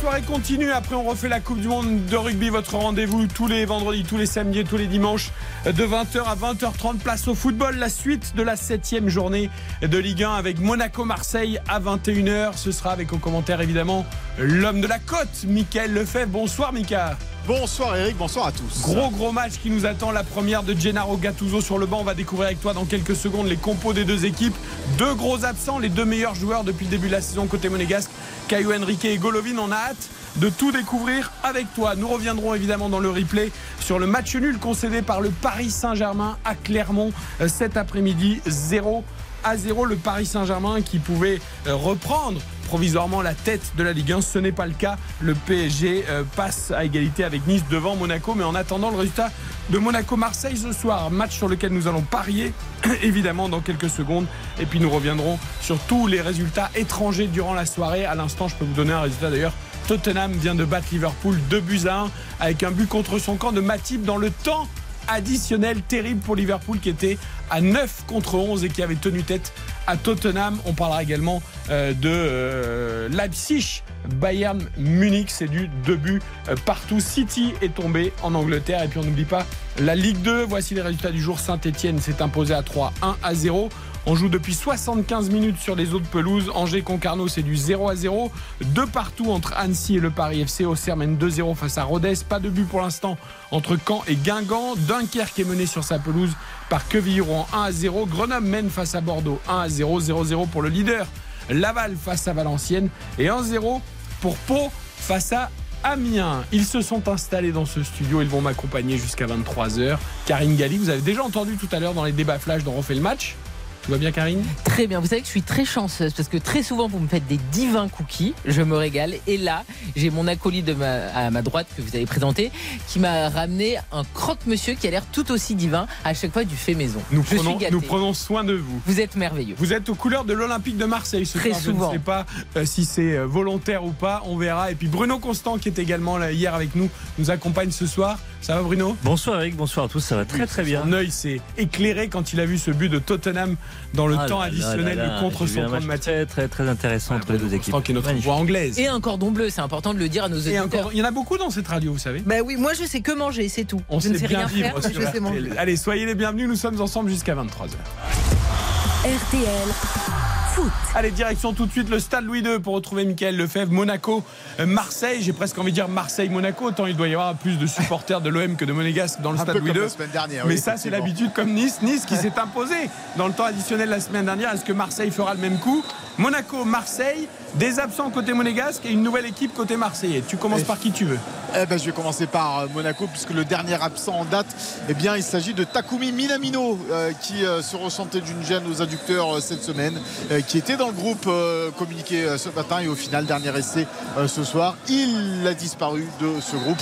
Soirée continue. Après, on refait la Coupe du Monde de rugby. Votre rendez-vous tous les vendredis, tous les samedis tous les dimanches de 20h à 20h30. Place au football. La suite de la septième journée de Ligue 1 avec Monaco-Marseille à 21h. Ce sera avec au commentaire évidemment l'homme de la côte, Mickaël Lefebvre. Bonsoir, Mika. Bonsoir Eric, bonsoir à tous. Gros gros match qui nous attend, la première de Gennaro Gattuso sur le banc. On va découvrir avec toi dans quelques secondes les compos des deux équipes. Deux gros absents, les deux meilleurs joueurs depuis le début de la saison côté monégasque, Caio Henrique et Golovin. On a hâte de tout découvrir avec toi. Nous reviendrons évidemment dans le replay sur le match nul concédé par le Paris Saint-Germain à Clermont euh, cet après-midi 0 à 0 le Paris Saint-Germain qui pouvait euh, reprendre provisoirement la tête de la Ligue 1. Ce n'est pas le cas. Le PSG euh, passe à égalité avec Nice devant Monaco. Mais en attendant le résultat de Monaco-Marseille ce soir, match sur lequel nous allons parier évidemment dans quelques secondes. Et puis nous reviendrons sur tous les résultats étrangers durant la soirée. À l'instant, je peux vous donner un résultat d'ailleurs. Tottenham vient de battre Liverpool 2 buts à 1 avec un but contre son camp de Matip dans le temps additionnel terrible pour Liverpool qui était à 9 contre 11 et qui avait tenu tête à Tottenham. On parlera également euh, de euh, Leipzig. Bayern Munich, c'est du deux buts euh, partout. City est tombé en Angleterre. Et puis on n'oublie pas la Ligue 2. Voici les résultats du jour. Saint-Etienne s'est imposé à 3, 1 à 0. On joue depuis 75 minutes sur les autres pelouses. Angers-Concarneau, c'est du 0 à 0. De partout entre Annecy et le Paris FC. Auxerre mène 2-0 face à Rodez. Pas de but pour l'instant entre Caen et Guingamp. Dunkerque est mené sur sa pelouse par Queville-Rouen 1 à 0. Grenoble mène face à Bordeaux 1 à 0. 0-0 pour le leader. Laval face à Valenciennes. Et 1-0 pour Pau face à Amiens. Ils se sont installés dans ce studio. Ils vont m'accompagner jusqu'à 23h. Karine Galli, vous avez déjà entendu tout à l'heure dans les débats flash dont on fait le match? Tout va bien, Karine Très bien, vous savez que je suis très chanceuse parce que très souvent vous me faites des divins cookies, je me régale. Et là, j'ai mon acolyte de ma- à ma droite que vous avez présenté qui m'a ramené un croque-monsieur qui a l'air tout aussi divin à chaque fois du fait maison. nous je prenons, suis nous prenons soin de vous. Vous êtes merveilleux. Vous êtes aux couleurs de l'Olympique de Marseille ce Très soir. Je souvent. ne sais pas euh, si c'est euh, volontaire ou pas. On verra. Et puis Bruno Constant, qui est également là hier avec nous, nous accompagne ce soir. Ça va, Bruno? Bonsoir Eric, bonsoir à tous, ça va très très bien. Son œil s'est éclairé quand il a vu ce but de Tottenham dans le Ah temps là additionnel là là, du contre son camp de match Mathieu. Très très très intéressant entre les deux équipes. Est notre Magnifique. voix anglaise. Et un cordon bleu, c'est important de le dire à nos auditeurs. il y en a beaucoup dans cette radio, vous savez. Bah oui, moi je sais que manger, c'est tout. On je ne sait sais bien rien vivre faire, sur je sais RTL. manger. Allez, soyez les bienvenus. Nous sommes ensemble jusqu'à 23h. RTL Foot. Allez, direction tout de suite le stade Louis II pour retrouver Michael Lefebvre, Monaco, euh, Marseille. J'ai presque envie de dire Marseille-Monaco. Autant il doit y avoir plus de supporters de l'OM que de Monégasque dans le Un stade peu Louis comme II. la semaine dernière. Mais oui, ça, c'est l'habitude comme Nice. Nice qui s'est imposé dans le temps additionnel la semaine dernière. Est-ce que Marseille fera le même coup? Monaco, Marseille, des absents côté monégasque et une nouvelle équipe côté marseillais. Tu commences Et- par qui tu veux. Eh ben, je vais commencer par euh, Monaco puisque le dernier absent en date, eh bien, il s'agit de Takumi Minamino euh, qui euh, se ressentait d'une gêne aux adducteurs euh, cette semaine, qui était dans le groupe communiqué ce matin et au final dernier essai ce soir, il a disparu de ce groupe.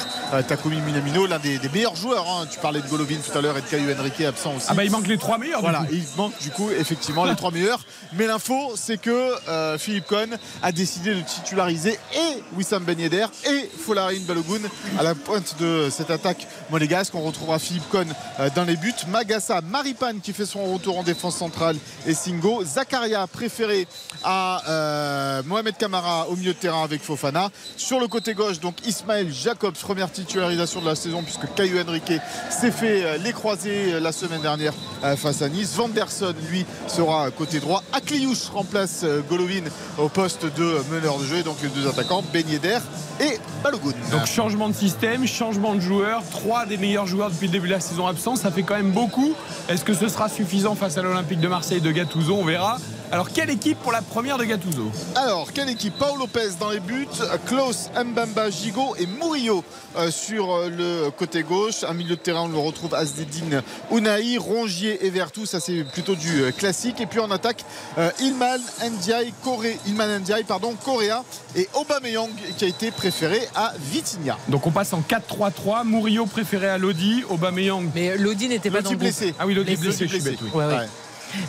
Takumi Minamino, l'un des, des meilleurs joueurs. hein. Tu parlais de Golovin tout à l'heure et de Caio Henrique absent aussi. Ah bah il manque les trois meilleurs. Voilà, il manque du coup effectivement les trois meilleurs. Mais l'info, c'est que Philippe Cohn a décidé de titulariser et Wissam Ben Yedder et Folarin Balogun à la pointe de cette attaque monégasque. On retrouvera Philippe Cohn euh, dans les buts. Magassa, Maripane qui fait son retour en défense centrale et Singo. Zakaria préféré à euh, Mohamed Kamara au milieu de terrain avec Fofana. Sur le côté gauche, donc Ismaël Jacobs, première titularisation de la saison puisque Caio Henrique s'est fait euh, les croisés la semaine dernière face à Nice. Vanderson, lui, sera côté droit. Akliouche remplace Golovin au poste de meneur de jeu. Et donc les deux attaquants, Ben Yedder et Balogun. Donc changement de système, changement de joueurs, trois des meilleurs joueurs depuis le début de la saison absents, ça fait quand même beaucoup. Est-ce que ce sera suffisant face à l'Olympique de Marseille de Gattuso? On verra. Alors quelle équipe pour la première de Gattuso Alors, quelle équipe? Paolo Lopez dans les buts, Klaus, Mbamba, Gigot et Murillo euh, sur euh, le côté gauche. Un milieu de terrain, on le retrouve Asdedine, Unai, Rongier et Vertou. Ça, c'est plutôt du euh, classique. Et puis en attaque, euh, Ilman Ndiaye, Corée, Ilman Ndiaye, pardon, Correa et Aubameyang qui a été préféré à Vitinha. Donc on passe en 4-3-3, Murillo préféré à Lodi, Aubameyang. Mais Lodi n'était pas dans le groupe. blessé. Ah oui, Lodi Blessé, blessé, je suis bête, oui. Ouais, ouais. Ouais.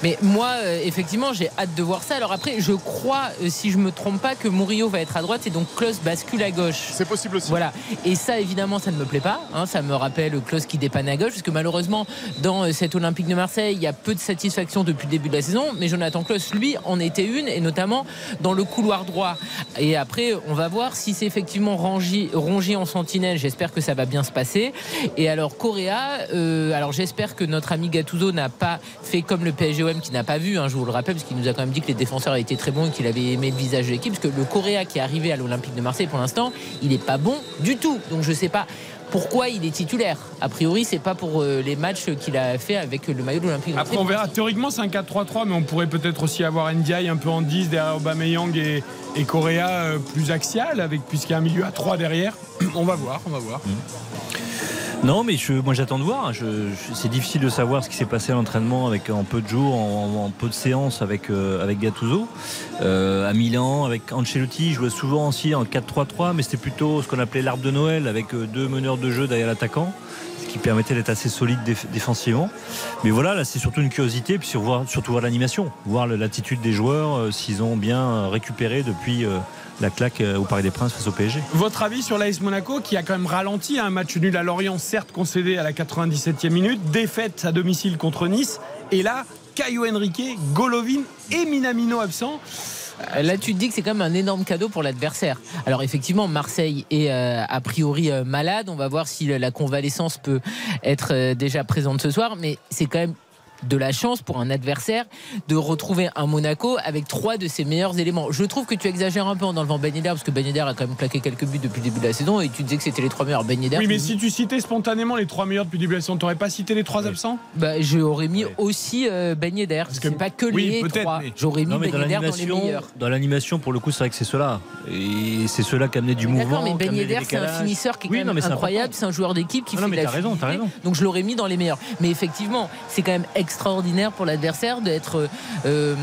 Mais moi, euh, effectivement, j'ai hâte de voir ça. Alors après, je crois, euh, si je me trompe pas, que Murillo va être à droite et donc Klaus bascule à gauche. C'est possible aussi. Voilà. Et ça, évidemment, ça ne me plaît pas. hein. Ça me rappelle Klaus qui dépanne à gauche, parce que malheureusement, dans euh, cet Olympique de Marseille, il y a peu de satisfaction depuis le début de la saison. Mais Jonathan Klaus, lui, en était une, et notamment dans le couloir droit. Et après, on va voir si c'est effectivement Rongi, Rongi en sentinelle. J'espère que ça va bien se passer. Et alors, Correa, alors j'espère que notre ami Gattuso n'a pas fait comme le PSGOM qui n'a pas vu, hein, je vous le rappelle, parce qu'il nous a quand même dit que les défenseurs étaient très bons et qu'il avait aimé le visage de l'équipe. Parce que le Correa qui est arrivé à l'Olympique de Marseille pour l'instant, il n'est pas bon du tout. Donc je sais pas. Pourquoi il est titulaire A priori, c'est pas pour euh, les matchs qu'il a fait avec le maillot de l'Olympique de Marseille. Après, on verra. Théoriquement, c'est un 4-3-3, mais on pourrait peut-être aussi avoir Ndiaye un peu en 10 derrière Aubameyang et, et Correa euh, plus axial, avec puisqu'il y a un milieu à 3 derrière. On va voir, on va voir. Non, mais je, moi j'attends de voir. Je- je- c'est difficile de savoir ce qui s'est passé à l'entraînement avec en peu de jours, en, peu de séances avec euh, avec Gattuso. Euh, à Milan, avec Ancelotti, il jouait souvent aussi en 4-3-3, mais c'était plutôt ce qu'on appelait l'arbre de Noël avec euh, deux meneurs de jeu derrière l'attaquant, ce qui permettait d'être assez solide déf- défensivement. Mais voilà, là c'est surtout une curiosité, puis surtout voir l'animation, voir l'attitude des joueurs, euh, s'ils ont bien récupéré depuis la claque euh, au Paris des Princes face au PSG. Votre avis sur l'AS Monaco qui a quand même ralenti un match nul à Lorient, certes concédé à la 97e minute, défaite à domicile contre Nice, et là, Caio Henrique, Golovin et Minamino absents. Euh, Là, tu te dis que c'est quand même un énorme cadeau pour l'adversaire. Alors, effectivement, Marseille est euh, a priori euh, malade. On va voir si la convalescence peut être euh, déjà présente ce soir. Mais c'est quand même de la chance pour un adversaire de retrouver un Monaco avec trois de ses meilleurs éléments. Je trouve que tu exagères un peu en enlevant Ben Yedder parce que Ben Yedder a quand même claqué quelques buts depuis le début de la saison et tu disais que c'était les trois meilleurs. Ben Yedder, Oui, mais tu- si tu citais spontanément les trois meilleurs depuis le début de la saison, t'aurais pas cité les trois absents? Bah, j'aurais mis aussi euh, Ben Yedder. Parce que- pas que oui, les peut-être, trois. mais- J'aurais mis Non, mais Ben dans Yedder dans les l'animation, meilleurs. dans l'animation, pour le coup, c'est vrai que c'est cela. Et c'est cela qui a amené du D'accord, mouvement. mais Ben Yedder, c'est un finisseur qui est Oui, quand non, même mais incroyable. C'est un joueur d'équipe qui Non, fait non, mais de la t'as raison, raison. Donc je l'aurais mis dans les meilleurs. Mais effectivement, c'est quand même extraordinaire pour l'adversaire d'être euh,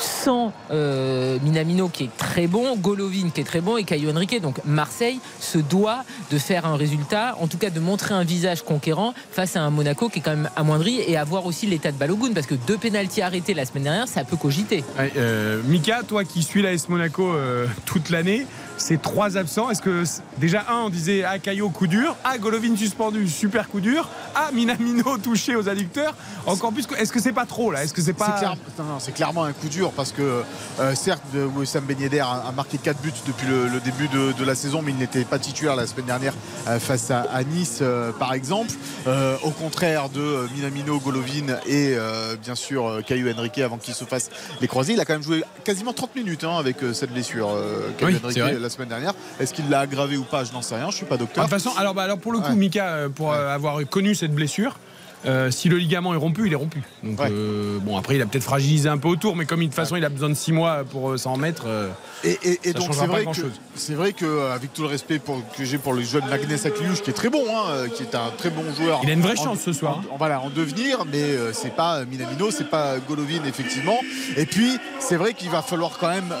sans euh, Minamino qui est très bon, Golovin qui est très bon et Caio Henrique. Donc Marseille se doit de faire un résultat, en tout cas de montrer un visage conquérant face à un Monaco qui est quand même amoindri et à voir aussi l'état de Balogun parce que deux pénalties arrêtés la semaine dernière, ça peut cogiter. Euh, Mika, toi qui suis l'AS Monaco euh, toute l'année, ces trois absents, est-ce que déjà un on disait ah Caillot coup dur, ah Golovin suspendu, super coup dur, ah Minamino touché aux adducteurs, encore plus que- est-ce que c'est pas trop là? Est-ce que c'est C'est pas clair- non, non, c'est clairement un coup dur parce que euh, certes de- Wissam Ben Yedder a, a marqué 4 buts depuis le, le début de, de la saison mais il n'était pas titulaire la semaine dernière euh, face à, à Nice euh, par exemple. Euh, au contraire de euh, Minamino, Golovin et euh, bien sûr euh, Caio Henrique avant qu'il se fasse les croisés. Il a quand même joué quasiment 30 minutes hein, avec euh, cette blessure euh, Oui, Henrique la semaine dernière. Est-ce qu'il l'a aggravé ou pas? Je n'en sais rien je suis pas De docteur toute façon, alors, bah, alors pour le coup, Ouais. Mika, euh, pour euh, avoir connu cette blessure, euh, si le ligament est rompu, il est rompu. Donc Ouais. euh, bon, après, il a peut-être fragilisé un peu autour, mais comme de toute façon, il a besoin de 6 mois pour euh, s'en remettre. euh, Et, et- et Ça donc c'est vrai, que, c'est vrai que avec tout le respect pour- que j'ai pour le jeune Magnès Akliouche qui est très bon, hein, qui est un très bon joueur. Il a une vraie en- chance ce soir, hein. En, en- voilà, en devenir, mais c'est pas Minamino, c'est pas Golovin effectivement. Et puis c'est vrai qu'il va falloir quand même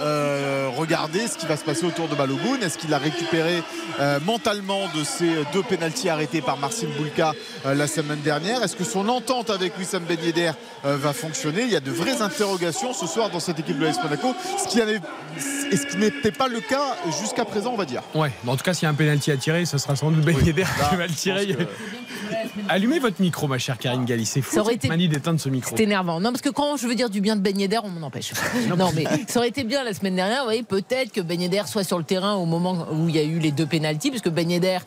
regarder ce qui va se passer autour de Balogun. Est-ce qu'il a récupéré mentalement de ces deux pénalties arrêtés par Marcin Bulka la semaine dernière? Est-ce que son entente avec Wissam Ben Yedder euh, va fonctionner? Il y a de vraies interrogations ce soir dans cette équipe de l'AS Monaco, ce qui avait et ce qui n'était pas le cas jusqu'à présent, on va dire. Ouais, mais en tout cas, s'il y a un penalty à tirer, ce sera sans doute Ben Oui. Yedder Là, qui va le tirer. que- Allumez votre micro, ma chère Karine Galli. C'est fou Ça aurait cette été- manie d'éteindre ce micro. C'est énervant. Non, parce que quand je veux dire du bien de Ben Yedder, on m'en empêche. Non, mais ça aurait été bien la semaine dernière. Vous voyez, peut-être que Ben Yedder soit sur le terrain au moment où il y a eu les deux pénalties, parce que Ben Yedder,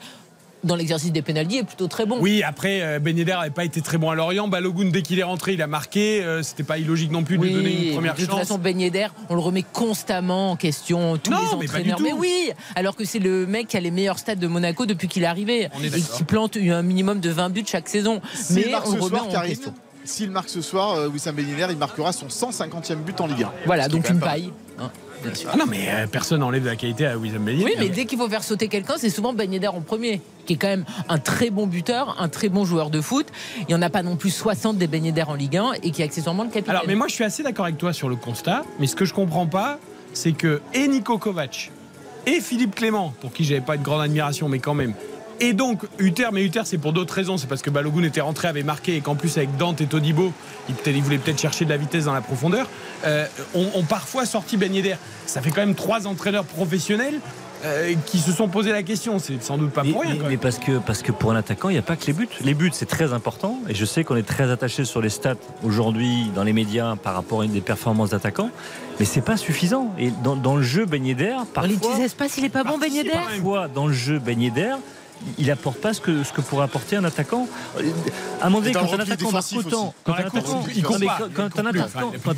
dans l'exercice des pénalties, est plutôt très bon. Oui, après, euh, Ben Yedder n'avait pas été très bon à Lorient. Balogun, dès qu'il est rentré, il a marqué. Euh, C'était pas illogique non plus de lui donner une première de toute chance. façon, Ben Yedder, on le remet constamment en question, tous Non, les mais pas du entraîneurs. tout. Mais oui, alors que c'est le mec qui a les meilleurs stats de Monaco depuis qu'il est arrivé On est et d'accord. qui plante un minimum de 20 buts chaque saison. S'il mais marque on ce le remet soir, en Karine, question. s'il marque ce soir, euh, Wissam Ben Yedder, il marquera son 150e but en Ligue 1. Voilà, donc une paille. hein, bien sûr. Ah non, mais euh, personne n'enlève la qualité à Wissam Ben Yedder. Oui, mais dès qu'il faut faire sauter quelqu'un, c'est souvent Ben Yedder en premier, qui est quand même un très bon buteur, un très bon joueur de foot. Il n'y en a pas non plus 60 des Ben Yedder en Ligue 1 et qui est accessoirement le capitaine. Alors, mais moi, je suis assez d'accord avec toi sur le constat. Mais ce que je comprends pas, c'est que et Nico Kovac et Philippe Clément, pour qui j'avais pas une grande admiration, mais quand même, Et donc, Uther, mais Uther, c'est pour d'autres raisons. C'est parce que Balogun était rentré, avait marqué, et qu'en plus, avec Dante et Todibo, il, il voulait peut-être chercher de la vitesse dans la profondeur. Euh, ont, parfois sorti Ben Yedder. Ça fait quand même trois entraîneurs professionnels euh, qui se sont posé la question. C'est sans doute pas Mais, pour rien. mais- quand mais même. parce que parce que pour un attaquant, il n'y a pas que les buts. Les buts, c'est très important. Et je sais qu'on est très attaché sur les stats aujourd'hui dans les médias par rapport à une des performances d'attaquants. Mais c'est pas suffisant. Et dans, dans le jeu baigné d'air, parfois, petits espaces, il est pas bon, Ben Yedder parfois dans le jeu baigné d'air, il apporte pas ce que, ce que pourrait apporter un attaquant. À un moment donné, Et dans quand un attaquant marque autant, quand Dans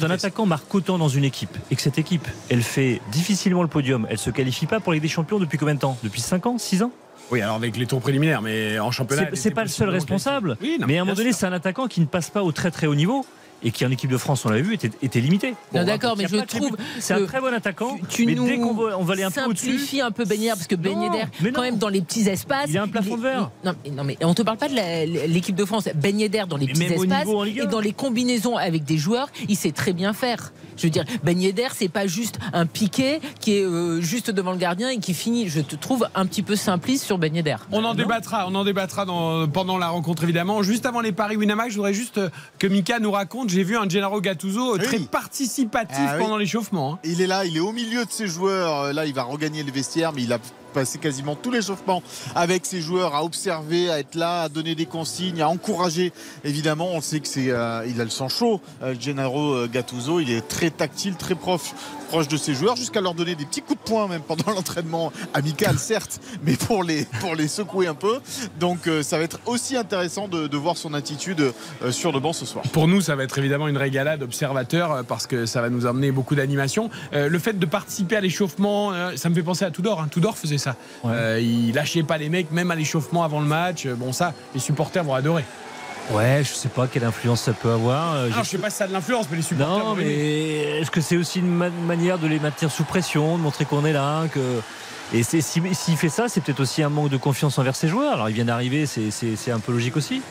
un attaquant- marque autant dans une équipe et que cette équipe, elle fait difficilement le podium, elle se qualifie pas pour les Ligue des Champions depuis combien de temps? Depuis 5 ans 6 ans? Oui, alors avec les tours préliminaires, mais en championnat. C'est- pas le seul responsable. qualifiée. Oui, non, mais à un moment donné, c'est un attaquant qui ne passe pas au très très haut niveau et qui en équipe de France, on l'a vu, était, était limité. Non, d'accord, mais je trouve c'est un très bon attaquant. Tu mais nous dès qu'on va, on va aller un peu au-dessus, simplifies un peu Yedder, parce que mais quand non. même dans les petits espaces. Il y a un plafond de verre. Non, mais- non, mais on te parle pas de l'équipe de France. Ben Yedder dans les Mais petits espaces niveau en Ligue 1. et dans les combinaisons avec des joueurs, il sait très bien faire. Je veux dire, Yedder, c'est pas juste un piqué qui est euh, juste devant le gardien et qui finit. Je te trouve un petit peu simpliste sur Yedder. On en débattra, on en débattra dans- pendant la rencontre évidemment. Juste avant les paris Winamax, je voudrais juste que Mika nous raconte. J'ai vu un Gennaro Gattuso Oui. très participatif Ah oui. pendant l'échauffement. hein. Il est là, il est au milieu de ses joueurs. Euh, Là, il va regagner les vestiaires, mais il a passé quasiment tout l'échauffement avec ses joueurs à observer, à être là, à donner des consignes, à encourager. Évidemment, on sait que c'est, euh, il a le sang chaud. Euh, Gennaro Gattuso, il est très tactile, très proche, proche de ses joueurs, jusqu'à leur donner des petits coups de poing même pendant l'entraînement amical, certes, mais pour les pour les secouer un peu. Donc, euh, ça va être aussi intéressant de, de voir son attitude euh, sur le banc ce soir. Pour nous, ça va être évidemment une régalade observateur euh, parce que ça va nous amener beaucoup d'animation. Euh, le fait de participer à l'échauffement, euh, ça me fait penser à Tudor. Hein. Tudor faisait ça. Ouais. Euh, il lâchait pas les mecs, même à l'échauffement avant le match. Bon, ça, les supporters vont adorer. Ouais, je sais pas quelle influence ça peut avoir. Euh, Alors, j'ai- je sais pas si ça a de l'influence, mais les supporters. Non, mais est-ce que c'est aussi une ma- manière de les maintenir sous pression, de montrer qu'on est là que... Et c'est- si- s'il fait ça, c'est peut-être aussi un manque de confiance envers ses joueurs. Alors il vient d'arriver, c'est- un peu logique aussi.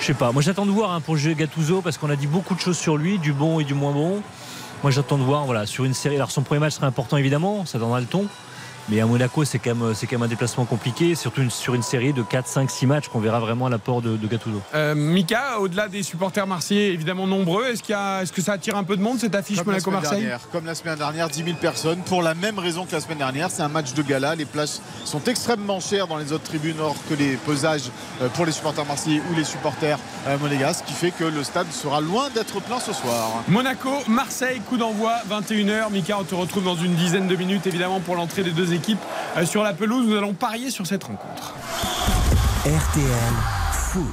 Je sais pas. Moi j'attends de voir hein, pour jeu Gattuso parce qu'on a dit beaucoup de choses sur lui, du bon et du moins bon. Moi j'attends de voir voilà, sur une série. Alors son premier match serait important évidemment, ça donnera le ton. Mais à Monaco, c'est quand, même- c'est quand même un déplacement compliqué, surtout une- sur une série de 4, 5, 6 matchs qu'on verra vraiment l'apport de, de Gattuso. Euh, Mika, au-delà des supporters marseillais évidemment nombreux, est-ce qu'il y a- est-ce que ça attire un peu de monde cette affiche Comme la, semaine Monaco-Marseille dernière, comme la semaine dernière, 10 000 personnes, pour la même raison que la semaine dernière. C'est un match de gala. Les places sont extrêmement chères dans les autres tribunes, or que les pesages euh, pour les supporters marseillais ou les supporters euh, monégasques, ce qui fait que le stade sera loin d'être plein ce soir. Monaco, Marseille, coup d'envoi 21h. Mika, on te retrouve dans une dizaine de minutes évidemment pour l'entrée des deux équipes euh, sur la pelouse. Nous allons parier sur cette rencontre. RTL Foot.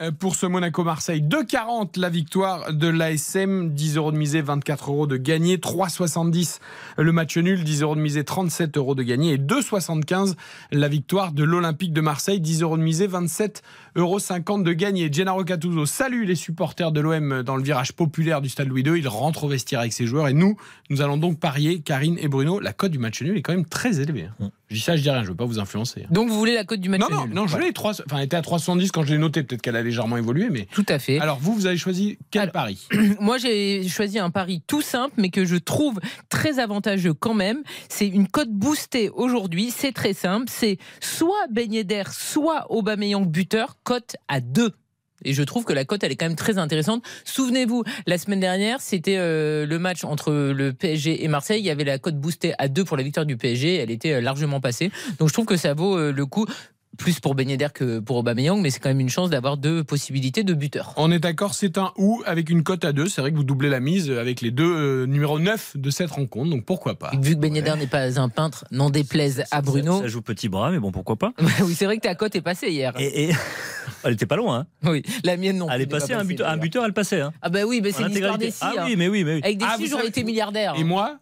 Euh, Pour ce Monaco-Marseille, 2,40 la victoire de l'ASM, 10 euros de misée, 24 euros de gagné, 3,70 le match nul, 10 euros de misée, 37 euros de gagné et 2,75 la victoire de l'Olympique de Marseille, 10 euros de misée, 27 euros 50 de gagné. Gennaro Gattuso salue les supporters de l'OM dans le virage populaire du stade Louis II. Il rentre au vestiaire avec ses joueurs et nous, nous allons donc parier, Karine et Bruno. La cote du match nul est quand même très élevée. hein. Je dis ça, je dis rien, je veux pas vous influencer. hein. Donc vous voulez la cote du match Non, non, nul non, je l'ai 3, enfin, elle était à 370 quand je l'ai noté. Peut-être qu'elle a légèrement évolué, mais. Tout à fait. Alors, vous, vous avez choisi quel Alors- pari Moi, j'ai choisi un pari tout simple, mais que je trouve très avantageux quand même. C'est une cote boostée aujourd'hui. C'est très simple. C'est soit Ben Yedder, soit Aubameyang buteur, cote à 2. Et je trouve que la cote, elle est quand même très intéressante. Souvenez-vous, la semaine dernière, c'était euh, le match entre le PSG et Marseille. Il y avait la cote boostée à 2 pour la victoire du PSG. Elle était euh, largement passée. Donc je trouve que ça vaut euh, le coup. Plus pour Ben Yedder que pour Aubameyang, mais c'est quand même une chance d'avoir deux possibilités de buteur. On est d'accord, c'est un ou avec une cote à 2. C'est vrai que vous doublez la mise avec les deux euh, numéros 9 de cette rencontre, donc pourquoi pas? Vu que Ben Yedder n'est pas un peintre, n'en déplaise à Bruno. Ça, ça joue petit bras, mais bon, pourquoi pas? oui, c'est vrai que ta cote est passée hier. Et, et- elle était pas loin. hein. Oui, la mienne non. Elle est passée, pas un buteur, un buteur, elle passait. Hein. Ah bah oui, mais c'est l'histoire des scies. Ah hein. oui, mais oui, mais oui. Avec des Ah, vous j'aurais été milliardaire. Et moi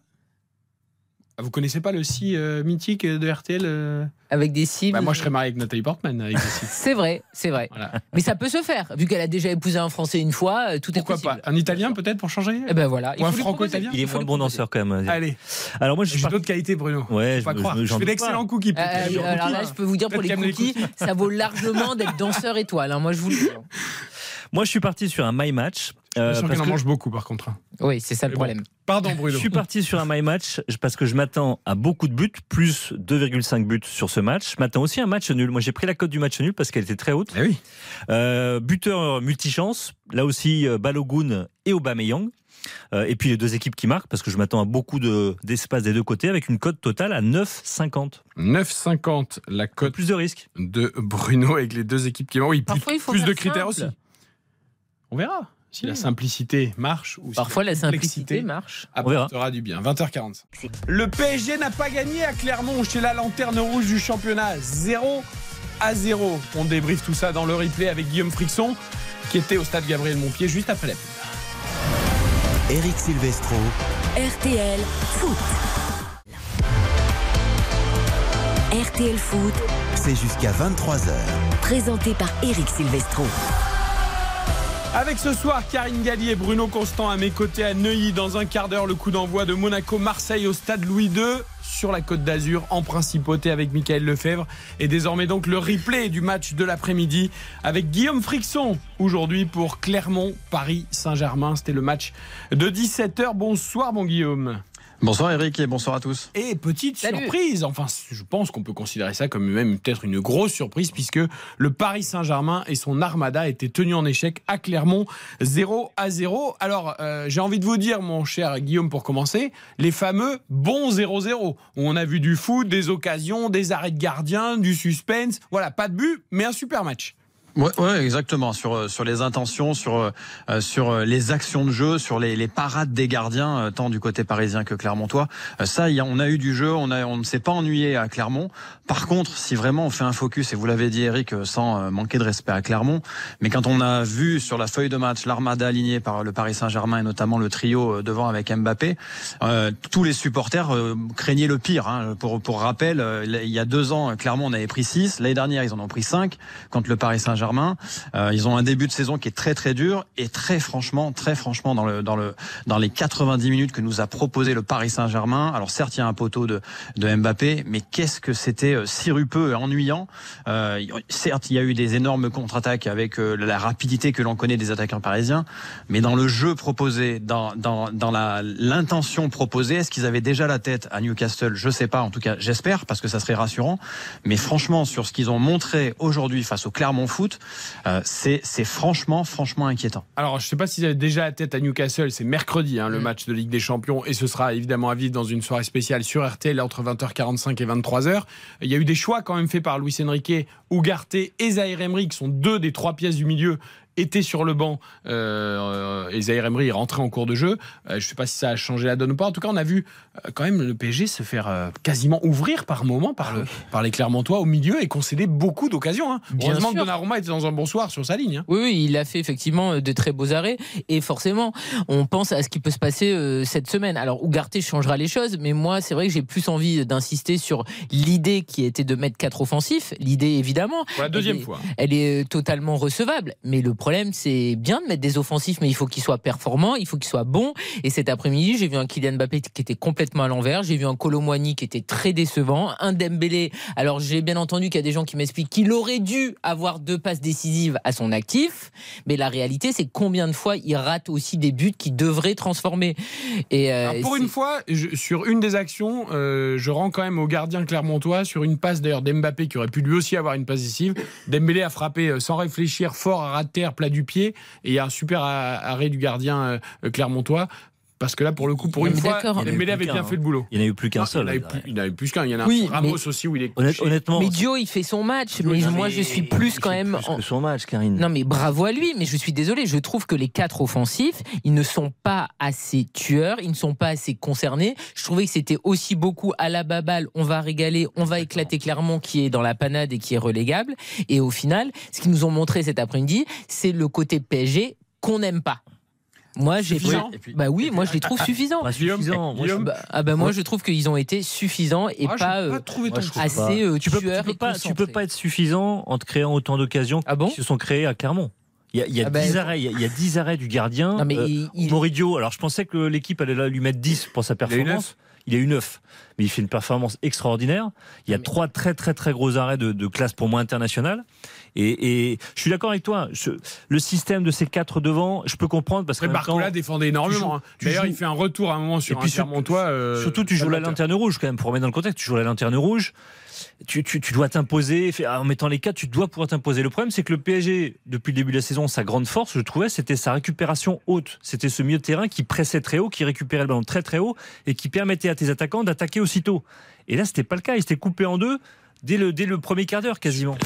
Ah, Vous connaissez pas le si euh, mythique de RTL euh Avec des scies. Bah, Moi, je serais marié avec Nathalie Portman avec des si. C'est vrai, c'est vrai. Voilà. Mais ça peut se faire, vu qu'elle a déjà épousé un Français une fois, euh, tout Pourquoi est possible. pas? Un Italien peut-être pour changer? Eh ben voilà. il Ou un franco-italien Il est faut moins bon danseur quand même. Allez, Alors moi, je j'ai pars- d'autres qualités, Bruno. Ouais, pas je- croire. je- Je, j'en fais d'excellents cookies. Euh, alors là, je peux vous dire pour les cookies, ça vaut largement d'être danseur étoile. hein, moi, je vous le dis. moi, je suis parti sur un my match Euh, Je sens parce qu'il en que mange beaucoup par contre. hein. Oui, c'est ça le Mais bon. problème. Pardon je Bruno. suis parti sur un my match parce que je m'attends à beaucoup de buts, plus 2,5 buts sur ce match. Je m'attends aussi à un match nul. Moi, j'ai pris la cote du match nul parce qu'elle était très haute. Eh oui. Euh, buteur multichance, là aussi euh, Balogun et Aubameyang. Euh, et puis les deux équipes qui marquent parce que je m'attends à beaucoup de- d'espace des deux côtés avec une cote totale à 9,50. 9,50 la cote Plus de risques. de Bruno avec les deux équipes qui marquent. Oui, plus, Parfois, il faut plus de critères simple. aussi. On verra si la simplicité marche ou si Parfois, la complexité simplicité marche. Apportera du bien. 20h45. Le PSG n'a pas gagné à Clermont chez la lanterne rouge du championnat. 0 à 0. On débriefe tout ça dans le replay avec Guillaume Frixon qui était au stade Gabriel Montpied juste après la pub. Eric Silvestro. RTL Foot. RTL Foot, C'est jusqu'à 23h. présenté par Eric Silvestro. Avec ce soir Karine Gallier et Bruno Constant à mes côtés à Neuilly. Dans un quart d'heure le coup d'envoi de Monaco-Marseille au stade Louis II sur la côte d'Azur en principauté avec Michael Lefebvre. Et désormais donc le replay du match de l'après-midi avec Guillaume Frixon aujourd'hui pour Clermont Paris Saint-Germain. C'était le match de 17h bonsoir mon Guillaume Bonsoir Eric et bonsoir à tous. et petite Salut. surprise, enfin je pense qu'on peut considérer ça comme même peut-être une grosse surprise puisque le Paris Saint-Germain et son armada étaient tenus en échec à Clermont 0 à 0. Alors euh, j'ai envie de vous dire mon cher Guillaume pour commencer, les fameux bons 0-0 où on a vu du foot, des occasions, des arrêts de gardien, du suspense, voilà, pas de but mais un super match. Ouais, ouais, exactement. Sur euh, sur les intentions, sur euh, euh, sur euh, les actions de jeu, sur les, les parades des gardiens, euh, tant du côté parisien que clermontois. Euh, ça, on a eu du jeu. On a on ne s'est pas ennuyé à Clermont. Par contre, si vraiment on fait un focus, et vous l'avez dit Eric, sans manquer de respect à Clermont, mais quand on a vu sur la feuille de match l'armada alignée par le Paris Saint-Germain et notamment le trio devant avec Mbappé, tous les supporters craignaient le pire. Hein. Pour pour rappel, il y a deux ans, Clermont on avait pris 6 L'année dernière, ils en ont pris 5 contre le Paris Saint-Germain. Euh, ils ont un début de saison qui est très très dur et très franchement, très franchement dans le dans le dans les 90 minutes que nous a proposé le Paris Saint-Germain. Alors certes, il y a un poteau de de Mbappé, mais qu'est-ce que c'était euh, sirupeux et ennuyant. Euh, certes, il y a eu des énormes contre-attaques avec euh, la rapidité que l'on connaît des attaquants parisiens, mais dans le jeu proposé, dans dans dans la l'intention proposée, est-ce qu'ils avaient déjà la tête à Newcastle? Je sais pas. En tout cas, j'espère parce que ça serait rassurant. Mais franchement, sur ce qu'ils ont montré aujourd'hui face au Clermont Foot, euh, c'est franchement franchement inquiétant. Alors, je sais pas s'ils avaient déjà la tête à Newcastle, c'est mercredi hein, le match de Ligue des Champions et ce sera évidemment à vivre dans une soirée spéciale sur RTL entre 20h45 et 23h. Il y a eu des choix quand même faits par Luis Enrique, Ugarte et Zaire Emery qui sont deux des trois pièces du milieu étaient sur le banc euh, et Zaire Emery est rentré en cours de jeu. Euh, je ne sais pas si ça a changé la donne ou pas. En tout cas, on a vu euh, quand même le PSG se faire euh, quasiment ouvrir par moment par, le, par les Clermontois au milieu et concéder beaucoup d'occasions. hein. Heureusement que Donnarumma était dans un bon soir sur sa ligne. hein. Oui, oui, il a fait effectivement de très beaux arrêts. Et forcément, on pense à ce qui peut se passer cette semaine. Alors, Ougarté changera les choses, mais moi, c'est vrai que j'ai plus envie d'insister sur l'idée qui était de mettre quatre offensifs. L'idée, évidemment, Pour la deuxième Elle est- fois. elle est totalement recevable. Mais le problème, c'est bien de mettre des offensifs, mais il faut qu'ils soient performants, il faut qu'ils soient bons. Et cet après-midi, j'ai vu un Kylian Mbappé qui était complètement à l'envers. J'ai vu un Colomwani qui était très décevant. Un Dembélé. Alors, j'ai bien entendu qu'il y a des gens qui m'expliquent qu'il aurait dû avoir deux passes décisives à son actif. Mais la réalité, c'est combien de fois il rate aussi des buts qui devraient transformer. Et euh, Alors, pour une fois, je- sur une des actions, euh, je rends quand même au gardien clermontois sur une passe d'ailleurs d'Mbappé qui aurait pu lui aussi avoir une passe décisive. Dembélé a frappé euh, sans réfléchir fort à ras de terre, plat du pied, et il y a un super arrêt du gardien euh, euh, clermontois. Parce que là, pour le coup, pour Mais une fois, Dembélé avait bien hein. fait le boulot. Il n'y en a eu plus qu'un seul. il, y en a eu plus, il y en a eu plus qu'un. Il y en a un Oui, Ramos aussi où il est honnêtement, Mais Dio, il fait son match. Mais moi, je suis plus quand même. son match, Karine. Non mais bravo à lui, mais je suis désolé, je trouve que les quatre offensifs, ils ne sont pas assez tueurs, ils ne sont pas assez concernés. Je trouvais que c'était aussi beaucoup à la baballe, on va régaler, on va éclater Clermont qui est dans la panade et qui est relégable. Et au final, ce qu'ils nous ont montré cet après-midi, c'est le côté PSG qu'on n'aime pas. Moi, j'ai Suffisant. Puis- bah oui, moi je les trouve suffisants. Pas Guillaume, suffisant. Moi, je- Bah, ah bah moi je trouve qu'ils ont été suffisants et Ah, pas, euh, moi, assez euh, tu peux, tu peux et pas, tu peux concentrés. pas être suffisant en te créant autant d'occasions Ah bon qui se sont créées à Clermont. Il y a, il y a Ah ben- 10 arrêts, il y a, il y a 10 arrêts du gardien. Non mais Euh, il- il- Moridio, alors je pensais que l'équipe allait là lui mettre 10 pour sa Il a eu performance. Il a eu 9 mais il fait une performance extraordinaire. Il y a trois très très très gros arrêts de, de classe pour moi internationale. Et, et je suis d'accord avec toi. Je, le système de ces quatre devant, je peux comprendre parce que Barcola défendait énormément. Hein. D'ailleurs, il fait un retour à un moment sur et puis un. Euh, surtout, tu joues la lanterne rouge quand même pour remettre dans le contexte. Tu joues la lanterne rouge. Tu, dois t'imposer. En mettant les quatre, tu dois pouvoir t'imposer. Le problème, c'est que le PSG, depuis le début de la saison, sa grande force, je trouvais, c'était sa récupération haute. C'était ce milieu de terrain qui pressait très haut, qui récupérait le ballon très très haut et qui permettait à tes attaquants d'attaquer aussitôt. Et là, c'était pas le cas. Il s'était coupé en deux dès le, dès le premier quart d'heure quasiment.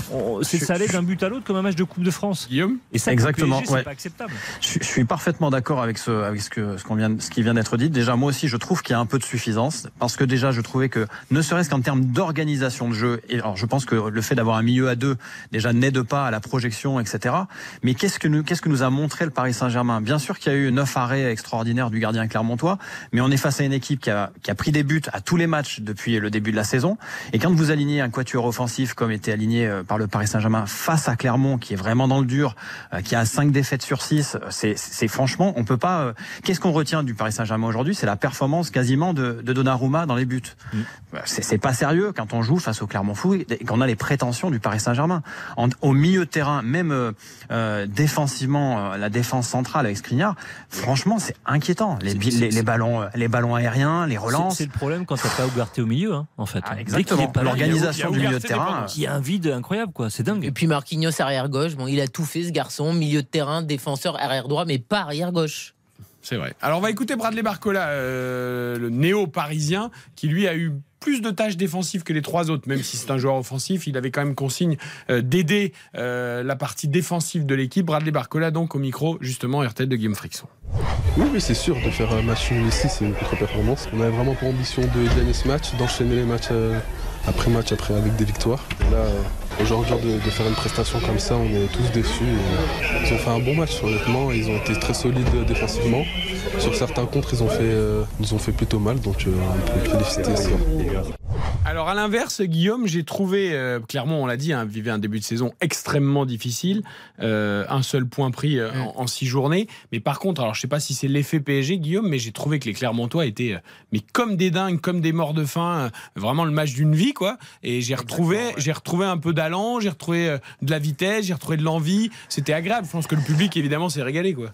C'est ça allait d'un but à l'autre comme un match de Coupe de France. Guillaume Et ça, Exactement, c'est pas acceptable. Je, je, suis parfaitement d'accord avec ce, avec ce que ce qu'on vient, ce qui vient d'être dit. Déjà, moi aussi, je trouve qu'il y a un peu de suffisance parce que déjà, je trouvais que ne serait-ce qu'en termes d'organisation de jeu, et alors je pense que le fait d'avoir un milieu à deux déjà n'aide pas à la projection, etc. Mais qu'est-ce que nous, qu'est-ce que nous a montré le Paris Saint-Germain? Bien sûr qu'il y a eu neuf arrêts extraordinaires du gardien clermontois, mais on est face à une équipe qui a, qui a pris des buts à tous les matchs depuis le début de la saison. Et quand vous alignez un quatuor offensif comme était aligné euh, par le Paris Saint-Germain face à Clermont, qui est vraiment dans le dur, euh, qui a cinq défaites sur 6. C'est franchement, on peut pas. Euh, qu'est-ce qu'on retient du Paris Saint-Germain aujourd'hui? C'est la performance quasiment de, de, Donnarumma dans les buts. Mm. C'est pas sérieux quand on joue face au Clermont Foot et qu'on a les prétentions du Paris Saint-Germain. Au milieu de terrain, même euh, défensivement, la défense centrale avec Skriniar, franchement, c'est inquiétant. Les, les, les, ballons, les ballons aériens, les relances. C'est le problème quand t'as pas Ougarté au milieu, hein, en fait. Ah, exactement. L'organisation milieu de terrain il y a un vide incroyable, quoi. C'est dingue. Et puis Marquinhos arrière gauche, bon, il a tout fait ce garçon, milieu de terrain, défenseur arrière droit, mais pas arrière gauche. C'est vrai. Alors on va écouter Bradley Barcola, euh, le néo-parisien, qui lui a eu plus de tâches défensives que les trois autres, même si c'est un joueur offensif, il avait quand même consigne euh, d'aider euh, la partie défensive de l'équipe. Bradley Barcola donc au micro, justement, RTL de Guillaume Frixon. Oui, oui, c'est sûr, de faire un match nul ici, c'est une contre-performance. On avait vraiment pour ambition de gagner ce match, d'enchaîner les matchs après match, après avec des victoires. là, aujourd'hui, de, de, faire une prestation comme ça, on est tous déçus. ils ont fait un bon match, honnêtement. Ils ont été très solides défensivement. Sur certains contres, ils ont fait, euh, ils ont fait plutôt mal, donc euh, on peut féliciter ça. Alors à l'inverse, Guillaume, j'ai trouvé, euh, clairement on l'a dit, hein, vivait un début de saison extrêmement difficile, euh, un seul point pris euh, en, six journées. Mais par contre, alors je sais pas si c'est l'effet PSG, Guillaume, mais j'ai trouvé que les Clermontois étaient mais comme des dingues, comme des morts de faim, vraiment le match d'une vie quoi. Et j'ai retrouvé, j'ai retrouvé un peu d'allant, j'ai retrouvé de la vitesse, j'ai retrouvé de l'envie. C'était agréable. Je pense que le public évidemment s'est régalé quoi.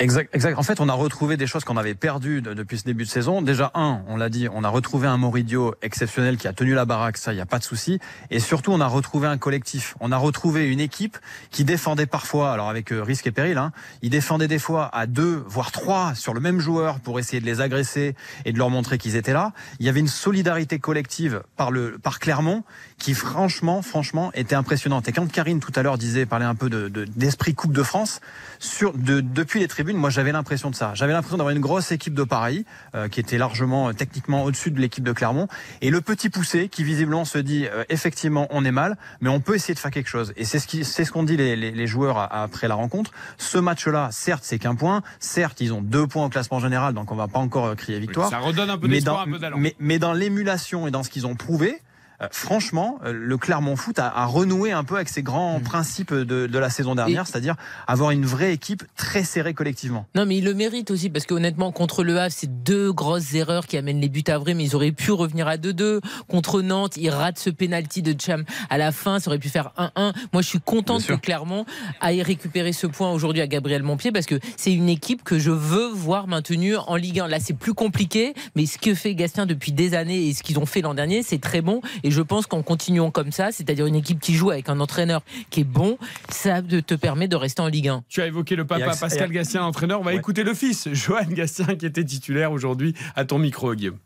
Exact, exact. En fait, on a retrouvé des choses qu'on avait perdues depuis ce début de saison. Déjà, un, on l'a dit, on a retrouvé un Moridio exceptionnel qui a tenu la baraque, ça, il n'y a pas de souci. Et surtout, on a retrouvé un collectif. On a retrouvé une équipe qui défendait parfois, alors avec euh, risque et péril, hein, ils défendaient des fois à deux, voire trois sur le même joueur pour essayer de les agresser et de leur montrer qu'ils étaient là. Il y avait une solidarité collective par le par Clermont qui, franchement, franchement, était impressionnante. Et quand Karine tout à l'heure disait, parlait un peu de d'esprit Coupe de France, sur de, depuis les tribunes moi j'avais l'impression de ça. J'avais l'impression d'avoir une grosse équipe de Paris euh, qui était largement euh, techniquement au-dessus de l'équipe de Clermont et le petit poussé qui visiblement se dit euh, effectivement on est mal, mais on peut essayer de faire quelque chose. Et c'est ce qui c'est ce qu'ont dit les, les, les joueurs après la rencontre. Ce match-là, certes c'est qu'un point, certes ils ont deux points au classement général, donc on va pas encore crier victoire. ça redonne un peu d'espoir, un peu mais, mais dans l'émulation et dans ce qu'ils ont prouvé, euh, franchement, euh, le Clermont Foot a, renoué un peu avec ses grands mm. principes de, la saison dernière, c'est-à-dire avoir une vraie équipe très serrée collectivement. Non, mais il le mérite aussi parce qu'honnêtement, contre le Havre, c'est deux grosses erreurs qui amènent les buts à vrai, mais ils auraient pu revenir à 2-2. Contre Nantes, ils ratent ce penalty de Cham à la fin, ça aurait pu faire 1-1. Moi, je suis contente que Clermont aille récupérer ce point aujourd'hui à Gabriel Montpied parce que c'est une équipe que je veux voir maintenue en Ligue 1. Là, c'est plus compliqué, mais ce que fait Gastien depuis des années et ce qu'ils ont fait l'an dernier, c'est très bon. Et je pense qu'en continuant comme ça, c'est-à-dire une équipe qui joue avec un entraîneur qui est bon, ça te permet de rester en Ligue 1. Tu as évoqué le papa Pascal Gastien, entraîneur. On va écouter le fils, Johan Gastien, qui était titulaire aujourd'hui à ton micro, Guillaume.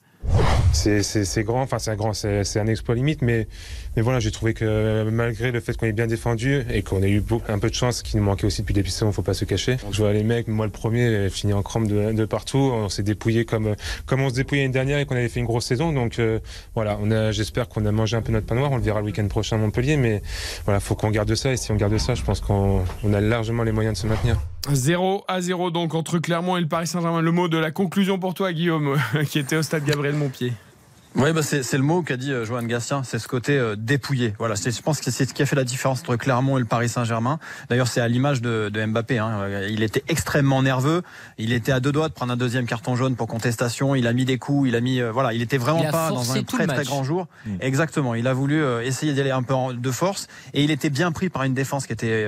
C'est grand, enfin c'est un grand, c'est un exploit limite, mais mais voilà, j'ai trouvé que malgré le fait qu'on ait bien défendu et qu'on ait eu un peu de chance, qui nous manquait aussi depuis le début de saison, faut pas se cacher. Je vois les mecs, moi le premier, fini en crampe de, partout. On s'est dépouillé comme comme on se dépouillait l'année dernière et qu'on avait fait une grosse saison. Donc euh, voilà, on a, j'espère qu'on a mangé un peu notre pain noir. On le verra le week-end prochain à Montpellier, mais voilà, faut qu'on garde ça. Et si on garde ça, je pense qu'on a largement les moyens de se maintenir. 0 à 0 donc entre Clermont et le Paris Saint-Germain. Le mot de la conclusion pour toi, Guillaume, qui était au stade Gabriel Montpied. Oui, bah c'est le mot qu'a dit euh, Johan Gastien, c'est ce côté euh, dépouillé. Voilà, je pense que c'est ce qui a fait la différence entre Clermont et le Paris Saint-Germain. D'ailleurs, c'est à l'image de, de, Mbappé. Hein. Il était extrêmement nerveux. Il était à deux doigts de prendre un deuxième carton jaune pour contestation. Il a mis des coups. Il a mis, euh, voilà, il était vraiment pas dans un très très grand jour. Mm. Exactement. Il a voulu essayer d'y aller un peu de force et il était bien pris par une défense qui était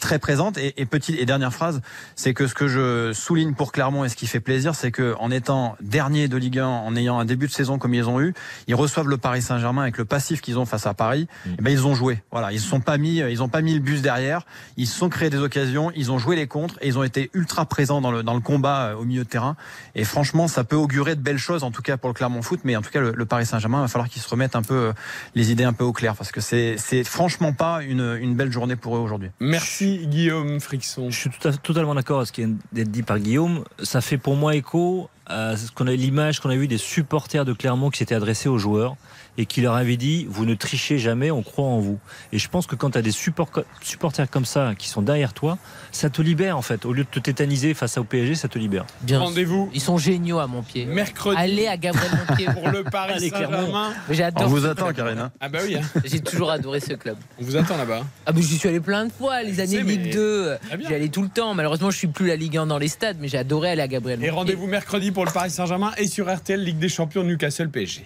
très présente. Et, et petite et dernière phrase, c'est que ce que je souligne pour Clermont et ce qui fait plaisir, c'est que en étant dernier de Ligue 1, en ayant un début de saison comme ils ont eu. Ils reçoivent le Paris Saint-Germain avec le passif qu'ils ont face à Paris. Mm. Et eh ben ils ont joué. Voilà, ils se sont pas mis, ils ont pas mis le bus derrière. Ils se sont créés des occasions. Ils ont joué les contres et ils ont été ultra présents dans le dans le combat euh, au milieu de terrain. Et franchement, ça peut augurer de belles choses en tout cas pour le Clermont Foot. Mais en tout cas, le, Paris Saint-Germain va falloir qu'ils se remettent un peu euh, les idées un peu au clair parce que c'est c'est franchement pas une une belle journée pour eux aujourd'hui. Merci Guillaume Frixon. Je suis tout totalement d'accord avec ce qui vient d'être dit par Guillaume. Ça fait pour moi écho ce qu'on a l'image qu'on a vu des supporters de Clermont qui s'étaient adressés aux joueurs et qui leur avait dit vous ne trichez jamais, on croit en vous. Et je pense que quand tu as des supporters comme ça qui sont derrière toi, ça te libère en fait. Au lieu de te tétaniser face au PSG, ça te libère. Rendez-vous. Ils sont géniaux à mon pied. Mercredi. Allez à Gabriel Monpied pour le Paris Saint-Germain. On vous attend, Karina. Ah bah oui. Hein. J'ai toujours adoré ce club. On vous attend là-bas. Ah bah j'y suis allé plein de fois. Les années Ligue 2, j'y allais tout le temps. Malheureusement, je suis plus la Ligue 1 dans les stades, mais j'ai adoré aller à Gabriel. Et rendez-vous mercredi pour le Paris Saint-Germain et sur RTL Ligue des Champions Newcastle PSG.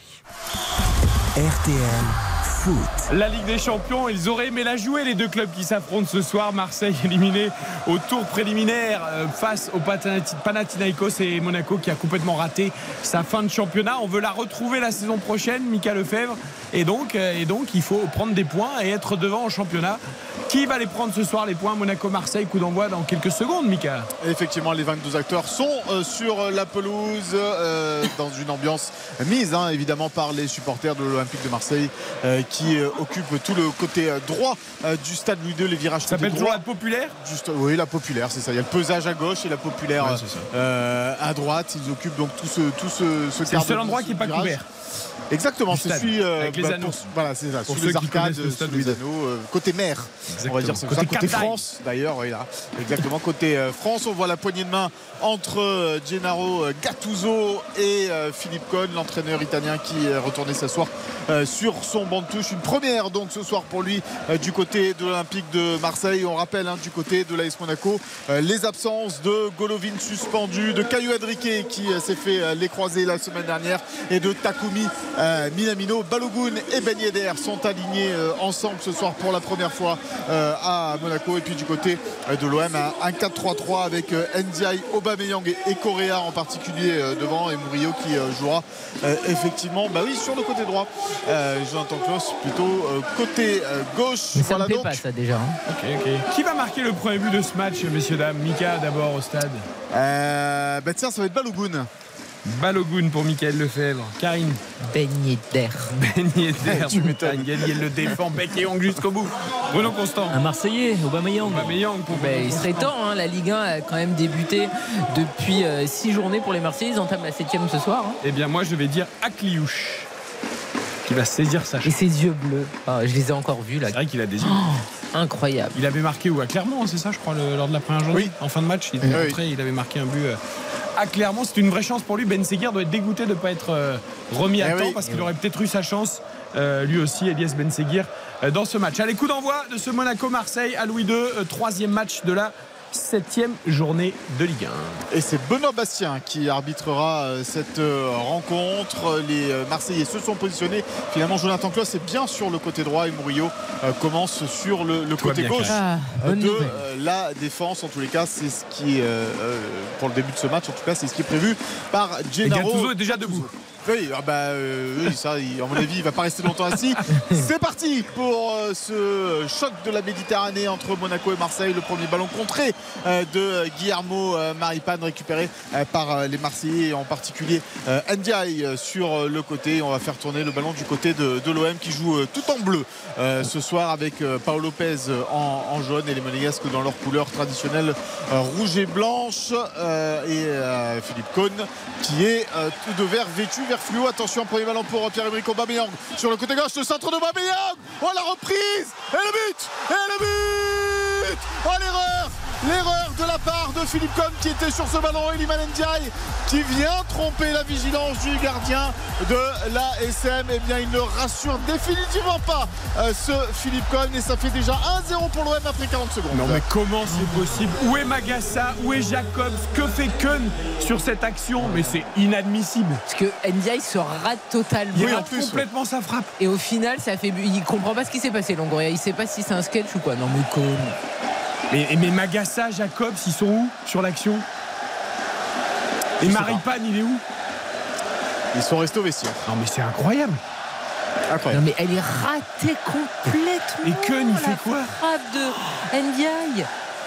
RTL Foot. La Ligue des Champions, ils auraient aimé la jouer, les deux clubs qui s'affrontent ce soir. Marseille éliminé au tour préliminaire euh, face au Panathinaikos et Monaco qui a complètement raté sa fin de championnat. On veut la retrouver la saison prochaine, Mika Lefebvre. Et donc, euh, et donc, il faut prendre des points et être devant en championnat. Qui va les prendre ce soir, les points Monaco-Marseille, coup d'envoi dans quelques secondes, Mika Effectivement, les 22 acteurs sont euh, sur la pelouse dans une ambiance mise, hein, évidemment, par les supporters de l'Olympique de Marseille qui euh, occupe tout le côté euh, droit euh, du stade Louis II, les virages Ça s'appelle toujours la populaire Juste, Oui, la populaire, c'est ça. Il y a le pesage à gauche et la populaire à droite. Ils occupent donc tout ce, tout ce, ce C'est le seul endroit qui n'est pas couvert. Exactement, c'est celui avec les bah, voilà, c'est ça, les arcades, sous les anneaux, côté mer, on va dire côté, côté France d'ailleurs, oui, là. Exactement, côté France, on voit la poignée de main entre Gennaro Gattuso et Philippe Cohn, l'entraîneur italien qui est retourné s'asseoir sur son banc de touche. Une première donc ce soir pour lui du côté de l'Olympique de Marseille. On rappelle hein, du côté de l'AS Monaco les absences de Golovin suspendu, de Caillou Adriquet qui s'est fait les croiser la semaine dernière et de Takumi Minamino. Balogun et Ben Yedder sont alignés ensemble ce soir pour la première fois à Monaco. Et puis du côté de l'OM, un 4-3-3 avec Ndiaye, Aubameyang et Correa en particulier devant et Murillo qui jouera effectivement bah oui, sur le côté droit. Jonathan Klaus plutôt côté gauche. ça voilà pas ça déjà. Hein. Qui va marquer le premier but de ce match, messieurs, dames? Mika d'abord au stade. bah tiens, ça va être Balogun. Balogun pour Michael Lefebvre. Karine. Baigné d'air. Baigné d'air. tu m'étonnes. Gallier le défend, bec et ongle jusqu'au bout. Bruno Constant. Un Marseillais, Aubameyang. Aubameyang pour ben, Il serait temps, hein, la Ligue 1 a quand même débuté depuis 6 euh, journées pour les Marseillais. Ils entament la 7 ce soir. Hein. Eh bien, moi, je vais dire Akliouche. Qui va saisir sa chance. Et ses yeux bleus. Ah, je les ai encore vus là. C'est vrai qu'il a des yeux. Oh, incroyable. Il avait marqué où À Clermont, c'est ça, je crois, lors de la première journée Oui. En fin de match, il était rentré, il avait marqué un but. Euh, ah, clairement, c'est une vraie chance pour lui. Ben Seguir doit être dégoûté de ne pas être euh, remis à eh temps parce qu'il aurait peut-être eu sa chance, euh, lui aussi, Elias Ben Seguir, euh, dans ce match. Allez, coup d'envoi de ce Monaco-Marseille à Louis II, troisième match de la septième journée de Ligue 1. Et c'est Benoît Bastien qui arbitrera euh, cette euh, rencontre. Les euh, Marseillais se sont positionnés. Finalement, Jonathan Klaus est bien sur le côté droit et Murillo commence sur le, côté gauche ah, de la défense. En tous les cas, c'est ce qui est pour le début de ce match. En tout cas, c'est ce qui est prévu par Gennaro. Et Gattuso est déjà debout. Oui, ah bah, euh, ça, à mon avis, il va pas rester longtemps assis. C'est parti pour euh, ce choc de la Méditerranée entre Monaco et Marseille. Le premier ballon contré euh, de Guillermo Maripane récupéré par les Marseillais, en particulier Ndiaye sur le côté. On va faire tourner le ballon du côté de, l'OM qui joue tout en bleu ce soir avec Paolo Lopez en, jaune et les Monégasques dans leur couleur traditionnelle rouge et blanche et Philippe Cohn qui est tout de vert vêtu vers fluo. Attention, premier ballon pour Pierre-Emerick Aubameyang. Sur le côté gauche, le centre de Aubameyang. Oh la reprise. Et le but. Et le but. Oh l'erreur L'erreur de la part de Philippe Cohn qui était sur ce ballon. Eliman Ndiaye qui vient tromper la vigilance du gardien de la SM. Eh bien, il ne rassure définitivement pas euh, ce Philippe Cohn et ça fait déjà 1-0 pour l'OM après 40 secondes. Non mais comment c'est possible? Où est Magassa? Où est Jacobs? Que fait Keun sur cette action? Mais c'est inadmissible. Parce que NDI se rate totalement. Il Oui, en rate plus, complètement sa frappe. Et au final, ça fait. Il comprend pas ce qui s'est passé, Longoria. Il sait pas si c'est un sketch ou quoi. Non, mais con. Mais, mais Magassa, Jacobs, ils sont où sur l'action? Et sais Maripane, il est où? Ils sont restés au vestiaire. Non mais c'est incroyable. Non, Incroyable. mais elle est ratée complètement. Et Keun, il fait la quoi? frappe de NDI.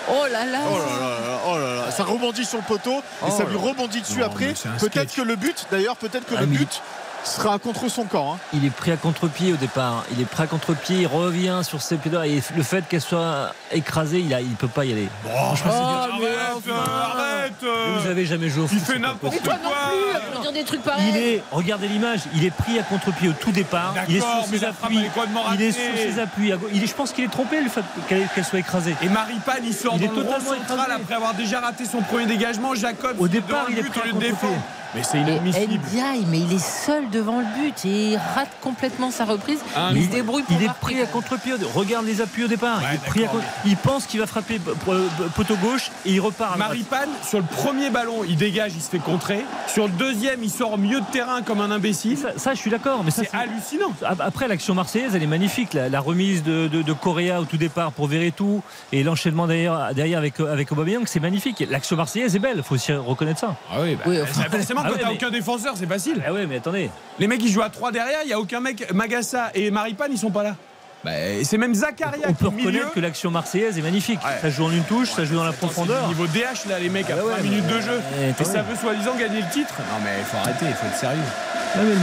Oh là là. Oh là là là, oh là là. Ça rebondit sur le poteau et Oh ça lui rebondit dessus Non, après. Peut-être que le but, d'ailleurs, peut-être que Ah, le but sera contre son camp. hein. Il est pris à contre-pied au départ. Il est pris à contre-pied, il revient sur ses pieds. Et le fait qu'elle soit écrasée, il ne peut pas y aller. Franchement, Oh, c'est mais dur. arrête, enfin. euh, arrête. euh. Vous avez jamais joué au Il foot. fait c'est pas n'importe Mais possible. toi non plus, à dire des trucs pareils. Il est, regardez l'image, il est pris à contre-pied au tout départ. Il est mais ses appuis. est Il est sur ses appuis. Il est, je pense qu'il est trompé le fait qu'elle qu'elle soit écrasée. Et Maripane, il sort Il est dans le rond totalement central écrasé. après avoir déjà raté son premier dégagement. Jacob, Au départ, il est pris à contre-pied. Mais c'est inadmissible. NDI, mais il est seul devant le but et il rate complètement sa reprise. Ah, il se débrouille pour Il est pris à contre-pied. Regarde les appuis au départ. Ouais, il, est pris à d'accord, contre- il pense qu'il va frapper poteau gauche et il repart à. Maripane, sur le premier ballon, il dégage, il se fait contrer. Sur le deuxième, il sort au milieu de terrain comme un imbécile. Ça, ça, je suis d'accord, mais C'est hallucinant. Après, l'action marseillaise, elle est magnifique. La, la remise de, de, de Correa au tout départ pour Verretou et l'enchaînement derrière, derrière avec, avec Aubameyang, c'est magnifique. L'action marseillaise est belle, il faut aussi reconnaître ça. Ah oui, bah, Oui, enfin- ça, forcément, quand ouais, t'as mais- aucun défenseur, c'est facile. Ah ouais, mais attendez. Les mecs, ils jouent à 3 derrière, il n'y a aucun mec. Magassa et Maripane, ils sont pas là. Bah, c'est même Zakaria On qui peut milieu. reconnaître que l'action marseillaise est magnifique. Ouais. Ça joue en une touche, ça joue dans la profondeur. Niveau DH, là, les mecs, à Ah ouais, 3 mais- minutes de jeu. Et ça veut soi-disant gagner le titre. Non, mais il faut arrêter, il faut être sérieux. Ah, mais le-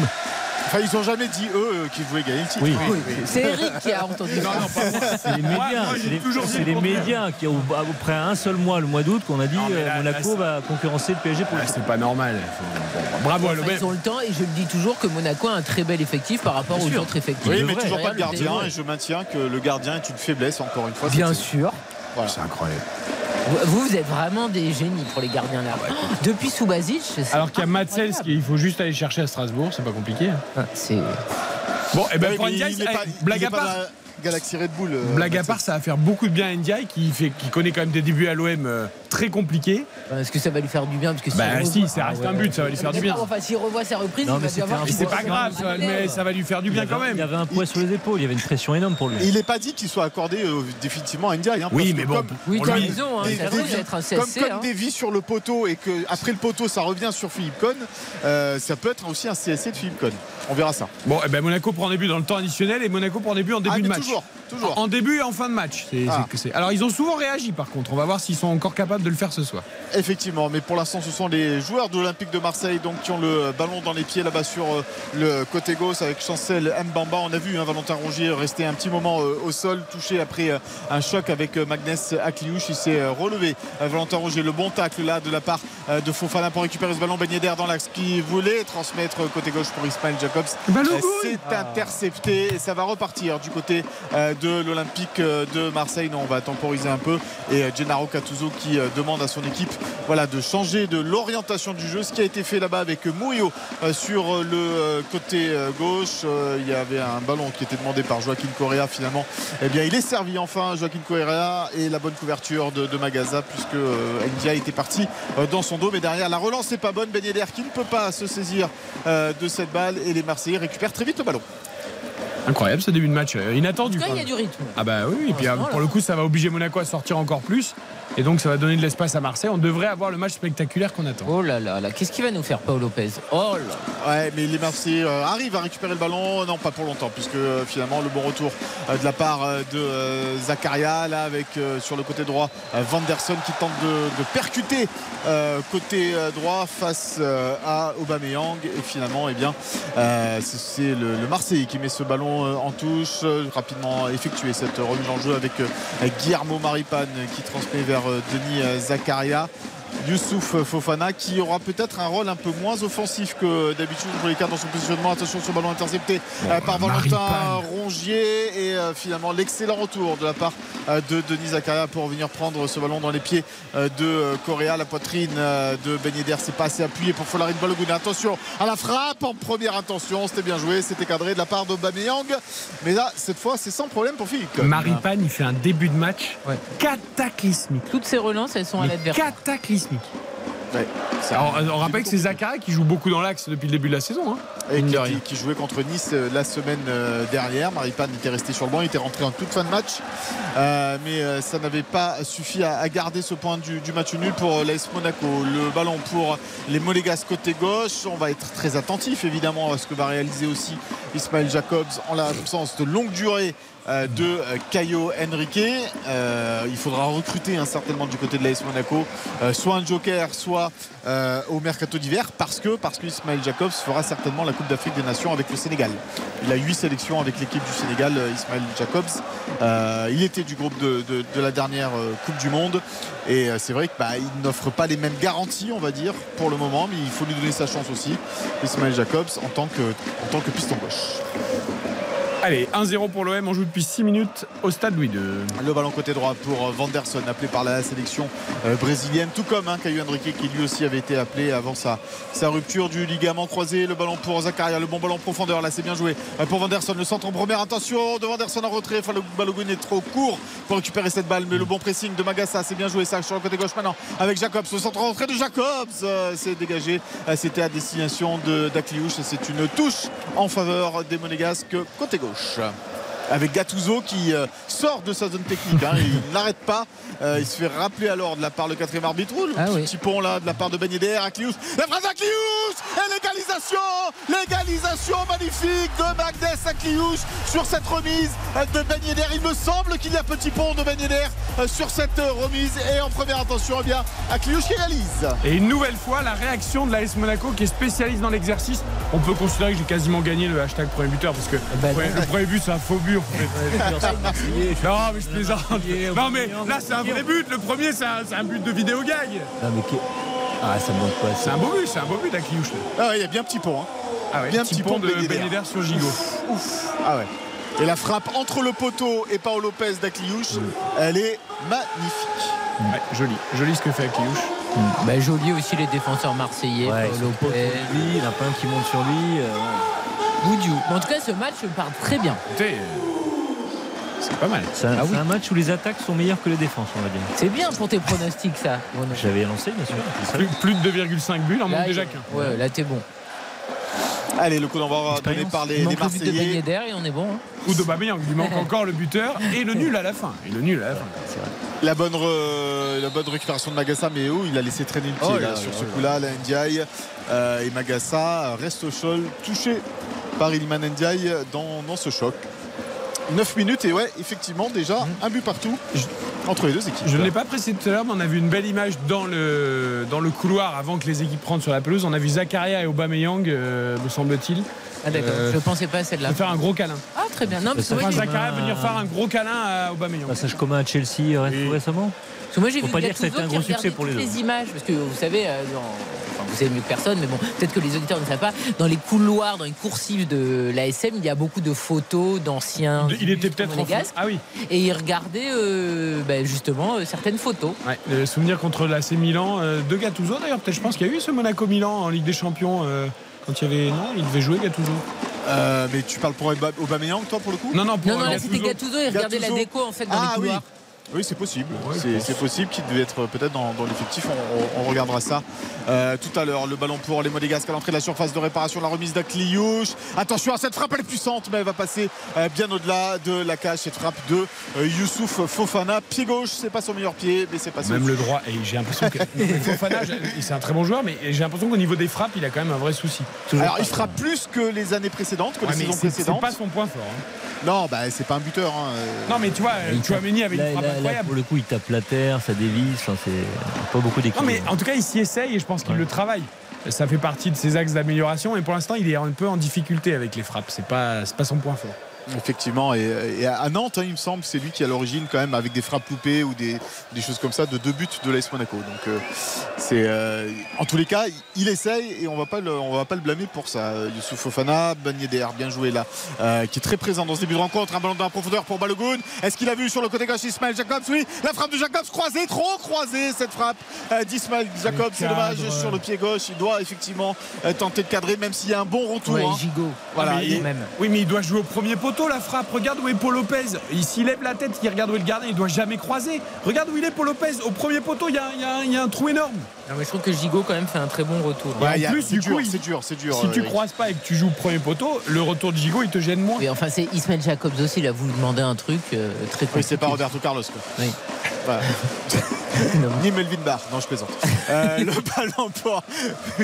Enfin, ils n'ont jamais dit, eux, euh, qu'ils voulaient gagner le titre. Oui. C'est Eric qui a entendu ça. Non, non, pas moi. C'est les Moi, médias, moi, c'est les, dit c'est le les médias qui, au- à peu près un seul mois, le mois d'août, qu'on a dit Non, euh, là, Monaco là, va concurrencer le PSG pour le Ah, titre. c'est pas normal. Bravo à l'OM. ils ont le temps et je le dis toujours que Monaco a un très bel effectif par rapport Bien aux sûr. autres effectifs. Oui, Il mais toujours pas de gardien et je maintiens que le gardien est une faiblesse, encore une fois. Bien sûr. Voilà. C'est incroyable. Vous, vous êtes vraiment des génies pour les gardiens là. Depuis Subasic, c'est Alors qu'il y a incroyable. il faut juste aller chercher à Strasbourg, c'est pas compliqué. hein. Ah, C'est Bon, et ben Oui, pour Ndiaye, blague à part. la Galaxy Red Bull. euh, Blague à part, ça va faire beaucoup de bien à Ndiaye qui, fait, qui connaît quand même des débuts à l'OM euh, très compliqués. Est-ce que ça va lui faire du bien parce que Bah si, revoit- ça reste un but, ça va lui faire du bien. Enfin, s'il revoit sa reprise, Non, il mais va c'était bien voir un Et qu'il c'est pas grave, ça, mais ça va lui faire du bien avait, quand il même. avait un poids sur les épaules, il y avait une pression énorme pour lui. Et il n'est pas dit qu'il soit accordé euh, définitivement à Ndiaye. hein, Oui, mais bon, comme- Oui, as lui, raison, hein, des- ça des- d'être un Comme, CSC. comme hein. des vies sur le poteau et que après le poteau ça revient sur Philippe Cohn, euh, ça peut être aussi un CSC de Philippe Cohn. On verra ça. Bon, eh ben Monaco prend des buts dans le temps additionnel et Monaco prend des buts en début ah, de match. toujours, toujours. En début et en fin de match. C'est- Ah. Alors ils ont souvent réagi par contre. On va voir s'ils sont encore capables de le faire ce soir. Effectivement, mais pour l'instant, ce sont les joueurs de l'Olympique de Marseille donc, qui ont le ballon dans les pieds là-bas sur euh, le côté gauche avec Chancel Mbamba. On a vu hein, Valentin Rongier rester un petit moment euh, au sol, touché après euh, un choc avec euh, Magnès Akliouche. Il s'est euh, relevé. Euh, Valentin Rongier, le bon tacle là de la part euh, de Fofana pour récupérer ce ballon. baigné d'air dans l'axe qui voulait transmettre côté gauche pour Ismaël Jacobs. Ballon Euh, C'est intercepté et ça va repartir du côté euh, de l'Olympique de Marseille. Non, on va temporiser un peu. Et euh, Gennaro Cattuso qui euh, demande à son équipe voilà, de changer de l'orientation du jeu. Ce qui a été fait là-bas avec Mourio euh, sur euh, le euh, côté euh, gauche. Euh, Il y avait un ballon qui était demandé par Joaquin Correa finalement. Eh bien, il est servi enfin, Joaquin Correa, et la bonne couverture de, de Magaza puisque euh, Ndia était parti euh, dans son dos. Mais derrière, la relance n'est pas bonne. Ben Yedder qui ne peut pas se saisir euh, de cette balle et les Marseillais récupèrent très vite le ballon. Incroyable ce début de match, En inattendu. tout cas, quand il y a du rythme. Ah bah oui, et puis pour le coup ça va obliger Monaco à sortir encore plus. Et donc ça va donner de l'espace à Marseille. On devrait avoir le match spectaculaire qu'on attend. Oh là là là, qu'est-ce qu'il va nous faire Paul Lopez? Oh là Ouais, mais les Marseillais euh, arrivent à récupérer le ballon. Non, pas pour longtemps, puisque euh, finalement le bon retour euh, de la part euh, de euh, Zakaria, là, avec euh, sur le côté droit euh, Vanderson qui tente de, de percuter euh, côté droit face euh, à Aubameyang. Et finalement, eh bien, euh, c'est- le, le Marseillais qui met ce ballon euh, en touche. Rapidement effectuer cette remise en jeu avec euh, Guillermo Maripane qui transmet vers euh, Denis euh, Zakaria. Youssouf Fofana qui aura peut-être un rôle un peu moins offensif que d'habitude pour les cartes dans son positionnement. Attention sur le ballon intercepté euh, par Valentin Rongier et euh, finalement l'excellent retour de la part euh, de Denis Zakaria pour venir prendre ce ballon dans les pieds de Correa. La poitrine de Ben Yedder c'est pas assez appuyé pour Folarin Balogun. Attention à la frappe en première intention. C'était bien joué, c'était cadré de la part d'Aubameyang. Mais là, cette fois, c'est sans problème pour Philippe. Maripane, il fait un début de match cataclysmique. Toutes ces relances, elles sont à l'adversaire. Cataclysmique. On rappelle que c'est Zakaria qui joue beaucoup dans l'axe depuis le début de la saison. Hein. Et qui, jouait contre Nice euh, la semaine euh, dernière. Maripane était resté sur le banc, il était rentré en toute fin de match. Euh, mais ça n'avait pas suffi à, garder ce point du, match nul pour l'AS Monaco. Le ballon pour les Monégas côté gauche. On va être très attentif évidemment à ce que va réaliser aussi Ismaël Jacobs en l'absence de longue durée de euh, Caio Henrique. Euh, il faudra recruter hein, certainement du côté de l'AS Monaco soit un joker, soit au mercato d'hiver parce que parce Jacobs fera certainement la Coupe d'Afrique des Nations avec le Sénégal. Il a huit sélections avec l'équipe du Sénégal, Ismaël Jacobs. il était du groupe de, la dernière Coupe du Monde et c'est vrai qu'il bah, n'offre pas les mêmes garanties, on va dire, pour le moment, mais il faut lui donner sa chance aussi, Ismaël Jacobs, en tant que, en tant piston gauche. Allez, 1-0 pour l'OM, on joue depuis 6 minutes au stade Louis II. Le ballon côté droit pour Vanderson, appelé par la sélection euh, brésilienne, tout comme hein, Caio Henrique qui lui aussi avait été appelé avant sa, sa rupture du ligament croisé. Le ballon pour Zakaria, le bon ballon profondeur, là c'est bien joué euh, pour Vanderson. Le centre en première attention de Vanderson en retrait. Enfin, le Balogun est trop court pour récupérer cette balle, mais le bon pressing de Magassa, c'est bien joué ça sur le côté gauche maintenant avec Jacobs. Le centre en retrait de Jacobs, euh, c'est dégagé. C'était à destination de d'Akliouche. C'est une touche en faveur des Monégasques côté gauche Галуша. Avec Gattuso qui euh, sort de sa zone technique. Hein. il n'arrête pas. Euh, il se fait rappeler alors de la part le quatrième arbitre. Le ah petit pont là de la part de Ben Yedder. Aklius. La frappe d'Aklius Et l'égalisation L'égalisation magnifique de Magdes Aklius sur cette remise de Ben Yedder. Il me semble qu'il y a petit pont de Ben Yedder sur cette remise. Et en première intention, eh bien, Aklius qui réalise. Et une nouvelle fois, la réaction de l'AS Monaco qui est spécialiste dans l'exercice. On peut considérer que j'ai quasiment gagné le hashtag premier buteur parce que eh ben, le premier but c'est un faux but. non, mais je plaisante. Non, mais là, c'est un vrai but. Le premier, c'est un, but de vidéo gag. Non, mais Ah, ça me manque pas. C'est un beau but, c'est un beau but d'Akliouche. Ah, il y a bien petit pont. Hein. Ah ouais, bien petit, pont, de Ben sur Gigot. Ouf. Ah ouais. Et la frappe entre le poteau et Paolo Lopez d'Akliouche, mm. elle est magnifique. Ouais, joli. Joli ce que fait Akliouche. Mm. Bah, joli aussi les défenseurs marseillais. Ouais, Lopez. il y en a pas un qui monte sur lui. Euh, en tout cas, ce match me parle très bien. C'est pas mal. C'est un, ah match où les attaques sont meilleures que les défenses, on va dire. C'est bien pour tes pronostics, ça. J'avais lancé, bien sûr. Plus, de 2,5 buts, en manque déjà qu'un. Ouais, là, t'es bon. Allez, le coup d'envoi donné par les, les Marseillais. De et on est bon. Hein. Ou de Babeyang, il manque encore le buteur et le nul à la fin. Et le nul à la fin, c'est vrai. La bonne, la bonne récupération de Magassa, mais où il a laissé traîner le pied oh là, sur ce coup-là, la Ndiaye. Euh, et Magassa reste au sol, touché par Ilman Ndiaye dans, dans ce choc. 9 minutes et ouais, effectivement, déjà mhm. un but partout entre les deux équipes. Je ne l'ai pas précisé tout à l'heure, mais on a vu une belle image dans le, dans le couloir avant que les équipes rentrent sur la pelouse. On a vu Zakaria et Aubameyang, euh, me semble-t-il. Ah d'accord, euh, je ne pensais pas à celle-là. Faire un gros câlin. Ah très bien. Non, parce que Zakaria venir faire un gros câlin à Aubameyang. Passage commun à Chelsea récemment parce que moi j'ai vu pas dire que c'était un gros succès pour les, les images parce que vous savez vous savez mieux que personne, mais bon, peut-être que les auditeurs ne savent pas. Dans les couloirs, dans les coursives de l'ASM, il y a beaucoup de photos d'anciens. Il était peut-être en Ah oui. Et il regardait euh, ben, justement euh, certaines photos. Ouais, le souvenir contre l'AC Milan euh, de Gattuso d'ailleurs. Peut-être, je pense qu'il y a eu ce Monaco Milan en Ligue des Champions quand il y avait. Non, il devait jouer Gattuso. mais tu parles pour Aubameyang, toi, pour le coup? Non, non, pour Non, non, c'était Gattuso. Il regardait la déco en fait dans ah, les couloirs. Oui, c'est possible. c'est possible qu'il devait être peut-être dans, l'effectif. On, regardera ça euh, tout à l'heure. Le ballon pour les Monégasques à l'entrée de la surface de réparation. La remise d'Akliouche. Attention à cette frappe, elle est puissante, mais elle va passer euh, bien au-delà de la cage. Cette frappe de euh, Youssouf Fofana. Pied gauche, c'est pas son meilleur pied, mais c'est passé. Même le droit. Et j'ai l'impression que Fofana, c'est un très bon joueur, mais j'ai l'impression qu'au niveau des frappes, il a quand même un vrai souci. Alors, il frappe plus que les années précédentes, que les saisons précédentes. C'est pas son point fort. Hein. Non, bah, c'est pas un buteur. Hein. Non, mais tu vois, tu as Méni avec une frappe incroyable. pour le coup, il tape la terre, ça dévisse. c'est pas beaucoup d'équipes. Non, mais en tout cas, il s'y essaye et je pense qu'il le travaille. Ça fait partie de ses axes d'amélioration et pour l'instant, il est un peu en difficulté avec les frappes. C'est pas, pas son point fort. Effectivement, et, à Nantes, hein, il me semble, c'est lui qui à l'origine quand même avec des frappes loupées ou des, choses comme ça de deux buts de l'AS Monaco. Donc euh, c'est euh, en tous les cas, il essaye et on va pas le, on va pas le blâmer pour ça. Youssouf Fofana, Ben bien joué là, euh, qui est très présent dans ce début de rencontre. Un ballon dans la profondeur pour Balogun. Est-ce qu'il a vu sur le côté gauche Ismaël Jacobs Oui, la frappe de Jacobs croisée, trop croisée cette frappe d'Ismaël Jacobs. C'est dommage sur le pied gauche. Il doit effectivement tenter de cadrer, même s'il y a un bon retour. Ouais, hein. Voilà. Oui, mais il doit jouer au premier poteau la frappe. Regarde où est Paul Lopez. S'il lève la tête, il regarde où est le gardien, il doit jamais croiser. Regarde où il est Paul Lopez. Au premier poteau, il y a, un trou énorme. mais je trouve que Gigot quand même fait un très bon retour. en plus, c'est dur, c'est dur. Si tu croises pas et que tu joues au premier poteau, le retour de Gigot, il te gêne moins. Oui, enfin, c'est Ismaël Jacobs aussi. Il a voulu demander un truc euh, très compliqué. Oui, c'est pas Roberto Carlos. Quoi. Oui. Ni Melvin Barr, non je plaisante. Euh, le ballon pour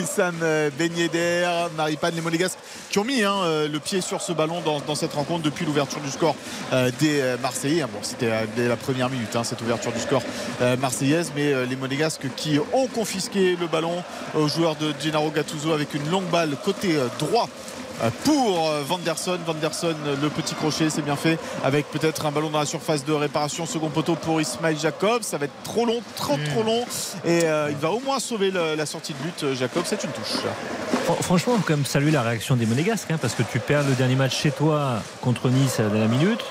Sam euh, Ben Yedder, Maripane, les Monégasques qui ont mis hein, euh, le pied sur ce ballon dans, cette rencontre depuis l'ouverture du score des Marseillais. Bon, c'était dès la première minute hein, cette ouverture du score marseillaise, mais les Monégasques qui ont confisqué le ballon aux joueurs de Gennaro Gattuso avec une longue balle côté droit pour Vanderson. Vanderson, le petit crochet, c'est bien fait avec peut-être un ballon dans la surface de réparation. Second poteau pour Ismail Jacob. Ça va être trop long, trop trop long. Et euh, il va au moins sauver la sortie de but. Euh, Jacob, c'est une touche. Franchement, on peut quand même saluer la réaction des Monégasques hein, parce que tu perds le dernier match chez toi contre Nice à la dernière minute.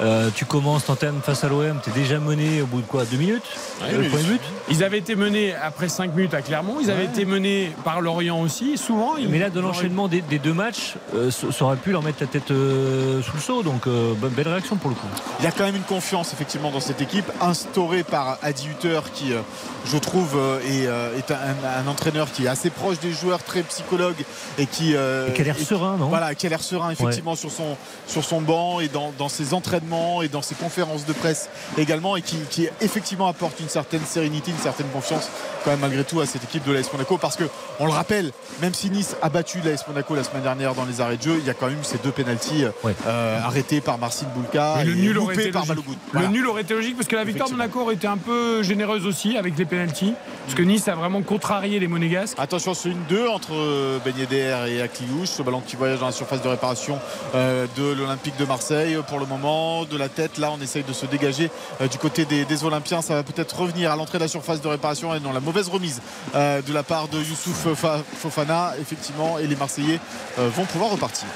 Euh, tu commences, t'entraînes face à l'OM, tu es déjà mené au bout de quoi Deux minutes Le premier but Ils avaient été menés après 5 minutes à Clermont, ils avaient été menés par Lorient aussi, souvent. Mais là, de l'enchaînement des, deux matchs, euh, ça aurait pu leur mettre la tête euh, sous le seau, donc belle réaction pour le coup. Il y a quand même une confiance effectivement dans cette équipe, instaurée par Adi Hutter qui, je trouve, est, un, entraîneur qui est assez proche des joueurs, très psychologue et qui. et qui a l'air serein, non? Voilà, qui a l'air serein effectivement sur, son, sur son banc et dans, dans ses entraînements et dans ses conférences de presse également et qui, effectivement apporte une certaine sérénité, une certaine confiance quand même malgré tout à cette équipe de l'AS Monaco parce que on le rappelle, même si Nice a battu l'AS Monaco la semaine dernière dans les arrêts de jeu, il y a quand même ces deux pénalties euh, arrêtés par Marcin Boulka et, le nul aurait été par Le nul aurait été logique parce que la victoire de Monaco aurait été un peu généreuse aussi avec les pénalties parce que Nice a vraiment contrarié les Monégasques. Attention, c'est une 2 entre euh, Ben Yedder et Akliouche, ce ballon qui voyage dans la surface de réparation euh, de l'Olympique de Marseille pour le moment de la tête. Là, on essaye de se dégager euh, du côté des, Olympiens. Ça va peut-être revenir à l'entrée de la surface de réparation et non la mauvaise remise euh, de la part de Youssouf Fofana, effectivement. Et les Marseillais euh, vont pouvoir repartir.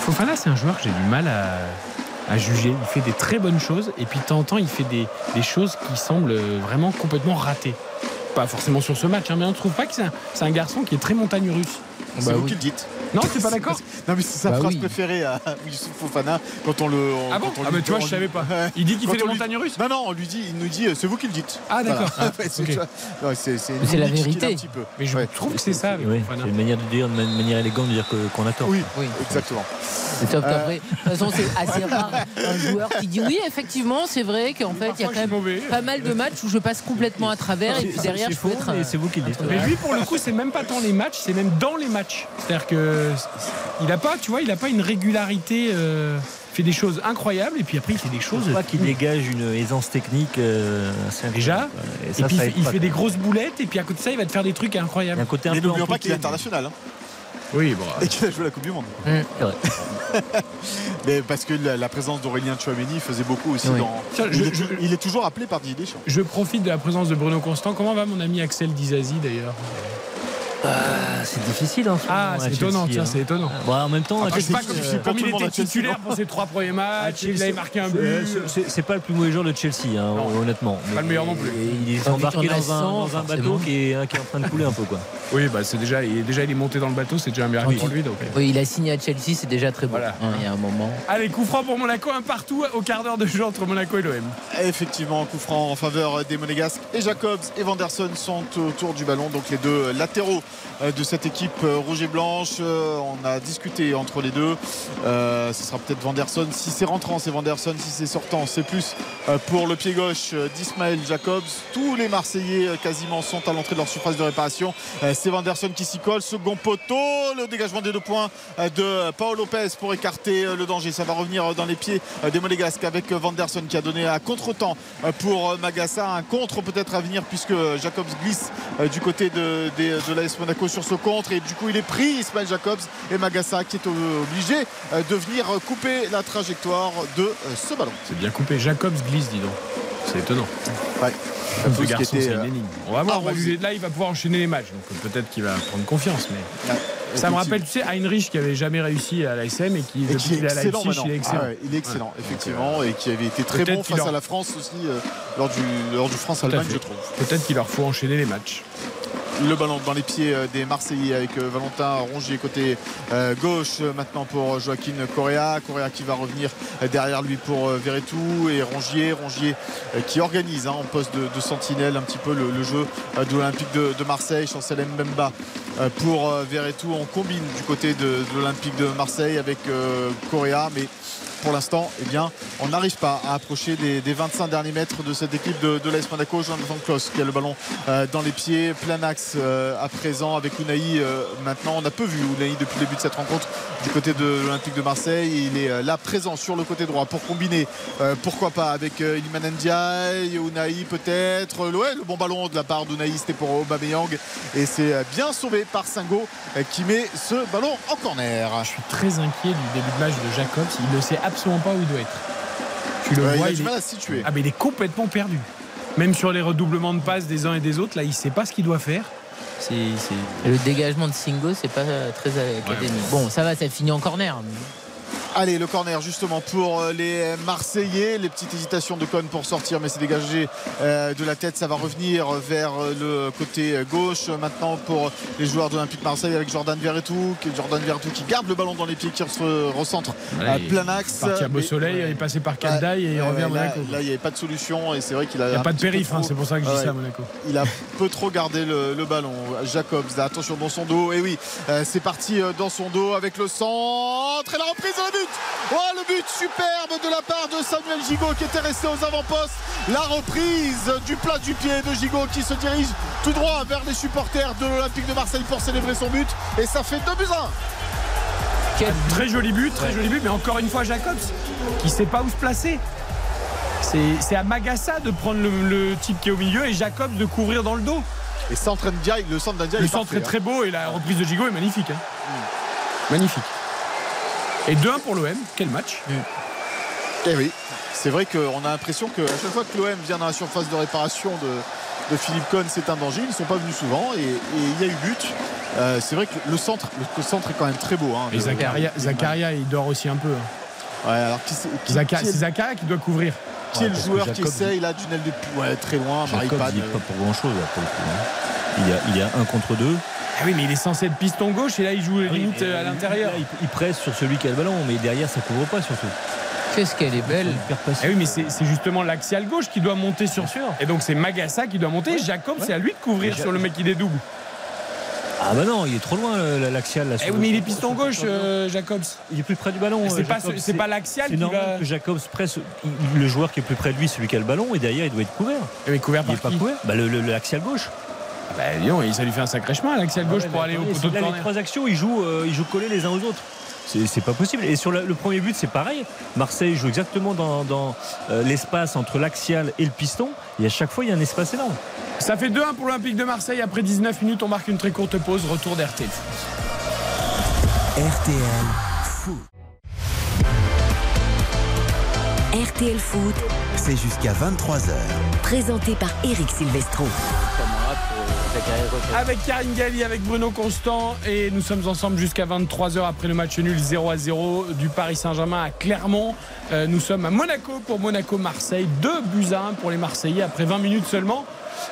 Fofana, c'est un joueur que j'ai du mal à, juger. Il fait des très bonnes choses et puis de temps en temps, il fait des, choses qui semblent vraiment complètement ratées. Pas forcément sur ce match, hein, mais on ne trouve pas que c'est un, garçon qui est très montagne russe. C'est bah vous qui le dites. Non, t'es pas d'accord? Non, mais c'est sa bah phrase préférée à Youssouf Fofana quand on le. ah bon Ah, mais tu vois, je savais pas. Il dit qu'il fait les montagnes russes Non, non, on lui dit, il nous dit, c'est vous qui le dites. Ah, d'accord. c'est la vérité. Mais je trouve que c'est ça. C'est une manière de dire, une manière élégante de dire qu'on a tort. Oui, exactement. C'est top. Euh. De toute façon, c'est assez rare un joueur qui dit oui, effectivement, c'est vrai qu'en fait, il y a quand même pas mal de matchs où je passe complètement à travers et puis derrière, je peux être. C'est vous qui le dites. Mais lui, pour le coup, c'est même pas tant les matchs, c'est même dans les matchs. C'est-à-dire que il a pas, tu vois, il a pas une régularité. Euh, fait des choses incroyables et puis après il fait des choses. Pas qu'il dégage une aisance technique. Euh, Déjà. Et, puis il fait, des grosses boulettes et puis à côté de ça il va te faire des trucs incroyables. Un côté un Mais n'oublions pas qu'il est international. Hein. Oui, bon. Et qu'il a joué la Coupe du Monde. Mmh. Mais parce que la, présence d'Aurélien Chouameni faisait beaucoup aussi dans. il, est, toujours appelé par Didier Deschamps. Je profite de la présence de Bruno Constant. Comment va mon ami Axel Dizazi d'ailleurs? Ah, c'est difficile en Ah, c'est étonnant, tiens, hein. c'est étonnant. en même temps, je sais pas comme si parmi il était titulaire pour ses trois premiers matchs, il avait marqué un but. C'est pas le plus mauvais joueur de Chelsea, hein, honnêtement. Pas le meilleur non plus. Il est embarqué dans un, dans un bateau qui est, qui est, en train de couler un peu, quoi. Oui, bah c'est déjà, il est déjà il est monté dans le bateau, c'est déjà un miracle pour lui. Donc. Oui, il a signé à Chelsea, c'est déjà très bon. Voilà. Hein, il y a un moment. Allez, coup franc pour Monaco, un partout au quart d'heure de jeu entre Monaco et l'OM. Effectivement, coup franc en faveur des Monégasques. Et Jacobs et Vanderson sont autour du ballon, donc les deux latéraux euh, de cette équipe euh, rouge et blanche. Euh, on a discuté entre les deux. ce sera peut-être Vanderson. Si c'est rentrant, c'est Vanderson. Si c'est sortant, c'est plus pour le pied gauche d'Ismaël Jacobs. Tous les Marseillais quasiment sont à l'entrée de leur surface de réparation. C'est Vanderson qui s'y colle. Second poteau. Le dégagement des deux points de Paolo Lopez pour écarter le danger. Ça va revenir dans les pieds des Monégasques avec Vanderson qui a donné un contre-temps pour Magassa. Un contre peut-être à venir puisque Jacobs glisse du côté de, de, de Monaco sur ce contre et du coup il est pris Ismaël Jacobs et Magassa qui est obligé euh, de venir couper la trajectoire de euh, ce ballon. C'est bien coupé. Jacobs glisse, dis donc. C'est étonnant. Ouais. Ce garçon, était, c'est une euh, énigme. On va voir, là il va pouvoir enchaîner les matchs. Donc peut-être qu'il va prendre confiance. Mais Ouais. ça me rappelle, tu sais, Heinrich qui avait jamais réussi à l'ASM et qui, et depuis qui est à excellent Leipzig, maintenant. il est excellent. Ah ouais, il est excellent, effectivement, et qui avait été très bon face à la France aussi euh, lors du, lors du France-Allemagne, je trouve. Peut-être qu'il leur faut enchaîner les matchs. Le ballon dans les pieds euh, des Marseillais avec euh, Valentin Rongier côté euh, gauche maintenant pour Joaquin Correa. Correa qui va revenir derrière lui pour Verretou et Rongier. Rongier qui organise hein, en poste de, de sentinelle un petit peu le, jeu de l'Olympique de, Marseille. Chancel Mbemba pour Verretou. On combine du côté de, de l'Olympique de Marseille avec Correa, mais pour l'instant, eh bien, on n'arrive pas à approcher des, des 25 derniers mètres de cette équipe de, de l'AS Monaco. Jonathan Klaus qui a le ballon euh, dans les pieds, plein axe euh, à présent avec Unai. euh, maintenant, on a peu vu Unai depuis le début de cette rencontre du côté de l'Olympique de Marseille. Il est euh, là présent sur le côté droit pour combiner, pourquoi pas, avec Iliman Ndiaye, Unai peut-être. Le, bon ballon de la part d'Unai, c'était pour Aubameyang et c'est bien sauvé par Singo qui met ce ballon en corner. Je suis très inquiet du début de match de Jacobs. Il ne sait absolument pas où il doit être. Tu le Euh, il vois, a il du est- mal à se situer. Ah, mais il est complètement perdu. Même sur les redoublements de passes des uns et des autres, là, il sait pas ce qu'il doit faire. C'est, c'est- Et le dégagement de Singo, c'est pas euh, très académique. Bon, ça va, ça finit en corner. Allez, le corner justement pour euh, les Marseillais. Les petites hésitations de Cohn pour sortir, mais c'est dégagé euh, de la tête. Ça va revenir vers euh, le côté gauche maintenant pour les joueurs de l'Olympique Marseille avec Jordan Verretou. Jordan Verretou qui garde le ballon dans les pieds, qui se recentre à il est plein axe. parti à Beau Mais- Soleil, il est passé par Caldaï et il revient à là, Monaco. Là, il n'y avait pas de solution et c'est vrai qu'il a. Il n'y a pas de périph', hein, c'est pour ça que je dis Ouais. ça à Monaco. Il a peu trop gardé le, le ballon. Jacobs, là, attention dans son dos. Et oui, c'est parti dans son dos avec le centre et la reprise de la but. Oh, le but superbe de la part de Samuel Gigot qui était resté aux avant-postes. La reprise du plat du pied de Gigot qui se dirige tout droit vers les supporters de l'Olympique de Marseille pour célébrer son but. Et ça fait 2 buts à 1. Quel Très joli but, très joli but, mais encore une fois Jacobs qui sait pas où se placer. C'est à Magassa de prendre le, le type qui est au milieu et Jacobs de couvrir dans le dos. Et centre Ndiaye, le centre d'Indiaye Le est centre parfait, est très beau et la reprise de Gigot est magnifique. hein. Mm. Magnifique. Et 2-1 pour l'OM, quel match Eh oui, c'est vrai qu'on a l'impression qu'à chaque fois que l'OM vient dans la surface de réparation de, de Philippe Cohn, c'est un danger. Ils ne sont pas venus souvent et, et il y a eu but. Euh, c'est vrai que le centre, le centre est quand même très beau. hein, Et Zakaria, Zakaria, il dort aussi un peu. hein. Ouais, alors qui, c'est- qui- Zaka- qui est, C'est Zakaria qui doit couvrir. qui est le joueur qui essaye là, tunnel de ouais, très loin, Jacob, il est pas pour grand chose pour le coup. hein. Il y a, il y a un contre deux. Ah oui, mais il est censé être piston gauche et là il joue Ah oui, limite euh, à euh, l'intérieur. Il, il presse sur celui qui a le ballon, mais derrière ça couvre pas surtout. Qu'est-ce qu'elle est belle. Ah oui, mais c'est justement l'axial gauche qui doit monter sur. Et donc c'est Magassa qui doit monter. Jacob, c'est à lui de couvrir sur le mec qui dédouble. Ah bah non, il est trop loin l'axial là. Eh oui, mais il est piston gauche, euh, Jacobs. Il est plus près du ballon. C'est pas, c'est l'axial C'est qui normal va. que Jacobs presse le joueur qui est plus près de lui, celui qui a le ballon, et derrière il doit être couvert. Eh, Mais couvert Il par est pas couvert. Bah l'axial gauche. Ah bah, donc, ça lui fait un sacré chemin, l'axial gauche, Ah ouais, pour aller au poteau de là, les trois actions, ils jouent, euh, ils jouent collés les uns aux autres. C'est c'est pas possible. Et sur la- le premier but, c'est pareil. Marseille joue exactement dans, dans, euh, l'espace entre l'axial et le piston. Et à chaque fois, il y a un espace énorme. Ça fait 2-1 pour l'Olympique de Marseille. Après 19 minutes, on marque une très courte pause. Retour d'RTL. RTL Foot. RTL Foot, C'est jusqu'à 23h. présenté par Eric Silvestro. Avec Karine Galli, avec Bruno Constant. Et nous sommes ensemble jusqu'à 23h après le match nul 0 à 0 du Paris Saint-Germain à Clermont. Euh, nous sommes à Monaco pour Monaco-Marseille. Deux buts à 1 pour les Marseillais après 20 minutes seulement.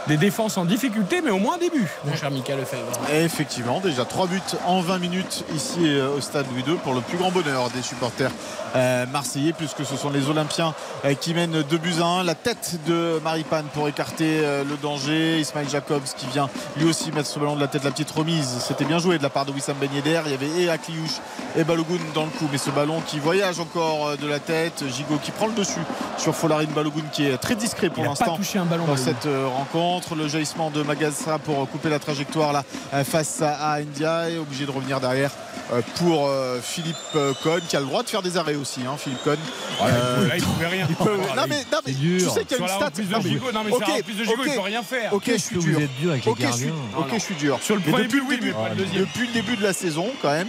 Des défenses en difficulté, mais au moins des buts, mon cher Mika Lefebvre. Et effectivement, déjà 3 buts en 20 minutes ici euh, au stade Louis II pour le plus grand bonheur des supporters euh, marseillais, puisque ce sont les Olympiens euh, qui mènent 2 buts à 1. La tête de Maripane pour écarter euh, le danger. Ismail Jacobs qui vient lui aussi mettre ce ballon de la tête, la petite remise. C'était bien joué de la part de Wissam Ben Yedder. Il y avait et Akliouche et Balogun dans le coup, mais ce ballon qui voyage encore de la tête. Gigot qui prend le dessus sur Folarine Balogun qui est très discret pour Il n'a pas l'instant touché un ballon. dans Balogun. cette euh, rencontre. Rencontre. Le jaillissement de Magassa pour couper la trajectoire là euh, face à India et obligé de revenir derrière euh, pour euh, Philippe Cohn qui a le droit de faire des arrêts aussi. hein, Philippe Cohn. Euh, Là, il pouvait rien. il peut- non mais, non, mais c'est dur. tu sais qu'il y a une stat. reprise de Gigot, non mais ok, sur la reprise de Gigot, ok. il peut rien faire. Ok, je suis dur. Ok, je suis, gardiens ok, je suis dur. Sur le premier depuis but, oui, mais début- pas le deuxième. Depuis le début de la saison, quand même,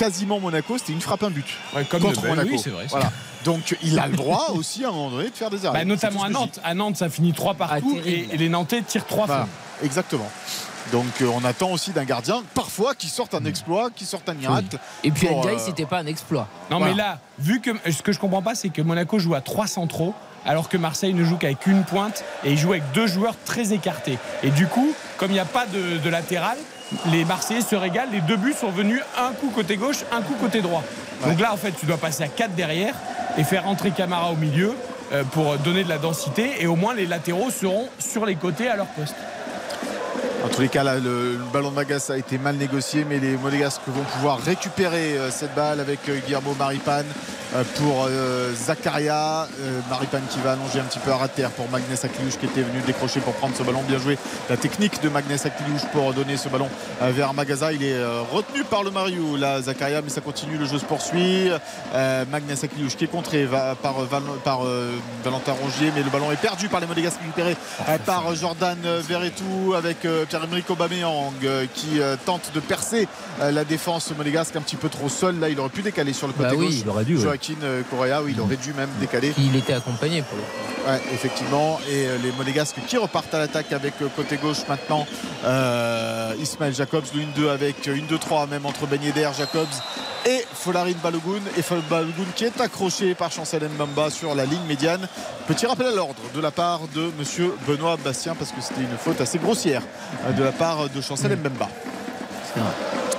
quasiment Monaco, c'était une frappe un but Ouais, comme contre Monaco. oui, c'est vrai, Voilà. Donc il a le droit aussi à un moment donné de faire des arrêts. Bah, notamment à Nantes. À Nantes, ça finit 3 partout Ah, et, et les Nantais tirent 3 Voilà, fois. exactement. Donc euh, on attend aussi d'un gardien, parfois, qui sorte un exploit, qui sorte un miracle. Et puis Pour, Ndiaye, euh, c'était pas un exploit. Non Voilà. mais là, vu que ce que je comprends pas, c'est que Monaco joue à 3 centraux, alors que Marseille ne joue qu'avec une pointe et il joue avec deux joueurs très écartés. Et du coup, comme il n'y a pas de, de latéral, les Marseillais se régalent. Les deux buts sont venus un coup côté gauche, un coup côté droit. Donc là, en fait, tu dois passer à 4 derrière et faire entrer Camara au milieu euh, pour donner de la densité. Et au moins, les latéraux seront sur les côtés à leur poste. En tous les cas, là, le, ballon de Magas a été mal négocié, mais les Monégasques vont pouvoir récupérer euh, cette balle avec euh, Guillermo Maripane euh, pour Zakaria. Maripane qui va allonger un petit peu à terre pour Magnès Akliouche qui était venu décrocher pour prendre ce ballon. Bien joué. La technique de Magnès Akliouche pour donner ce ballon vers Magaza. Il est retenu par le Mariou, là, Zakaria, mais ça continue. Le jeu se poursuit. Magnès Akliouche qui est contré par, Val- par Valentin Rongier, mais le ballon est perdu par les Monégasques récupéré par Jordan Verretou avec Pierre-Emerick Aubameyang euh, qui euh, tente de percer euh, la défense monégasque un petit peu trop seul. Là, il aurait pu décaler sur le côté Bah oui, gauche. Il aurait dû. Joaquin Correa, oui, il aurait dû même décaler. Il était accompagné pour le. Ouais, effectivement. Et les Monégasques qui repartent à l'attaque avec côté gauche maintenant. Euh, Ismaël Jacobs, le 1-2 avec euh, une 2-3 même entre Ben Yedder, Jacobs et Folarin Balogun. Et Balogun qui est accroché par Chancel Mbamba sur la ligne médiane. Petit rappel à l'ordre de la part de monsieur Benoît Bastien parce que c'était une faute assez grossière euh, de la part de Chancel Mbamba.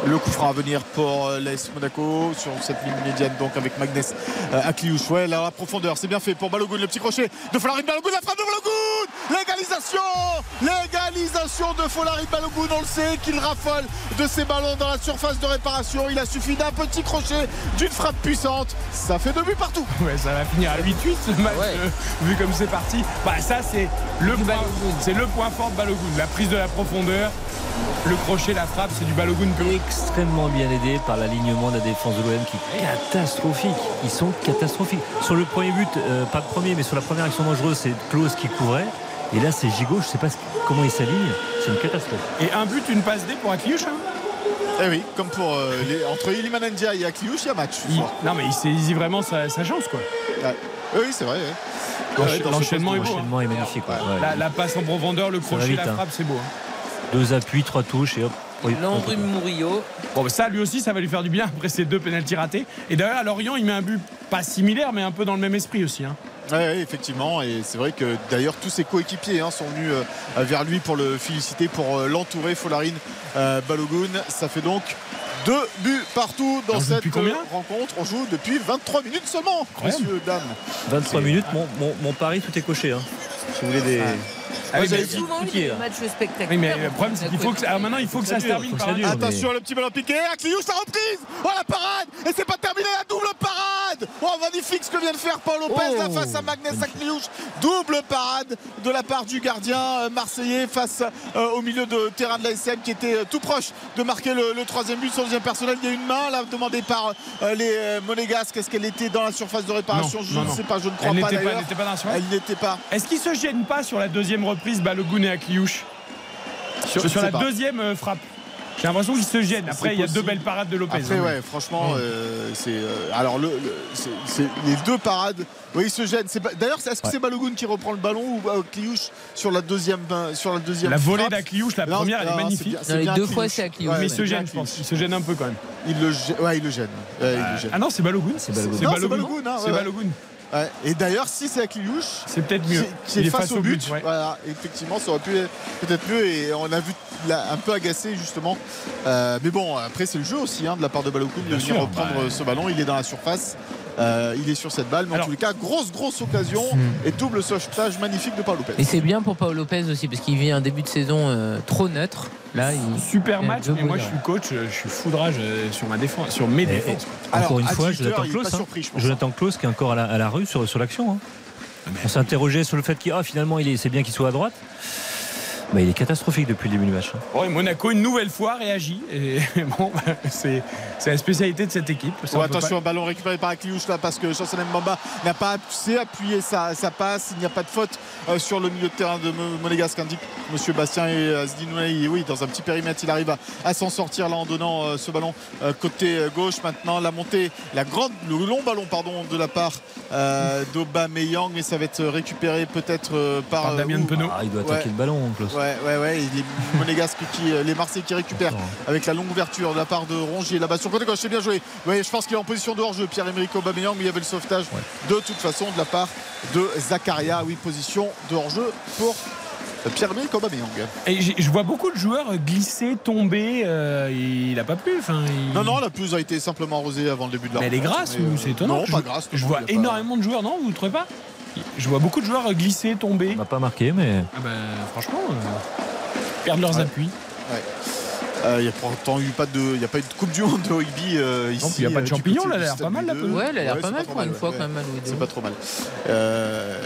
Le coup franc à venir pour euh, l'AS Monaco sur cette ligne médiane donc avec Magnès euh, Akliouche. Ouais, la profondeur, c'est bien fait pour Balogun, le petit crochet de Folarin Balogun, la frappe de Balogun L'égalisation L'égalisation de Folarin Balogun, on le sait qu'il raffole de ses ballons dans la surface de réparation. Il a suffi d'un petit crochet, d'une frappe puissante. Ça fait deux buts partout. Ouais, ça va finir à 8-8 ce match, Ouais. euh, vu comme c'est parti. Bah, ça, c'est le, point, le point fort de Balogun. La prise de la profondeur, le crochet, la frappe, c'est du Balogun pur. extrêmement bien aidé par l'alignement de la défense de l'OM qui est catastrophique. Ils sont catastrophiques. Sur le premier but, euh, pas le premier, mais sur la première action dangereuse, c'est Klose qui couvrait. Et là, c'est Gigot, je sais pas comment il s'aligne. C'est une catastrophe. Et un but, une passe D pour Akliouche. hein. Eh oui, comme pour euh, les- entre Iliman et Akliouche, il y a match. Il- non, mais il saisit vraiment sa, sa chance. quoi. Ouais. Oui, c'est vrai. ouais. Ce L'enchaînement est beau. hein. L'enchaînement est magnifique. ouais. Ouais. La, la passe en profondeur, le crochet, vite, la hein. frappe, c'est beau. hein. Deux appuis, trois touches et hop. Oui, Landry Murillo. Bon, bah, ça, lui aussi, ça va lui faire du bien après ces deux pénaltys ratés. Et d'ailleurs, à Lorient, il met un but pas similaire, mais un peu dans le même esprit aussi. hein. Ouais, ouais, effectivement, et c'est vrai que d'ailleurs tous ses coéquipiers hein, sont venus euh, vers lui pour le féliciter, pour euh, l'entourer, Folarin euh, Balogun. Ça fait donc deux buts partout dans cette euh, rencontre. On joue depuis 23 minutes seulement, Incroyable. messieurs, dames. 23 minutes, mon, mon- mon pari, tout est coché. hein. Si vous voulez des. Ah oui, j'avais mais- Souvent, il y a des matchs spectaculaires. oui, mais le problème, c'est qu'il faut que, alors maintenant, il faut que ça se termine Attention, le petit ballon piqué, Akliouche, la reprise Oh la parade Et c'est pas terminé, la double parade Oh magnifique ce que vient de faire Paul Lopez Oh. là face à Magnès Akliouche Double parade de la part du gardien euh, marseillais face euh, au milieu de terrain de la SM qui était euh, tout proche de marquer le, le troisième but sur le deuxième personnel. Il y a une main là demandée par euh, les Monégasques. Est-ce qu'elle était dans la surface de réparation? Non, Je non, ne non. sais pas, je ne crois Elle pas elle n'était pas dans la surface? Elle n'était pas. Est-ce qu'il se gêne pas sur la deuxième reprise Balogun et Akliouche Sur, la pas. deuxième euh, frappe J'ai l'impression qu'il se gêne. Après, il y a deux belles parades de Lopez. Après, hein. ouais, franchement, euh, c'est. euh, alors, le, le- les deux parades. Oui, il se gêne. D'ailleurs, est-ce que c'est Balogun qui reprend le ballon ou euh, Kliouche sur la deuxième, sur la deuxième La volée d'Akliouche, la Non, première, elle non, est c'est magnifique. Non, les deux fois, c'est Akliouche. Ouais, Mais il se gêne, je pense. Il se gêne un peu quand même. Il le gêne. Ouais, il le gêne. Ouais, il le gêne. Ah non, c'est Balogun. C'est Balogun. C'est Non, c'est Balogun. Ouais. Et d'ailleurs, si c'est Akliouche, C'est peut-être mieux. qui, qui est face, au but, ouais. voilà, effectivement, ça aurait pu être peut-être mieux. Et on a vu là, un peu agacé justement. Euh, mais bon, après c'est le jeu aussi hein, de la part de Balogun de venir reprendre bah, ce ballon. Il est dans la surface. Euh, il est sur cette balle, mais en tous les cas, grosse, grosse occasion et double sauvetage magnifique de Paul Lopez. Et c'est bien pour Paolo Lopez aussi, parce qu'il vit un début de saison euh, trop neutre. Là, il... Super Il match, mais moi je suis coach, je suis foudrage euh, sur ma défense, sur mes Et- défenses. Alors, Encore une fois, 18 Jonathan Klaus. hein. surpris, je pense. Jonathan Klaus qui est encore à la, à la rue sur, sur l'action. hein. On s'interrogeait sur le fait qu'il ah, finalement il est, c'est bien qu'il soit à droite. Bah, il est catastrophique depuis le début du match. hein. Bon, et Monaco, une nouvelle fois, réagit. Et bon, bah, c'est c'est la spécialité de cette équipe. Ça, Ouais, on peut attention, un ballon récupéré par Akliouche là parce que Chancelam Mbamba n'a pas appuyé, appuyé sa, sa passe. Il n'y a pas de faute euh, sur le milieu de terrain de Mo- Monégasque, indique Monsieur Bastien et euh, Zdinouei. Oui, dans un petit périmètre, il arrive à, à s'en sortir là en donnant euh, ce ballon euh, côté gauche. Maintenant, la montée, la grande, le long ballon pardon de la part euh, d'Aubameyang, mais ça va être récupéré peut-être euh, par, Par Damien Penaud. Ah, il doit attaquer Ouais. le ballon, Klaus. Ouais, ouais, ouais. Et les Monégasques qui, euh, les Marseillais qui récupèrent avec la longue ouverture de la part de Rongier là-bas sur le côté gauche. C'est bien joué. Ouais, je pense qu'il est en position de hors-jeu, Pierre-Emerick Aubameyang, mais il y avait le sauvetage de toute façon de la part de Zakaria. Oui, position de hors-jeu pour Pierre-Emerick Aubameyang. Et je vois beaucoup de joueurs glisser, tomber. euh, il a pas plu. Enfin, il- Non, non, la pelouse a été simplement arrosée avant le début de la Mais elle est grasse ou euh, c'est étonnant Non, je, pas grasse. Je vois pas- énormément de joueurs, non Vous ne trouvez pas? Je vois beaucoup de joueurs glisser, tomber. On n'a pas marqué, mais Ah bah, franchement, euh, perdre leurs Ouais. appuis. Euh, Il n'y a pourtant eu pas de, il y a pas eu de Coupe du Monde de rugby euh, ici. Non, puis il y a pas de euh, du champignons, là, elle a l'air pas mal, la pelouse. Ouais, elle a l'air Ouais, pas mal trop pour une ouais, fois ouais. quand même C'est pas trop mal. Euh,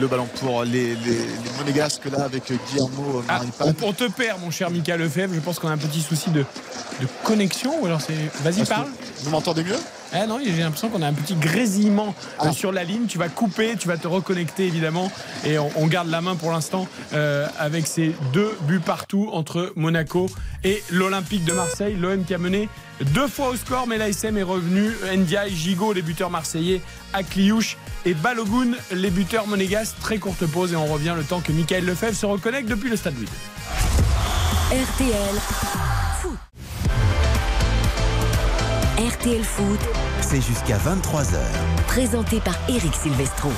le ballon pour les, les, les Monégasques là avec Guillermo Ah, on, on te perd, mon cher Mika Lefebvre. Je pense qu'on a un petit souci de, de connexion. Ou alors c'est. Vas-y, parle. Vous m'entendez mieux? Ah non, j'ai l'impression qu'on a un petit grésillement euh, Ah. sur la ligne. Tu vas couper, tu vas te reconnecter évidemment. Et on, on garde la main pour l'instant euh, avec ces deux buts partout entre Monaco et l'Olympique de Marseille. L'OM qui a mené deux fois au score, mais l'ASM est revenu. Ndiaye, Gigot, les buteurs marseillais, Akliouche et Balogun, les buteurs monégasques. Très courte pause et on revient le temps que Michael Lefebvre se reconnecte depuis le stade Louis. II. RTL RTL Foot, C'est jusqu'à 23h. présenté par Eric Silvestro.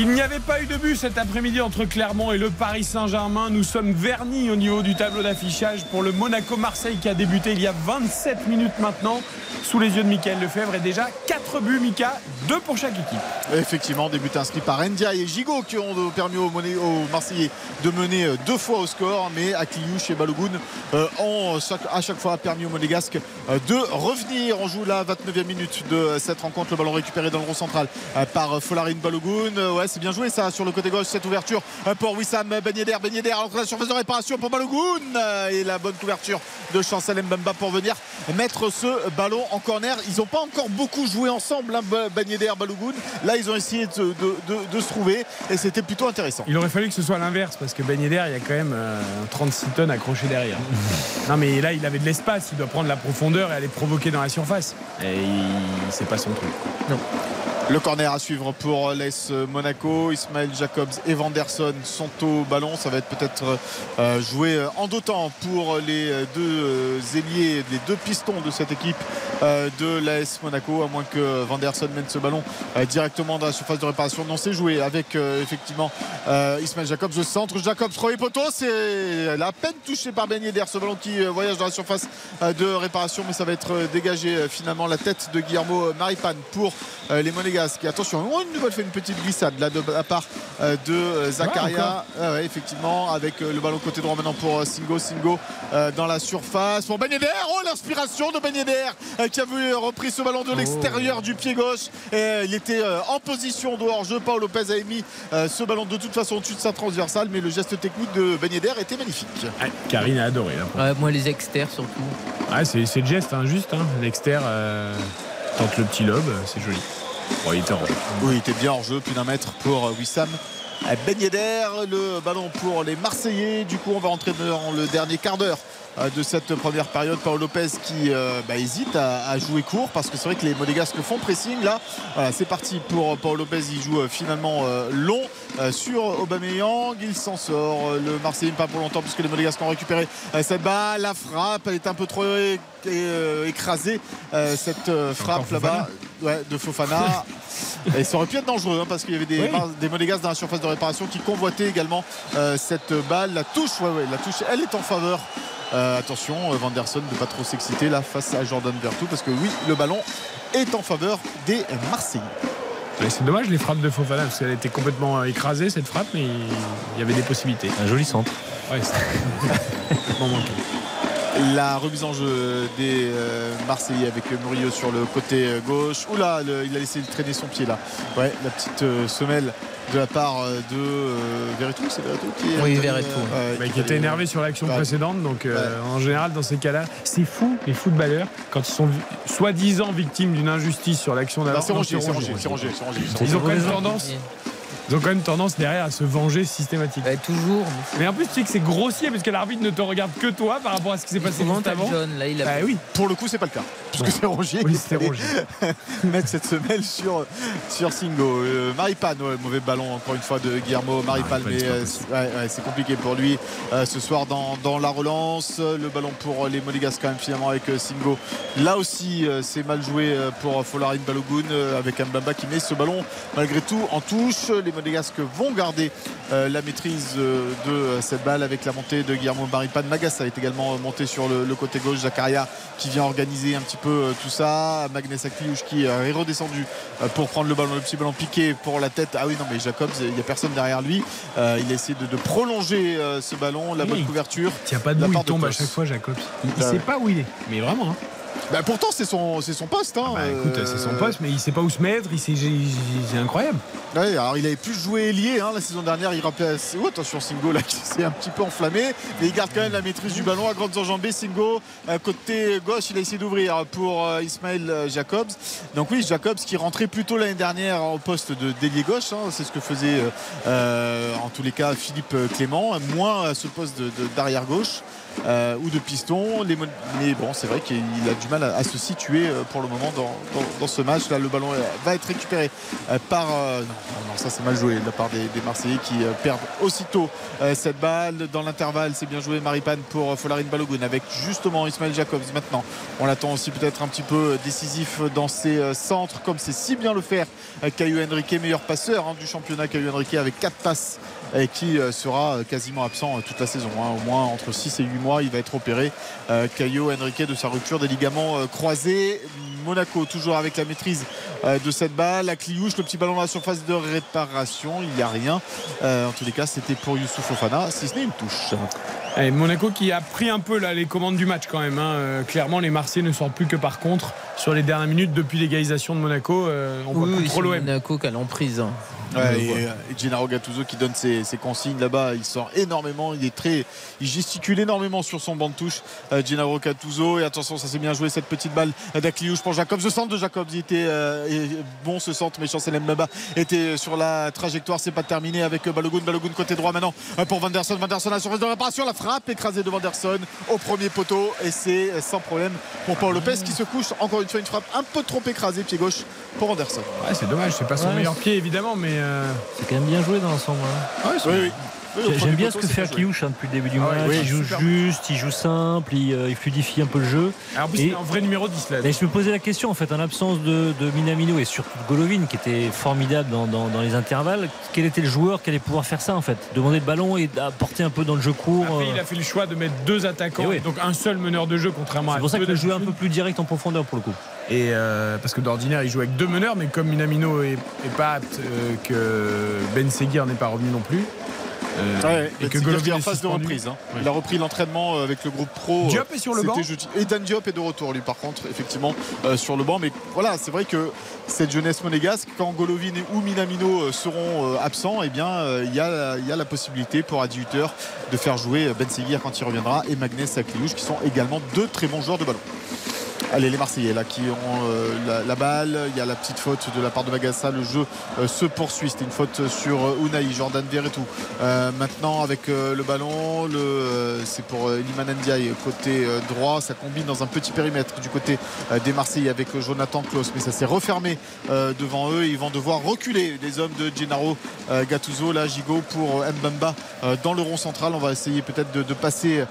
Il n'y avait pas eu de but cet après-midi entre Clermont et le Paris Saint-Germain. Nous sommes vernis au niveau du tableau d'affichage pour le Monaco-Marseille qui a débuté il y a 27 minutes maintenant sous les yeux de Michael Lefebvre et déjà 4 buts Mika, 2 pour chaque équipe. Effectivement, début inscrit par Ndiaye et Gigot qui ont permis aux, Marseillais de mener euh, deux fois au score, mais Akliouche et Balogun euh, ont euh, à chaque fois permis aux Monégasques de revenir. On joue la 29e minute de cette rencontre. Le ballon récupéré dans le rond central par Folarine Balogun. C'est bien joué ça sur le côté gauche, cette ouverture euh, pour Wissam Ben Yedder. Ben Yedder à l'entrée de la surface de réparation pour Balogun Euh, et la bonne couverture de Chancel Mbamba pour venir mettre ce ballon en corner. Ils n'ont pas encore beaucoup joué ensemble, hein, Ben Yedder, Balogun. Là, ils ont essayé de, de- de- de se trouver et c'était plutôt intéressant. Il aurait fallu que ce soit l'inverse parce que Ben Yedder, il y a quand même euh, 36 tonnes accrochées derrière. non mais là, il avait de l'espace, il doit prendre la profondeur et aller provoquer dans la surface. Et il... c'est pas son truc. Le corner à suivre pour l'AS Monaco. Ismaël Jacobs et Vanderson sont au ballon. Ça va être peut-être euh, joué euh, en deux pour les deux euh, ailiers, les deux pistons de cette équipe de l'AS Monaco, à moins que Vanderson mène ce ballon directement dans la surface de réparation. Non, c'est joué avec effectivement Ismaël Jacobs au centre. Jacobs, premier poteau, c'est la peine touché par Ben Yedder, ce ballon qui voyage dans la surface de réparation, mais ça va être dégagé finalement la tête de Guillermo Maripane pour les Monégasques. Attention, on une nouvelle fait une petite glissade de la part euh, de euh, Zakaria. Ah ouais, effectivement, avec euh, le ballon côté droit maintenant pour Singo. Singo euh, dans la surface pour Ben Yedder. Oh, l'inspiration de Ben Yedder euh, qui a vu repris ce ballon de l'extérieur du pied gauche. Et, il était euh, en position de hors-jeu. Paul Lopez a émis ce ballon de toute façon au-dessus de sa transversale, mais le geste technique de Ben Yedder était magnifique. Ouais, Karine a adoré. Là. Ouais, moi, les exters surtout. Ouais, c'est, le geste, hein, juste. Hein. L'externe euh, tente le petit lobe, c'est joli. En Oui, il était bien hors jeu, plus d'un mètre pour Wissam. Ben Yedder, le ballon pour les Marseillais. Du coup, on va rentrer dans le dernier quart d'heure de cette première période. Paolo Lopez qui euh, bah, hésite à, à jouer court parce que c'est vrai que les Monégasques font pressing là. Voilà, c'est parti pour Paolo Lopez. Il joue euh, finalement euh, long euh, sur Aubameyang. Il s'en sort. Euh, Le Marseillais pas pour longtemps puisque les Monégasques ont récupéré euh, cette balle. La frappe, elle est un peu trop écrasée. euh, cette euh, frappe là-bas ouais, de Fofana. Et ça aurait pu être dangereux hein, parce qu'il y avait des, Oui. Mar- des Monégasques dans la surface de réparation qui convoitaient également euh, cette balle. La touche, ouais, ouais, la touche, elle est en faveur. Euh, attention, euh, Vanderson ne pas trop s'exciter là face à Jordan Vertou parce que oui, le ballon est en faveur des Marseillais. C'est dommage les frappes de Fofana parce qu'elle était complètement euh, écrasée cette frappe, mais il y avait des possibilités. Un joli centre. Ouais, c'est complètement manqué. La remise en jeu des euh, Marseillais avec Murillo sur le côté euh, gauche. Oula, le, il a laissé traîner son pied là. Ouais, la petite euh, semelle de la part de Verretou, c'est Verretou qui Oui, Verretou. Bah, qui était énervé sur l'action Ouais. précédente. Donc, euh, en général, dans ces cas-là, c'est fou, les footballeurs, quand ils sont soi-disant victimes d'une injustice sur l'action Non, d'avant. c'est non, rangé, c'est rangé, c'est rangé, c'est rangé, c'est Ils ont, quand même tendance, ils ont quand même tendance derrière à se venger systématiquement. Ouais, toujours. Mais en plus, tu sais que c'est grossier parce que l'arbitre ne te regarde que toi par rapport à ce qui s'est passé juste avant. John, là, il a. Bah oui, Pour le coup, c'est pas le cas. Puisque c'est Rongier oui qui mettre cette semelle sur, sur Singo. Euh, Maripane, ouais, mauvais ballon encore une fois de Guillermo Maripane, mais euh, c'est ouais, ouais, c'est compliqué pour lui euh, ce soir dans, dans la relance. Le ballon pour les Monégasques quand même finalement avec euh, Singo. Là aussi, euh, c'est mal joué euh, pour Folarin Balogun euh, avec Mbamba qui met ce ballon malgré tout en touche. Les Monégasques vont garder euh, la maîtrise euh, de euh, cette balle avec la montée de Guillermo Maripane. Magassa est également euh, monté sur le, le côté gauche. Zakaria qui vient organiser un petit peu euh, tout ça. Magnès Akliouche qui euh, est redescendu euh, pour prendre le ballon, le petit ballon piqué pour la tête. Ah oui, non, mais Jacobs, il n'y a personne derrière lui. Euh, il a essayé de, de prolonger euh, ce ballon, la Oui. bonne couverture. Il n'y a pas de La bout, part il de tombe à chaque fois, Jacobs. Il, Ah sait pas où il est. Mais vraiment. hein. Bah, pourtant, c'est son, c'est son poste. Hein. Bah, écoute, c'est son Euh, poste, mais il sait pas où se mettre. Il sait, c'est incroyable. Ouais, alors il avait plus joué ailier hein, la saison dernière. Il rappelait assez. Oh, attention, Singo là qui s'est un petit peu enflammé, mais il garde quand même la maîtrise du ballon à grandes enjambées. Singo, euh, côté gauche, il a essayé d'ouvrir pour euh, Ismaël euh, Jacobs. Donc oui, Jacobs qui rentrait plutôt l'année dernière au poste de délié gauche. hein, c'est ce que faisait euh, euh, en tous les cas Philippe Clément, moins à ce poste d'arrière gauche. Euh, ou de piston. Les mais bon, c'est vrai qu'il a du mal à, se situer euh, pour le moment dans, dans- dans ce match. Là, le ballon euh, va être récupéré euh, par. euh, non, non, ça c'est mal joué de la part des, des Marseillais qui euh, perdent aussitôt cette balle. Dans l'intervalle, c'est bien joué Maripane pour Folarin Balogun avec justement Ismaël Jacobs maintenant. On l'attend aussi peut-être un petit peu décisif dans ses centres, comme c'est si bien le faire. Caio Henrique, meilleur passeur hein, du championnat, Caio Henrique avec 4 passes et qui euh, sera euh, quasiment absent euh, toute la saison. hein. Au moins entre 6 et 8 mois, il va être opéré. Euh, Caio Henrique de sa rupture des ligaments croisés. Monaco toujours avec la maîtrise euh, de cette balle. La Cliouche, le petit ballon dans la surface de réparation. Il n'y a rien. Euh, en tous les cas, c'était pour Youssouf Fofana, si ce n'est une touche. Et Monaco qui a pris un peu là, les commandes du match quand même. hein. Euh, clairement, les Marseillais ne sortent plus que par contre sur les dernières minutes depuis l'égalisation de Monaco. on voit Oui, l'OM. Monaco qui a l'emprise. hein. Ouais, et, Gennaro Gattuso qui donne ses, ses consignes là-bas, il sort énormément, il est très, il gesticule énormément sur son banc de touche. Euh, Gennaro Gattuso et attention, ça s'est bien joué cette petite balle d'Akliouche pour Jacobs. Le centre de Jacobs, il était euh, bon ce centre, mais Chancel Mbaba était sur la trajectoire, c'est pas terminé avec euh, Balogun, Balogun côté droit maintenant euh, pour Vanderson, Vanderson à la surface de réparation, la frappe écrasée de Vanderson au premier poteau et c'est sans problème pour Paul Lopez qui se couche encore une fois une frappe un peu trop écrasée pied gauche pour Vanderson. Ouais, c'est dommage, c'est pas son Ouais, meilleur pied évidemment, mais. euh, C'est quand même bien joué dans l'ensemble. hein. ouais, Oui, oui. J'aime bien ce que fait. Akliouche hein, depuis le début du Ah ouais, match. il joue juste, il joue simple, il, euh, il fluidifie un peu le jeu. Alors, en plus, Et- il un vrai numéro 10 là. Et je me posais la question en fait, en l'absence de, de Minamino et surtout de Golovin qui était formidable dans, dans- dans les intervalles, quel était le joueur qui allait pouvoir faire ça en fait? Demander le ballon et apporter un peu dans le jeu court. Après, euh, il a fait le choix de mettre deux attaquants, Et oui. donc un seul meneur de jeu, contrairement à C'est pour ça le jeu un peu plus direct en profondeur pour le coup. Et euh, parce que d'ordinaire, il joue avec deux meneurs, mais comme Minamino est, est pas apte, que Ben Seguir n'est pas revenu non plus. Euh, Ouais, et que Golovin en phase de reprise. hein. Ouais. Il a repris l'entraînement euh, avec le groupe pro. Diop est sur le banc. Et Dan Diop est de retour, lui, par contre, effectivement, euh, sur le banc. Mais voilà, c'est vrai que cette jeunesse monégasque, quand Golovin et- ou Minamino euh, seront euh, absents, eh bien, euh, il y, a, il y a la possibilité pour 18h de faire jouer Ben Seguir quand il reviendra et Magnès Akliouche, qui sont également deux très bons joueurs de ballon. Allez, les Marseillais là qui ont euh, la, balle. Il y a la petite faute de la part de Magassa. Le jeu euh, se poursuit. C'était une faute sur euh, Unai, Jordan Verretou. Euh, maintenant, avec le ballon, c'est pour Liman Ndiaye côté droit. Ça combine dans un petit périmètre du côté des Marseillais avec Jonathan Klaus. Mais ça s'est refermé devant eux. Ils vont devoir reculer les hommes de Gennaro Gattuso. Là, Gigot pour Mbamba dans le rond central. On va essayer peut-être de, passer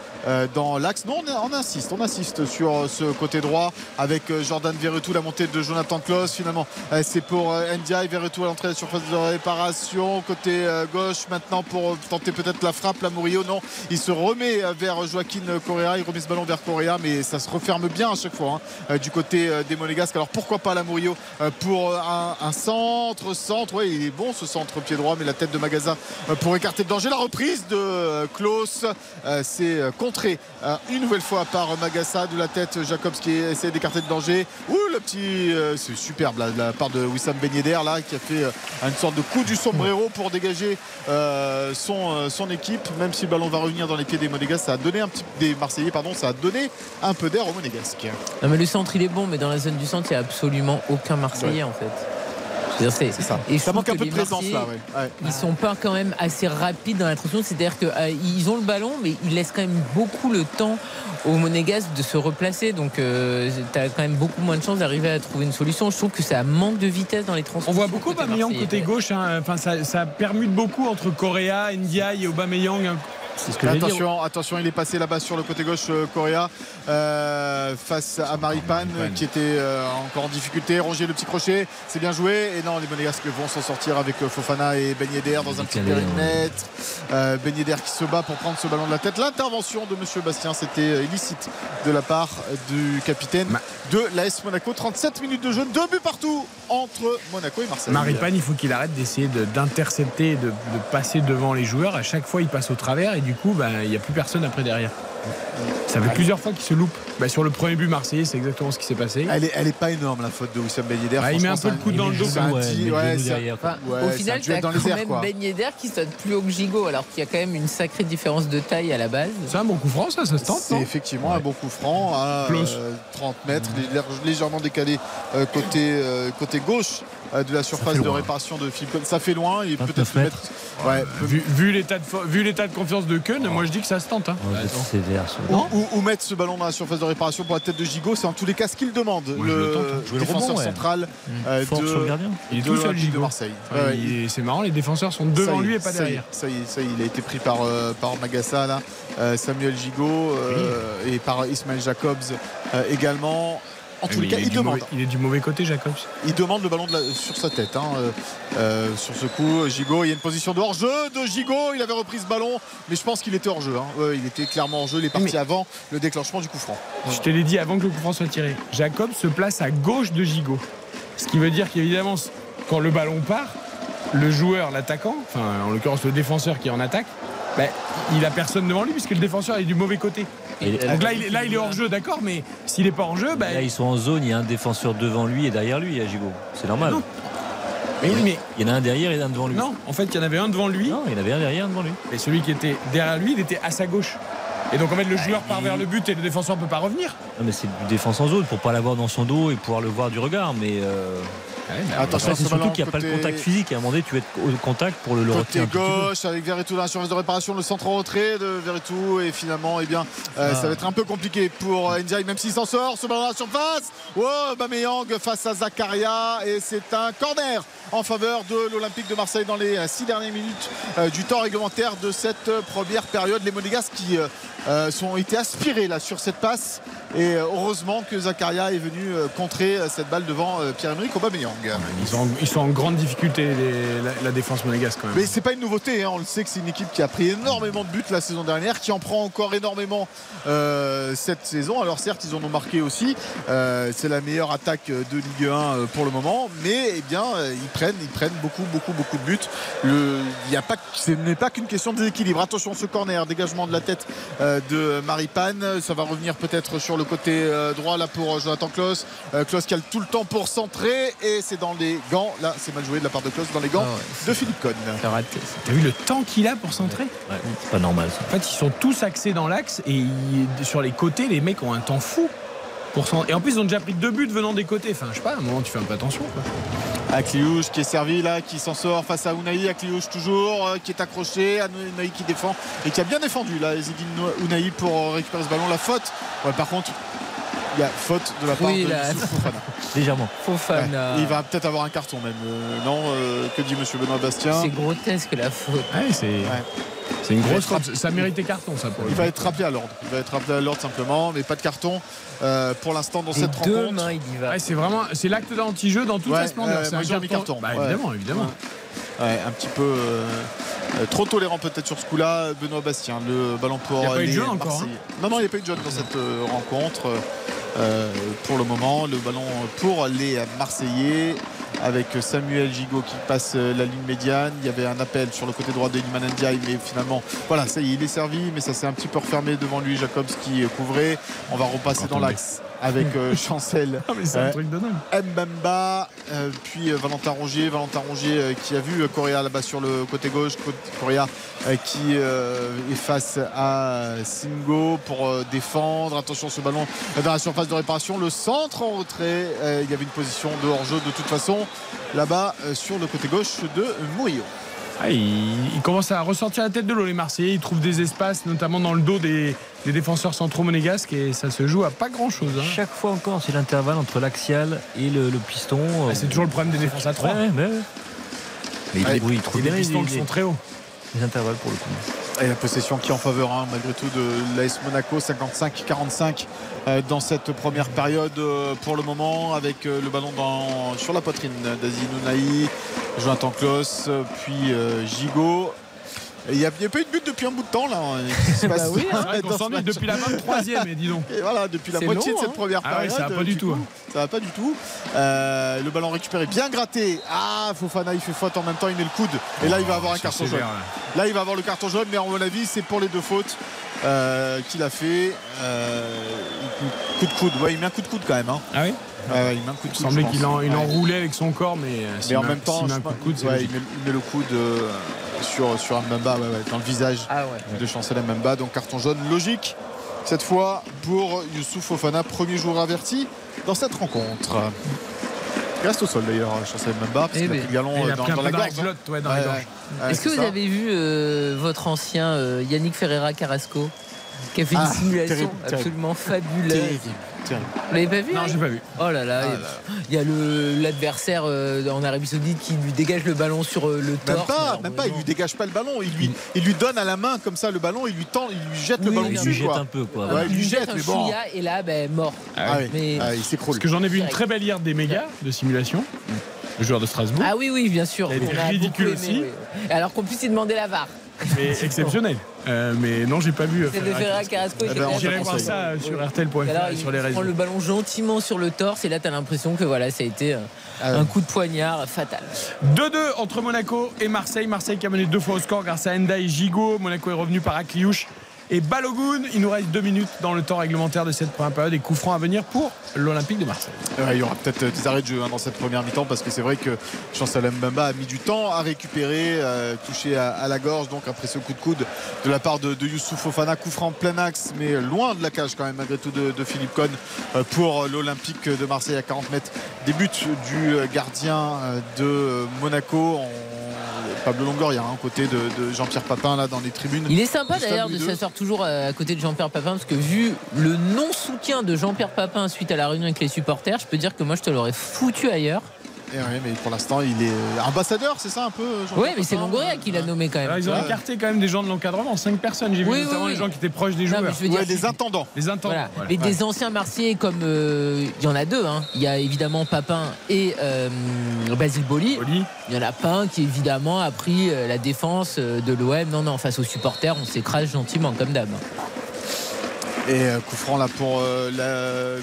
dans l'axe. Non, on, insiste. On insiste sur ce côté droit. 3 avec euh, Jordan Verretou, la montée de Jonathan Klaus. Finalement, euh, c'est pour euh, Ndiaye. Verretou à l'entrée de la surface de réparation. Côté gauche maintenant pour tenter peut-être la frappe. La non. Il se remet vers Joaquin Correa. Il remet ce ballon vers Correa, mais ça se referme bien à chaque fois hein, du côté des Monégasques. Alors pourquoi pas la pour un, centre, centre. Oui, il est bon ce centre pied droit, mais la tête de Magaza pour écarter le danger. La reprise de Klaus, c'est contré une nouvelle fois par Magassa de la tête Jacobs qui essaie d'écarter le danger. Ouh, le petit, euh, c'est superbe là, de la part de Wissam Ben Yedder là qui a fait euh, une sorte de coup du sombrero pour dégager euh, son, son équipe. Même si le ballon va revenir dans les pieds des Monégasques, ça a donné un petit des Marseillais, pardon, ça a donné un peu d'air aux Monégasques. Non, mais le centre, il est bon, mais dans la zone du centre, il n'y a absolument aucun Marseillais en fait. C'est ça. Et Ça manque un peu de présence Marseillais, là. ouais. Ouais. Ils sont pas quand même assez rapides dans la transition. C'est-à-dire qu'ils ont le ballon, mais ils laissent quand même beaucoup le temps aux Monégasques de se replacer. Donc, tu as quand même beaucoup moins de chances d'arriver à trouver une solution. Je trouve que ça manque de vitesse dans les transitions. On voit beaucoup côté Aubameyang Marseillais. côté gauche. hein. Enfin, ça, ça permute beaucoup entre Correa, Ndiaye et Aubameyang. hein. C'est ce que j'allais dire. Attention, attention, il est passé là-bas sur le côté gauche, euh, Correa, euh, face à Maripan, qui était euh, encore en difficulté. Ronger le petit crochet, c'est bien joué. Et non, les Monégasques vont s'en sortir avec Fofana et Ben Yedder dans un petit périmètre. Euh, ben Yedder qui se bat pour prendre ce ballon de la tête. L'intervention de Monsieur Bastien, c'était illicite de la part du capitaine Ma- de l'AS Monaco. 37 minutes de jeu, deux buts partout entre Monaco et Marseille. Maripane, il faut qu'il arrête d'essayer de- d'intercepter, de, de passer devant les joueurs. À chaque fois, il passe au travers du coup, ben, il n'y a plus personne après derrière. Ça fait plusieurs fois qu'il se loupe. Ben, sur le premier but marseillais, c'est exactement ce qui s'est passé. Elle est, elle est pas énorme la faute de Wissam Ben Yedder. Ah, il met un peu le c'est dans le dos. au final, tu as quand même quoi. Ben Yedder qui saute plus haut que Gigot, alors qu'il y a quand même une sacrée différence de taille à la base. C'est un bon coup franc, ça, ça se tente, C'est effectivement un bon coup franc à Close. euh, 30 mètres, lég- légèrement décalé euh, côté, euh, côté gauche de la surface de réparation de Philippe. Ça fait loin, il 29 peut-être mettre. Ouais, peut- Vu, vu l'état de, fo- vu l'état de confiance de Keun, moi je dis que ça se tente. hein. Sévère, ou, ou- ou mettre ce ballon dans la surface de réparation pour la tête de Gigot, c'est en tous les cas ce qu'il demande, le, le tente, hein. Le défenseur rebond, ouais. central euh, de, sur le gardien. Il est de tout seul, de. Marseille. Ouais, Ouais, il est- C'est marrant, les défenseurs sont devant lui et pas derrière. Ça y est, ça y est, il a été pris par, euh, par Magassa, là, euh, Samuel Gigot euh, et par Ismaël Jacobs euh, également. En tous Mais les cas, il demande. mauvais- il est du mauvais côté, Jacobs. Il demande le ballon de la- sur sa tête. hein, euh, euh, sur ce coup, Gigot, il y a une position de hors-jeu de Gigot. Il avait repris ce ballon, mais je pense qu'il était hors-jeu. hein. Ouais, il était clairement hors-jeu. Il est parti Mais- avant le déclenchement du coup franc. Je te l'ai dit avant que le coup franc soit tiré. Jacob se place à gauche de Gigot. Ce qui veut dire qu'évidemment, quand le ballon part, le joueur, l'attaquant, enfin en l'occurrence le défenseur qui est en attaque, ben, il a personne devant lui puisque le défenseur est du mauvais côté. Et Donc là, il est, là, il est hors jeu, d'accord, mais s'il n'est pas hors jeu, ben, Là, ils sont en zone, il y a un défenseur devant lui et derrière lui, il y a Gigot. C'est normal. Non. mais oui, mais Il y en a un derrière et un devant lui. non, en fait, il y en avait un devant lui, Non, il y en avait un derrière, un devant lui. et celui qui était derrière lui, il était à sa gauche. Et donc en fait, le joueur part vers le but et le défenseur ne peut pas revenir. Non, mais c'est du défense en zone pour pas l'avoir dans son dos et pouvoir le voir du regard. Mais euh, Attention c'est surtout qu'il n'y a pas le contact physique. À un moment donné, tu vas être au contact pour le, le Côté gauche avec Verretou dans la surface de réparation, le centre en retrait de Verretou et finalement eh bien euh, Ah. ça va être un peu compliqué pour euh, Ndiaye même s'il s'en sort, ce ballon à la surface. Oh Bameyang face à Zakaria et c'est un corner en faveur de l'Olympique de Marseille dans les euh, six dernières minutes euh, du temps réglementaire de cette euh, première période. Les Monégasques qui euh, euh, sont été aspirés là sur cette passe et euh, heureusement que Zakaria est venu euh, contrer euh, cette balle devant euh, Pierre-Emerick Aubameyang. Ils sont, en- ils sont en grande difficulté, les- la, la défense monégasque quand même. Mais c'est pas une nouveauté, hein. on le sait que c'est une équipe qui a pris énormément de buts la saison dernière, qui en prend encore énormément euh, cette saison. Alors certes, ils en ont marqué aussi. Euh, c'est la meilleure attaque de Ligue 1 euh, pour le moment, mais eh bien euh, ils prennent, ils prennent beaucoup, beaucoup, beaucoup de buts. Le, il y a pas, ce n'est pas qu'une question de déséquilibre. Attention, ce corner, dégagement de la tête euh, de Maripane, ça va revenir peut-être sur le côté euh, droit là pour Jonathan Klaus. Euh, Klaus qui a tout le temps pour centrer et c'est dans les gants. Là, c'est mal joué de la part de Klaus dans les gants Ah ouais, de Philippe Cohn. T'as vu le temps qu'il a pour centrer? Ouais, c'est pas normal ça. En fait, ils sont tous axés dans l'axe et ils- sur les côtés, les mecs ont un temps fou. Et en plus, ils ont déjà pris deux buts venant des côtés. Enfin, je sais pas, à un moment, tu fais un peu attention. Quoi. Akliouche qui est servi là, qui s'en sort face à Ounaï. Akliouche toujours, euh, qui est accroché. Ounaï qui défend et qui a bien défendu là, Zidine Ounaï pour récupérer ce ballon. La faute, ouais, par contre, il y a faute de la part Oui, de. Youssouf Fofana. Légèrement. Fofana. Ouais, Il va peut-être avoir un carton même. Euh, non, euh, que dit Monsieur Benoît Bastien C'est grotesque la faute. Ouais, c'est C'est une grosse frappe. Ça méritait carton, ça. Pour il va être rappelé à l'ordre. Il va être rappelé à l'ordre simplement, mais pas de carton euh, pour l'instant dans cette rencontre. Mains, il y va. Ouais, c'est vraiment c'est l'acte d'anti-jeu dans toute Ouais, la splendeur. euh, c'est un carton. carton. Bah, Ouais. évidemment, évidemment. Ouais, un petit peu euh, euh, trop tolérant peut-être sur ce coup-là. Benoît Bastien, le ballon pour Il a pas eu de jaune encore, hein. Non, non, il n'y a pas eu de jaune dans cette euh, rencontre. Euh, pour le moment, le ballon pour les Marseillais avec Samuel Gigot qui passe la ligne médiane. Il y avait un appel sur le côté droit de Iliman Ndiaye, mais finalement, voilà, ça y est, il est servi, mais ça s'est un petit peu refermé devant lui. Jacobs qui couvrait. On va repasser dans l'axe avec euh, Chancel. Ah, mais c'est un Ouais. truc de dingue. Mbamba, euh, puis euh, Valentin Rongier. Valentin Rongier euh, qui a vu euh, Correa là-bas sur le côté gauche. Co- Correa euh, qui euh, est face à Singo pour euh, défendre. Attention ce ballon euh, dans la surface de réparation. Le centre en retrait. Euh, il y avait une position de hors-jeu de toute façon là-bas euh, sur le côté gauche de Murillo. Ah, il, il commence à ressortir la tête de l'eau, les Marseillais. Ils trouvent des espaces, notamment dans le dos des, des défenseurs centraux monégasques, et ça se joue à pas grand-chose. hein. Chaque fois encore, c'est l'intervalle entre l'axial et le, le piston. Ah, c'est toujours le problème des défenses à 3. Ouais, mais, mais il Ouais. débrouille trop Et les pistons qui sont très hauts. les intervalles pour le coup. Et la possession qui est en faveur hein, malgré tout de l'AS Monaco 55-45 euh, dans cette première période euh, pour le moment avec euh, le ballon dans, sur la poitrine d'Azi Nounaï, Jonathan Klaus, puis Gigot. Il n'y a, il y a pas eu de but depuis un bout de temps là. hein, vrai ce s'ennuie match. depuis la 23e, et dis donc. Et voilà, depuis la moitié long, de cette hein. première Ah ouais, période. ça va pas du du tout, coup, Ça va pas du tout. Euh, le ballon récupéré, bien gratté. Ah, Fofana, il fait faute en même temps, il met le coude. Et là, il va avoir un carton jaune. là. Là, il va avoir le carton jaune, mais à mon avis, c'est pour les deux fautes euh, qu'il a fait. Euh, coup de coude. Ouais, il met un coup de coude quand même. hein. Ah oui? Ouais, il met un coup de Il coude. semblait qu'il en, il Ouais. enroulait avec son corps, mais euh, Mais en même temps, s'il met un coup de coude, c'est ouais, logique. il, met, il met le coude euh, sur, sur Mbemba, ouais, ouais, dans le visage Ah ouais. de Chancel Mbemba. Donc carton jaune logique. Cette fois pour Youssouf Fofana, premier joueur averti dans cette rencontre. Il reste au sol d'ailleurs, Chancel Mbemba, parce Eh qu'il a ben. pris le galon euh, a dans, la dans la gorge. hein. Est-ce que vous ça. avez vu euh, votre ancien euh, Yannick Ferreira Carrasco qui a fait une Ah, simulation terrible, terrible. absolument fabuleuse Terrible, Vous l'avez pas vu Non, hein j'ai pas vu. Oh là là, Ah il y a- y le- l'adversaire euh, en Arabie Saoudite qui lui dégage le ballon sur euh, le Même torse. pas, Alors, même pas, il lui dégage pas le ballon, il lui, il lui donne à la main comme ça le ballon, il lui tend, il lui jette le Oui, ballon il Il dessus lui jette quoi. un peu quoi. Ouais, il lui jette un mais bon. et là, ben, mort. Ah oui, Mais- ah, il s'écroule. Parce que j'en ai vu une très belle hier des mégas de simulation. Le joueur de Strasbourg. Ah oui, oui, bien sûr. Elle est qu'on ridicule aussi. oui. Alors qu'en plus, il demandait la VAR. Mais exceptionnel. Euh, mais non, j'ai pas vu. euh, C'est de Ferreira Carrasco. J'irai voir ça euh, sur Et RTL.fr et il sur les prend réseaux. le ballon gentiment sur le torse et là, tu as l'impression que voilà, ça a été euh, Ah ouais. un coup de poignard fatal. 2-2 entre Monaco et Marseille. Marseille qui a mené deux fois au score grâce à Enda et Gigot. Monaco est revenu par Akliouche et Balogun. Il nous reste deux minutes dans le temps réglementaire de cette première période et coup franc à venir pour l'Olympique de Marseille. Il y aura peut-être euh, des arrêts de jeu hein, dans cette première mi-temps parce que c'est vrai que Chancel Mbemba a mis du temps à récupérer, touché à, la gorge, donc après ce coup de coude de la part de, Youssouf Fofana, coup plein axe, mais loin de la cage quand même malgré tout de, Philippe Cohn euh, pour l'Olympique de Marseille à 40 mètres des buts du gardien euh, de Monaco. Pablo Longoria, hein, côté de, de Jean-Pierre Papin là dans les tribunes. Il est sympa d'ailleurs de s'asseoir toujours euh, à côté de Jean-Pierre Papin parce que vu le non-soutien de Jean-Pierre Papin suite à la réunion avec les supporters, je peux dire que moi je te l'aurais foutu ailleurs. Et ouais, mais pour l'instant il est ambassadeur, c'est ça un peu Oui, mais c'est Longoria qui l'a nommé quand même. Alors, ils ont Ouais. écarté quand même des gens de l'encadrement, 5 personnes. J'ai vu Oui, oui, notamment oui. les gens qui étaient proches des Non, mais joueurs. je veux dire, Ouais, des intendants. Les intendants. Voilà. voilà. Mais des anciens Marseillais comme euh, il y en a deux. hein. Il y a évidemment Papin et euh, Basile Boli. Oli. Il y en a pas un qui évidemment a pris euh, la défense de l'OM. Non, non, face aux supporters, on s'écrase gentiment comme d'hab. Et euh, coup franc là pour euh, la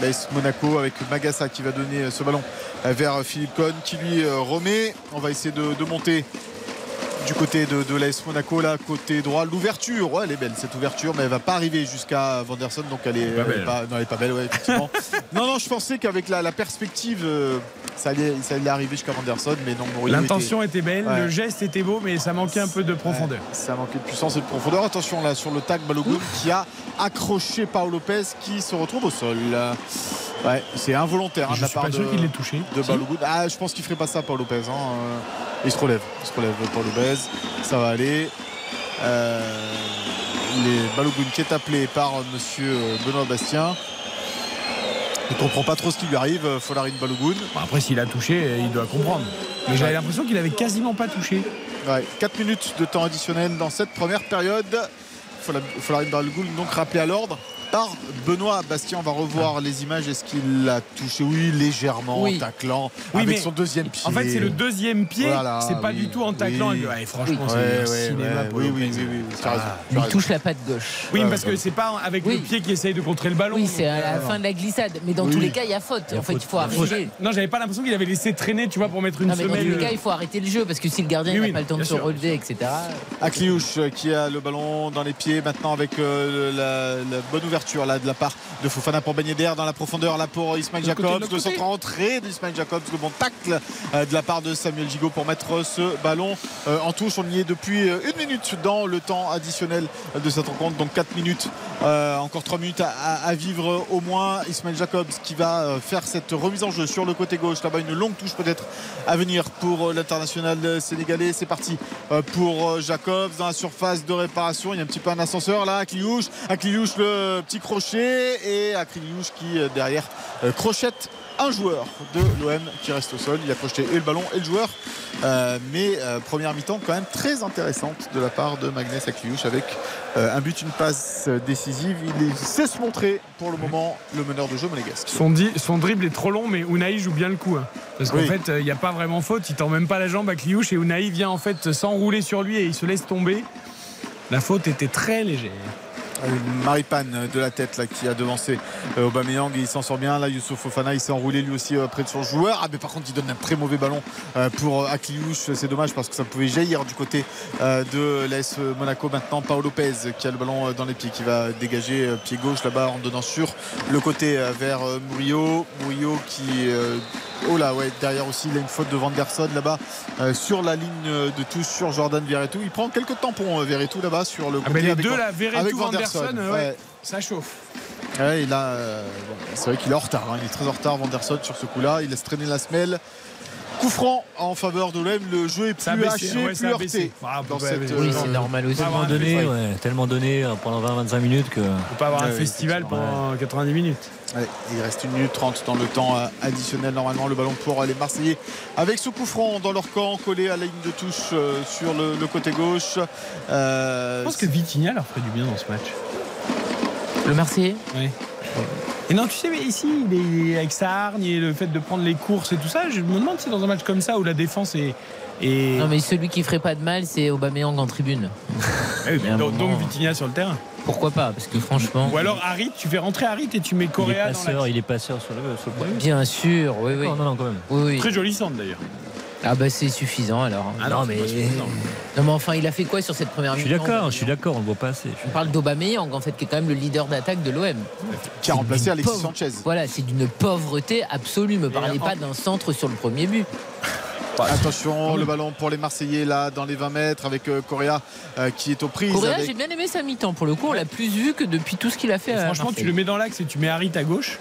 l'AS Monaco avec Magassa qui va donner ce ballon vers Philippe Cohn qui lui euh, remet. On va essayer de monter du côté de, de l'AS Monaco là côté droit l'ouverture ouais, elle est belle cette ouverture mais elle va pas arriver jusqu'à Vanderson donc elle est, Pas elle est belle. pas, non, elle est pas belle ouais, effectivement non non je pensais qu'avec la, la perspective euh, ça, allait, ça allait arriver jusqu'à Vanderson mais non L'intention était belle, Ouais. le geste était beau, mais ça manquait un peu de profondeur. Ouais, ça manquait de puissance et de profondeur. Attention là sur le tag Balogun qui a accroché Paolo Lopez qui se retrouve au sol. Ouais, c'est involontaire hein, de Je la suis part pas de, sûr qu'il l'ait touché. de. Balogun. Ah, je pense qu'il ferait pas ça Paolo Lopez. hein. Euh, Il se relève, il se relève Paolo Lopez. Ça va aller. Euh, les Balogun qui est appelé par Monsieur Benoît Bastien. Il comprend pas trop ce qui lui arrive, euh, Folarin Balogun. Bon, après, s'il a touché, il doit comprendre. Mais j'avais l'impression qu'il avait quasiment pas touché. Ouais, 4 minutes de temps additionnel dans cette première période. Fola- Folarin Balogun donc rappelé à l'ordre par Benoît Bastien. On va revoir les images. Est-ce qu'il l'a touché Oui, légèrement, Oui. en taclant Oui, avec mais son deuxième pied. En fait, c'est le deuxième pied. Voilà, c'est pas oui, du tout en taclant. oui. Ouais, franchement, c'est du ouais, cinéma ouais, pour oui, oui, Il raison. touche la patte gauche. Oui, Ouais, parce ouais. que c'est pas avec Oui. le pied qui essaye de contrer le ballon. Oui, c'est à la fin de la glissade. Mais dans Oui. tous les cas, il y a faute. En fait, il faut arrêter. Non, j'avais pas l'impression qu'il avait laissé traîner, tu vois, pour mettre une Non, mais dans tous les cas, il faut arrêter le jeu parce que si le gardien n'a pas le temps de se relever, etc. Akliouche euh, qui a le ballon dans les pieds maintenant avec euh, la bonne ouverture là de la part de Fofana pour Ben Yedder dans la profondeur là pour Ismail Jacobs. le centre entrée d'Ismail Jacobs le bon tacle euh, de la part de Samuel Gigot pour mettre ce ballon euh, en touche. On y est depuis euh, une minute dans le temps additionnel de cette rencontre. Donc 4 minutes encore 3 minutes à, vivre au moins. Ismail Jacobs qui va faire cette remise en jeu sur le côté gauche. Là-bas une longue touche peut-être à venir pour l'international sénégalais. C'est parti pour Jacobs dans la surface de réparation. Il y a un petit peu un ascenseur là, Akliouche. Akliouche le petit crochet et Akliouche qui euh, derrière euh, crochette un joueur de l'OM qui reste au sol. Il a crocheté et le ballon et le joueur. Euh, mais euh, première mi-temps quand même très intéressante de la part de Magnès Akliouche avec euh, un but, une passe décisive. Il sait se montrer pour le moment le meneur de jeu monégasque. Son, dribble est trop long, mais Unai joue bien le coup. hein. Parce qu'en Oui. fait, il n'y a pas vraiment faute. Il tend même pas la jambe à Cliouche et Unai vient en fait s'enrouler sur lui et il se laisse tomber. La faute était très légère. Une maripane de la tête là, qui a devancé euh, Aubameyang. Et il s'en sort bien. Là Youssouf Fofana il s'est enroulé lui aussi euh, près de son joueur. Ah mais par contre il donne un très mauvais ballon euh, pour Akliouche c'est dommage parce que ça pouvait jaillir du côté de l'AS Monaco. Maintenant Paolo Lopez qui a le ballon dans les pieds qui va dégager pied gauche là-bas en donnant sur le côté vers Murillo. Murillo qui Oh là ouais derrière aussi il a une faute de Vanderson là-bas euh, sur la ligne de touche sur Jordan Verretou il prend quelques tampons euh, Verretou là-bas sur le Ah côté ben les avec- deux là. Vanderson, Ouais. ouais, ça chauffe. Ouais, il a, euh, bon, c'est vrai qu'il est en retard. hein. Il est très en retard, Vanderson, sur ce coup-là. Il laisse traîner la semelle. Coup franc en faveur de l'OM. Le jeu est plus baissé, haché, ouais, plus heurté. Ah, dans cette, euh, Oui, dans- c'est normal aussi. Tellement donné, ouais, tellement donné euh, pendant 20-25 minutes que. Faut pas avoir un festival pendant 90 minutes. Ouais, il reste une minute 30 dans le temps euh, additionnel. Normalement, le ballon pour les Marseillais avec ce coup franc dans leur camp, collé à la ligne de touche euh, sur le, le côté gauche. Euh, Je pense que Vitinha leur ferait du bien dans ce match. Le Marseillais? Et non, tu sais, mais ici, il est avec sa hargne et le fait de prendre les courses et tout ça, je me demande si dans un match comme ça où la défense est. est- Non, mais celui qui ferait pas de mal, c'est Aubameyang en tribune. Oui, un donc, moment- donc Vitinha sur le terrain. Pourquoi pas Parce que franchement. Ou alors Harit, tu fais rentrer Harit et tu mets Il est Correa dans passeur, la. il est passeur sur le, sur le point. Bien sûr, oui, oui. Non, non, non, quand même. oui, oui. Très joli centre d'ailleurs. Ah bah c'est suffisant alors. Ah non, mais-. Non mais enfin il a fait quoi sur cette première Je suis d'accord, je suis d'accord, on le voit pas assez. On parle d'Aubameyang en fait qui est quand même le leader d'attaque de l'OM. qui a remplacé Alexis pauvre- Sanchez. Voilà, c'est d'une pauvreté absolue. Me parlez pas d'un centre sur le premier but. Attention, le ballon pour les Marseillais là dans les 20 mètres avec euh, Correa euh, qui est aux prises. Correa, avec- j'ai bien aimé sa mi-temps pour le coup. On l'a plus vu que depuis tout ce qu'il a fait. à Franchement, tu le mets dans l'axe et tu mets Harit à gauche.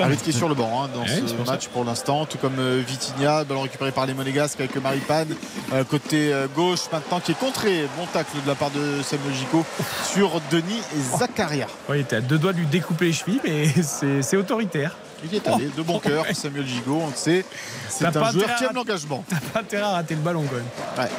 Harit qui est sur le banc hein, dans Ouais, ce ça. match pour l'instant, tout comme euh, Vitinha, ballon récupéré par les Monégasques avec Maripane, euh, côté euh, gauche maintenant qui est contré. Bon tacle de la part de Samuel Gico sur Denis et Zakaria. Oui, t'es à deux doigts de lui découper les chevilles, mais c'est autoritaire. Il est allé de bon cœur, Samuel Gigot, on le sait. C'est un joueur qui aime l'engagement. T'as pas intérêt à rater le ballon quand même. Ouais.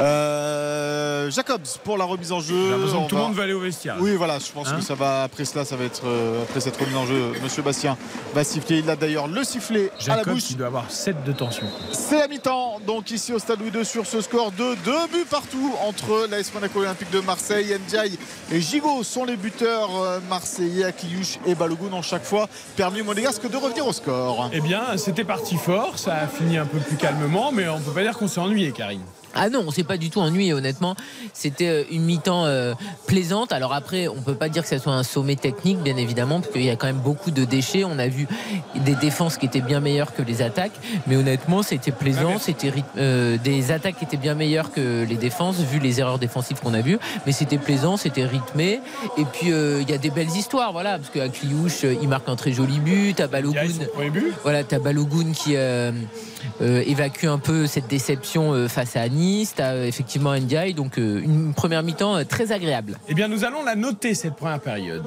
Euh, Jacobs pour la remise en jeu. On tout le va- monde va aller au vestiaire. Oui, voilà, je pense Hein que ça va. Après cela, ça va être. euh, après cette remise en jeu, Monsieur Bastien va siffler. Il a d'ailleurs le sifflet à la bouche. il doit avoir 7 de tension. C'est la mi-temps, donc ici au Stade Louis II sur ce score de deux buts partout entre l'AS Monaco et l'Olympique de Marseille. Ndiaye et Gigot sont les buteurs euh, marseillais. Akliouche et Balogun ont chaque fois permis aux Monégasques de revenir au score. Eh bien, c'était parti fort, ça a fini un peu plus calmement, mais on peut pas dire qu'on s'est ennuyé, Karine. Ah non, on s'est pas du tout ennuyé honnêtement. C'était euh, une mi-temps euh, plaisante. Alors après, on peut pas dire que ça soit un sommet technique, bien évidemment, parce qu'il y a quand même beaucoup de déchets. On a vu des défenses qui étaient bien meilleures que les attaques, mais honnêtement, c'était Ah, plaisant. mais- C'était euh, des attaques qui étaient bien meilleures que les défenses, vu les erreurs défensives qu'on a vues. Mais c'était plaisant, c'était rythmé. Et puis euh, il y a des belles histoires, voilà, parce qu'à Kliouche, euh, il marque un très joli but. A Balogun, but. voilà, t'as Balogun qui évacue un peu cette déception face à T'as euh, effectivement Ndiaye, donc euh, une première mi-temps euh, très agréable. Eh bien, nous allons la noter, cette première période.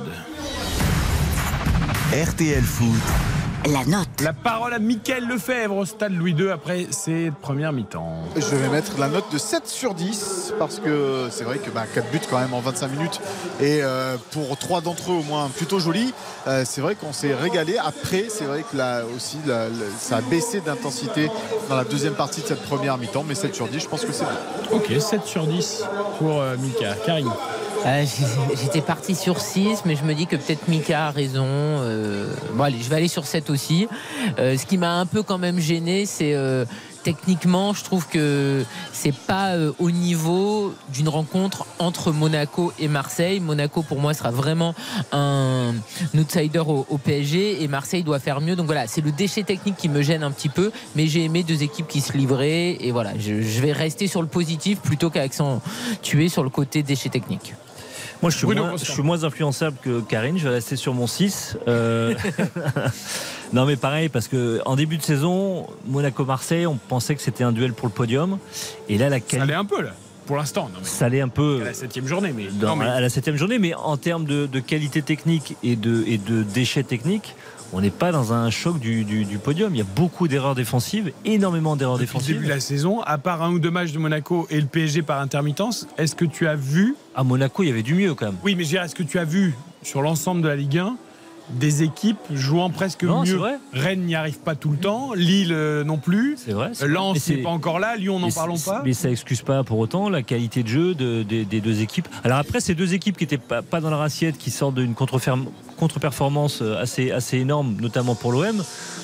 RTL Foot. La note. La parole à Mickaël Lefebvre au stade Louis II après ses premières mi-temps. Je vais mettre la note de 7 sur 10 parce que c'est vrai que bah, 4 buts quand même en 25 minutes et euh, pour 3 d'entre eux au moins plutôt jolis. Euh, c'est vrai qu'on s'est régalé. Après, c'est vrai que là aussi la- la- ça a baissé d'intensité dans la deuxième partie de cette première mi-temps, mais 7 sur 10, je pense que c'est bon. Ok, 7 sur 10 pour euh, Mika. Karim. J'ai- J'étais parti sur 6, mais je me dis que peut-être Mika a raison. Euh, bon, allez, je vais aller sur 7 aussi. Euh, ce qui m'a un peu quand même gêné, c'est euh, techniquement, je trouve que c'est pas au niveau d'une rencontre entre Monaco et Marseille. Monaco, pour moi, sera vraiment un outsider au, au PSG et Marseille doit faire mieux. Donc voilà, c'est le déchet technique qui me gêne un petit peu, mais j'ai aimé deux équipes qui se livraient et voilà, je, je vais rester sur le positif plutôt qu'accentuer sur le côté déchet technique. Moi, je suis, Bruno moins, Constant. je suis moins influençable que Karine. Je vais rester sur mon 6. Euh, non, mais pareil, parce que en début de saison, Monaco-Marseille, on pensait que c'était un duel pour le podium. Et là, la Ça qualité. allait un peu là, pour l'instant. Ça allait un peu à la septième journée, mais. dans- non, mais- à la septième journée, mais en termes de, de qualité technique et de, et de déchets techniques, on n'est pas dans un choc du, du- du podium. Il y a beaucoup d'erreurs défensives, énormément d'erreurs Depuis défensives. de la saison, à part un ou deux matchs de Monaco et le PSG par intermittence, est-ce que tu as vu, À Monaco, il y avait du mieux quand même. oui, mais je est-ce que tu as vu sur l'ensemble de la Ligue 1 des équipes jouant presque Non, c'est mieux vrai. Rennes n'y arrive pas tout le temps, Lille euh, non plus, C'est vrai. Euh, vrai. Lens n'est pas encore là, Lyon n'en parlons pas. Mais ça excuse pas pour autant la qualité de jeu de- de- des deux équipes. Alors après, ces deux équipes qui n'étaient pas, pas dans leur assiette, qui sortent d'une contre-ferme- contre-performance assez, assez énorme, notamment pour l'OM.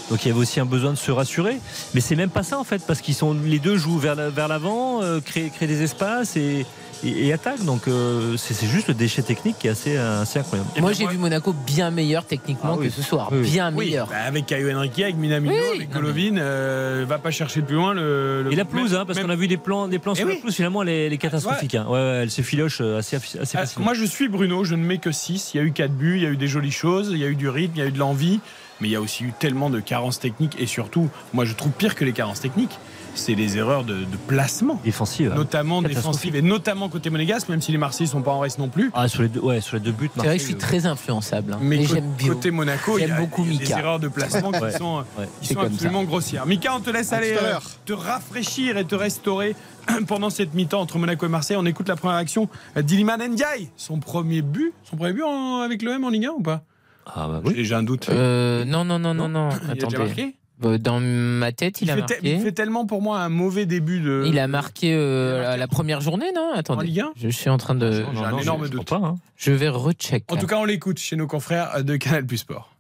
Donc il y avait aussi un besoin de se rassurer. Mais c'est même pas ça en fait, parce qu'ils sont les deux jouent vers l'avant, euh, créent, créent des espaces et, et, et attaquent. Donc euh, c'est juste le déchet technique qui est assez, euh, assez incroyable. Moi, j'ai vu Monaco bien meilleur techniquement Ah oui. que ce soir. Oui. Bien Oui, meilleur. bah, avec Caio Henrique, avec Minamino, Oui, avec Golovin, euh, va pas chercher plus loin le. le- Et la pelouse, hein, parce même- qu'on a vu des plans, des plans Eh sur oui. la pelouse, finalement, elle est, elle est catastrophique. hein. Ouais, ouais, elle se filoche euh, assez, assez Ah, facilement. moi, je suis Bruno, je ne mets que 6. Il y a eu 4 buts, il y a eu des jolies choses, il y a eu du rythme, il y a eu de l'envie, mais il y a aussi eu tellement de carences techniques et surtout, moi, je trouve pire que les carences techniques, c'est les erreurs de, de placement. Défensive. hein. Notamment défensives et notamment côté monégasque, même si les Marseillais sont pas en reste non plus. Ah, sur les deux, ouais, sur les deux buts. C'est vrai que je Marseille, suis très influençable. hein. Mais co- j'aime bien. côté Monaco, il y a, beaucoup y a des erreurs de placement qui Ouais. sont, Ouais. qui C'est sont comme absolument grossières. Mika, on te laisse À aller euh, te rafraîchir et te restaurer pendant cette mi-temps entre Monaco et Marseille. On écoute la première action d'Iliman Ndiaye. Son premier but, son premier but en- avec l'OM en Ligue 1 ou pas? Ah bah oui. J'ai un doute. Euh, non, non, non, non, non. il a déjà Attendez. marqué? Euh, Dans ma tête, il, a fait te- marqué. il fait tellement pour moi un mauvais début de. Il a marqué euh, Il a marqué. la- la première journée, non? En Attendez. Ligue 1 Je suis en train de. J'ai un énorme je doute. pas, hein. Je vais recheck. En tout cas, on l'écoute chez nos confrères de Canal Plus Sport.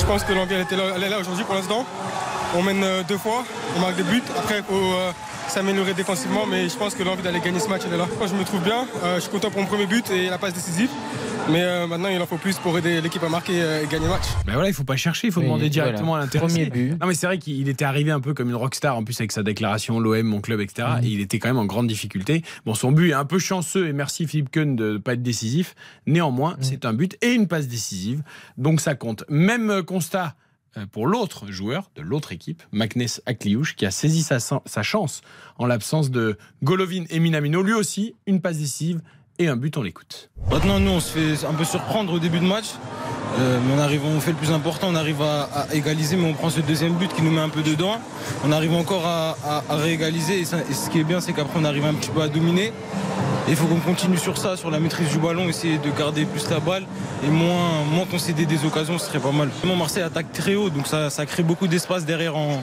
Je pense que là, elle est là aujourd'hui pour l'instant. On mène euh, deux fois, on marque des buts. Après, il faut euh, s'améliorer défensivement, mais je pense que l'envie d'aller gagner ce match, elle est là. Moi, je me trouve bien. Euh, je suis content pour mon premier but et la passe décisive. Mais euh, maintenant, il en faut plus pour aider l'équipe à marquer euh, et gagner le match. Mais voilà, il faut pas chercher, il faut Oui, demander directement voilà. à l'intéressé. Premier but. Non mais c'est vrai qu'il était arrivé un peu comme une rockstar en plus avec sa déclaration l'OM mon club etc et il était quand même en grande difficulté bon son but est un peu chanceux et merci Philippe Keun de ne pas être décisif néanmoins Mhm. c'est un but et une passe décisive donc ça compte même constat pour l'autre joueur de l'autre équipe, Magnès Akliouche, qui a saisi sa, sa chance en l'absence de Golovin et Minamino. Lui aussi, une passe décisive et un but, on l'écoute. Maintenant, nous, on se fait un peu surprendre au début de match. Euh, on arrive, fait le plus important, on arrive à, égaliser, mais on prend ce deuxième but qui nous met un peu dedans. On arrive encore à, réégaliser. Et, ce qui est bien, c'est qu'après, on arrive un petit peu à dominer. Il faut qu'on continue sur ça, sur la maîtrise du ballon, essayer de garder plus la balle et moins, moins concéder des occasions, ce serait pas mal. Marseille attaque très haut, donc ça, ça crée beaucoup d'espace derrière en,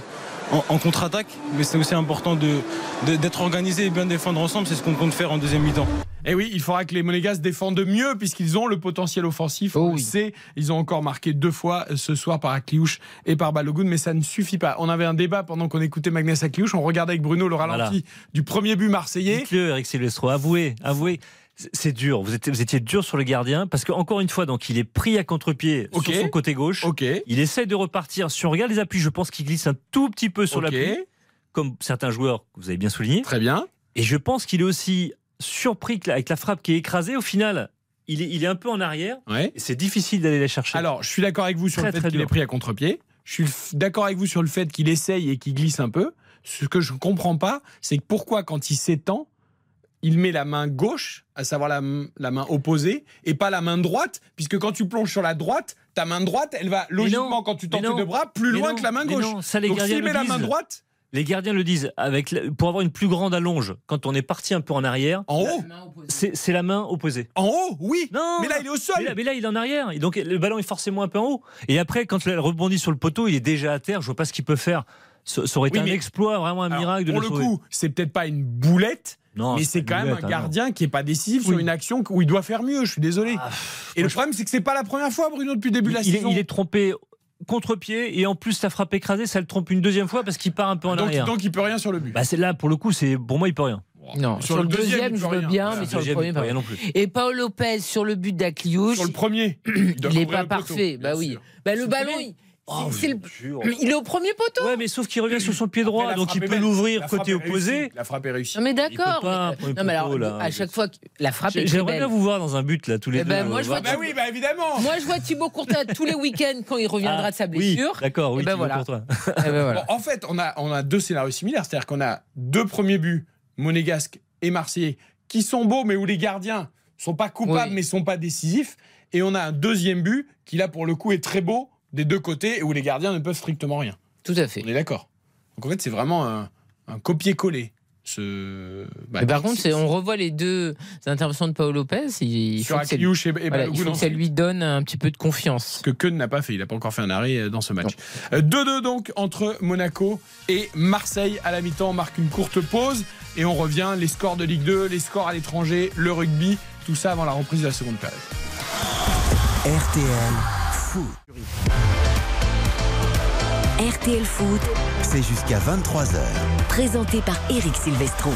en- en contre-attaque. Mais c'est aussi important de- de- d'être organisé et bien défendre ensemble. C'est ce qu'on compte faire en deuxième mi-temps. Et oui, il faudra que les Monégasques défendent mieux puisqu'ils ont le potentiel offensif. Oh on le oui. sait, ils ont encore marqué deux fois ce soir par Akliouche et par Balogun, mais ça ne suffit pas. On avait un débat pendant qu'on écoutait Magnès Akliouche, on regardait avec Bruno le ralenti du premier but marseillais. Dites-le, Eric Silvestro, avouez, avouez. C'est- dur. Vous étiez, vous étiez dur sur le gardien parce qu'encore une fois, donc il est pris à contre-pied sur son côté gauche. Il essaie de repartir. Si on regarde les appuis, je pense qu'il glisse un tout petit peu sur Ok. l'appui, comme certains joueurs que vous avez bien souligné. Très bien. Et je pense qu'il est aussi surpris avec la frappe qui est écrasée. Au final, il est, il est un peu en arrière. Ouais. C'est difficile d'aller la chercher. Alors, je suis d'accord avec vous sur Très, le fait qu'il est pris à contre-pied. Je suis d'accord avec vous sur le fait qu'il essaye et qu'il glisse un peu. Ce que je ne comprends pas, c'est pourquoi, quand il s'étend, il met la main gauche, à savoir la, la main opposée, et pas la main droite, puisque quand tu plonges sur la droite, ta main droite, elle va logiquement, quand tu tends tes deux bras, plus loin que la main gauche. Non, ça, les Donc gardiens s'il met le la main disent. droite, Les gardiens le disent, avec la- pour avoir une plus grande allonge, quand on est parti un peu en arrière, en haut, c'est c'est la main opposée. en haut, oui. Non, mais là, il est au sol. Mais là, mais là, il est en arrière. Et donc, le ballon est forcément un peu en haut. Et après, quand elle rebondit sur le poteau, il est déjà à terre. Je vois pas ce qu'il peut faire. Ça, ça aurait été Oui, un exploit, vraiment un Alors, miracle de pour le le coup, c'est peut-être pas une boulette, Non, mais c'est quand même un hein, gardien qui est pas décisif sur Oui. une action où il doit faire mieux. Je suis désolé. Ah, Et le problème, c'est que c'est pas la première fois, Bruno, depuis le début de la il, est, saison. il est trompé contre-pied et en plus la frappe écrasée, ça le trompe une deuxième fois parce qu'il part un peu en donc, arrière. donc, il peut rien sur le but. Bah, c'est là pour le coup, c'est pour moi il peut rien. Non, sur, le deuxième, il je peut veux rien. bien, mais sur le Deuxième, premier, il peut pas rien non plus. Et Paul Lopez sur le but d'Akliouche, Sur le premier, il n'est pas poteau, parfait. Bah oui. Bah, le Sur ballon, il, Oh, c'est- c'est le- jure. il est au premier poteau. Ouais, mais sauf qu'il revient sur son pied droit, donc il peut l'ouvrir côté opposé. réussie. La frappe est réussie. Non mais Il d'accord. peut pas, mais- pour le non mais alors, poteau, là. à chaque fois, que la frappe est J'aimerais bien vous voir dans un but là tous les Eh deux. ben, moi, je vois. Bah oui, bah évidemment. Moi, je vois Thibaut Courtois tous les week-ends quand il reviendra Ah, de sa oui, blessure. D'accord, oui, Eh ben Thibaut voilà. Courtois. Eh ben voilà. Bon, en fait, on a, on a deux scénarios similaires. C'est-à-dire qu'on a deux premiers buts, monégasque et marseillais, qui sont beaux, mais où les gardiens sont pas coupables, mais sont pas décisifs. Et on a un deuxième but qui, là, pour le coup, est très beau des deux côtés et où les gardiens ne peuvent strictement rien. Tout à fait. On est d'accord. Donc en fait, c'est vraiment un, un copier-coller. Ce... bah, Mais par contre, c'est- on revoit les deux interventions de Paul Lopez. Il, il sur faut que et, et voilà, il faut que ça lui donne un petit peu de confiance. que Keun n'a pas fait. Il n'a pas encore fait un arrêt euh, dans ce match. Euh, 2-2 donc entre Monaco et Marseille à la mi-temps. On marque une courte pause et on revient. Les scores de Ligue 2, les scores à l'étranger, le rugby, tout ça avant la reprise de la seconde période. RTL Foot. RTL Foot, C'est jusqu'à 23h. présenté par Eric Silvestro.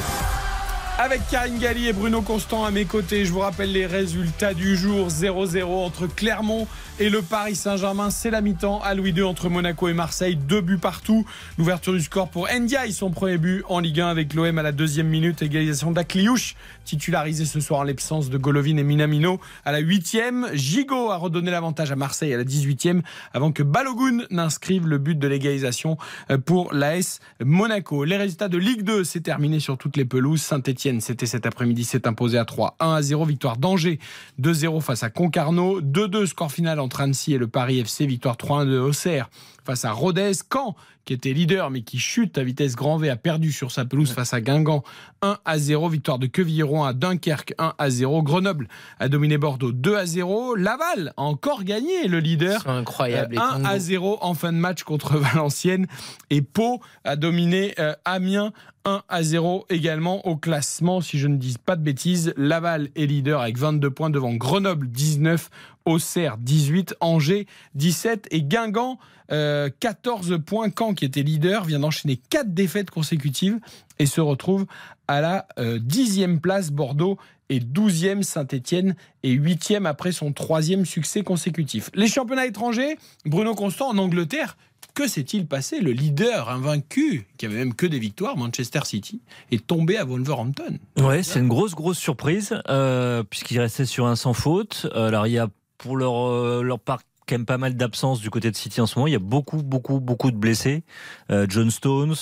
Avec Karine Galli et Bruno Constant à mes côtés, je vous rappelle les résultats du jour 0-0 entre Clermont et le Paris Saint-Germain. C'est la mi-temps à Louis II entre Monaco et Marseille. Deux buts partout. L'ouverture du score pour Ndiaye, son premier but en Ligue 1 avec l'OM à la deuxième minute. Égalisation d'Akliouche, titularisé ce soir en l'absence de Golovin et Minamino à la huitième. Gigot a redonné l'avantage à Marseille à la 18e avant que Balogun n'inscrive le but de l'égalisation euh, pour l'AS Monaco. Les résultats de Ligue 2, c'est terminé sur toutes les pelouses. Saint-Etienne, c'était cet après-midi, s'est imposé à 3, 1 à 0. Victoire d'Angers, 2-0 face à Concarneau. 2-2 score final entre Annecy et le Paris FC. Victoire 3-1 de Auxerre face à Rodez. Caen, qui était leader mais qui chute à vitesse grand V, a perdu sur sa pelouse face à Guingamp 1 à 0. Victoire de Quevilly-Rouen à Dunkerque 1 à 0. Grenoble a dominé Bordeaux 2 à 0. Laval a encore gagné le leader. Incroyable. Euh, les 1 tangos. à 0 en fin de match contre Valenciennes. Et Pau a dominé euh, Amiens 1 à 0 également au classement. Si je ne dis pas de bêtises, Laval est leader avec 22 points devant Grenoble 19, Auxerre 18, Angers 17 et Guingamp euh, 14 points. Caen qui était leader vient d'enchaîner 4 défaites consécutives et se retrouve à la euh, 10e place. Bordeaux et 12e Saint-Etienne et 8e après son troisième succès consécutif. Les championnats étrangers, Bruno Constant en Angleterre, que s'est-il passé? Le leader invaincu, qui avait même que des victoires, Manchester City, est tombé à Wolverhampton. Ouais, c'est une grosse, grosse surprise, euh, puisqu'il restait sur un sans faute. Euh, Alors, il y a pour leur, euh, part quand même pas mal d'absence du côté de City en ce moment. Il y a beaucoup, beaucoup, beaucoup de blessés. Euh, John Stones,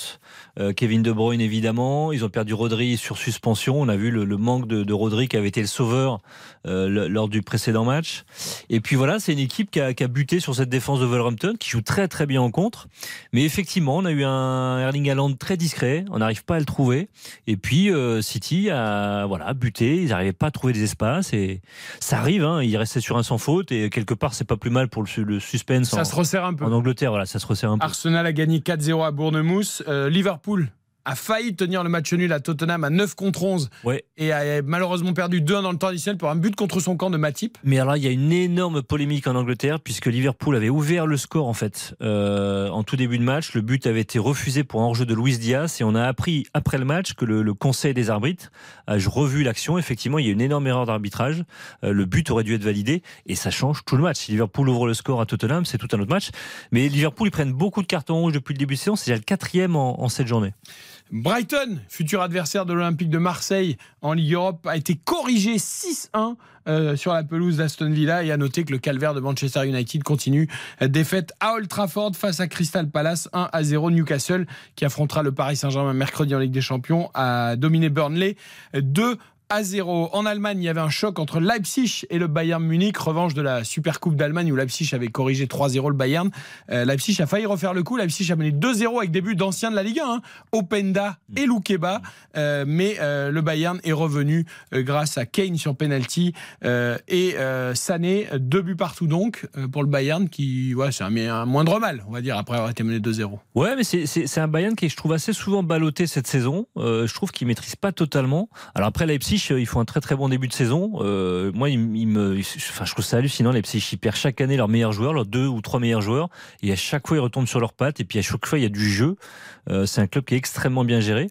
euh, Kevin De Bruyne évidemment. Ils ont perdu Rodri sur suspension. On a vu le, le manque de, de Rodri qui avait été le sauveur euh, lors du précédent match. Et puis voilà, c'est une équipe qui a, qui a buté sur cette défense de Wolverhampton, qui joue très très bien en contre. Mais effectivement, on a eu un Erling Haaland très discret. On n'arrive pas à le trouver. Et puis euh, City a voilà buté. Ils n'arrivaient pas à trouver des espaces. Et ça arrive. Hein, il restait sur un sans faute. Et quelque part, c'est pas plus mal pour le, su- le suspense Ça en, se resserre un peu. en Angleterre. Voilà, ça se resserre un peu. Arsenal a gagné 4-0 à Bournemouth. Euh, Liverpool a failli tenir le match nul à Tottenham à 9 contre 11 Ouais. et a malheureusement perdu 2-1 dans le temps additionnel pour un but contre son camp de Matip. Mais alors là, il y a une énorme polémique en Angleterre puisque Liverpool avait ouvert le score en fait euh, en tout début de match. Le but avait été refusé pour un hors-jeu de Luis Diaz et on a appris après le match que le, le Conseil des arbitres a revu l'action. Effectivement, il y a une énorme erreur d'arbitrage. Euh, le but aurait dû être validé et ça change tout le match. Si Liverpool ouvre le score à Tottenham, c'est tout un autre match. Mais Liverpool, ils prennent beaucoup de cartons rouges depuis le début de saison. C'est déjà le quatrième en, en cette journée. Brighton, futur adversaire de l'Olympique de Marseille en Ligue Europe, a été corrigé 6-1 euh, sur la pelouse d'Aston Villa et à noter que le calvaire de Manchester United continue. Défaite à Old Trafford face à Crystal Palace 1 à 0. Newcastle qui affrontera le Paris Saint-Germain mercredi en Ligue des Champions a dominé Burnley 2 à 0. En Allemagne, il y avait un choc entre Leipzig et le Bayern Munich, revanche de la Super Coupe d'Allemagne où Leipzig avait corrigé 3-0 le Bayern. Euh, Leipzig a failli refaire le coup. Leipzig a mené 2-0 avec des buts d'anciens de la Ligue 1, hein. Openda et Loukeba. Euh, mais euh, le Bayern est revenu euh, grâce à Kane sur penalty et Sané, deux buts partout donc pour le Bayern qui, ouais, c'est un, un, moindre mal, on va dire, après avoir été mené 2-0. Ouais, mais c'est un Bayern qui, je trouve, assez souvent ballotté cette saison. je trouve qu'il maîtrise pas totalement. Alors après, Leipzig, ils font un très très bon début de saison. Euh, moi, je trouve ça hallucinant. Les Psych, ils perdent chaque année leurs meilleurs joueurs, leurs deux ou trois meilleurs joueurs, et à chaque fois ils retombent sur leurs pattes. Et puis à chaque fois il y a du jeu. Euh, c'est un club qui est extrêmement bien géré.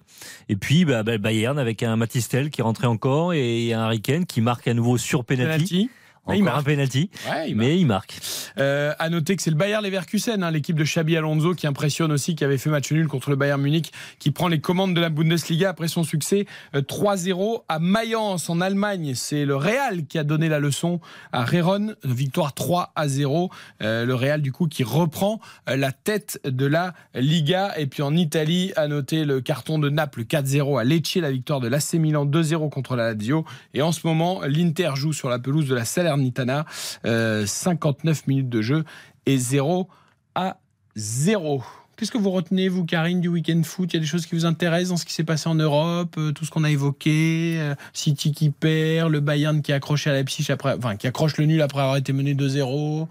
Et puis bah, bah Bayern avec un Matistel qui est rentré encore et un Harry qui marque à nouveau sur penalty. Encore il marque. un penalty, mais il marque. Euh, à noter que c'est le Bayern Leverkusen, hein, l'équipe de Xabi Alonso qui impressionne aussi, qui avait fait match nul contre le Bayern Munich, qui prend les commandes de la Bundesliga après son succès 3-0 euh, à Mayence en Allemagne. C'est le Real qui a donné la leçon à Réron, victoire 3 0. Euh, le Real du coup qui reprend la tête de la Liga. Et puis en Italie, à noter le carton de Naples 4-0 à Lecce, la victoire de l'AC Milan 2-0 contre la Lazio. Et en ce moment, l'Inter joue sur la pelouse de la Salernitana Nitana. 59 minutes de jeu et 0 à 0. Qu'est-ce que vous retenez, vous, Karine, du week-end foot? Il y a des choses qui vous intéressent dans ce qui s'est passé en Europe, euh, tout ce qu'on a évoqué, euh, City qui perd, le Bayern qui accroche à Leipzig après, enfin, qui accroche le nul après avoir été mené 2-0.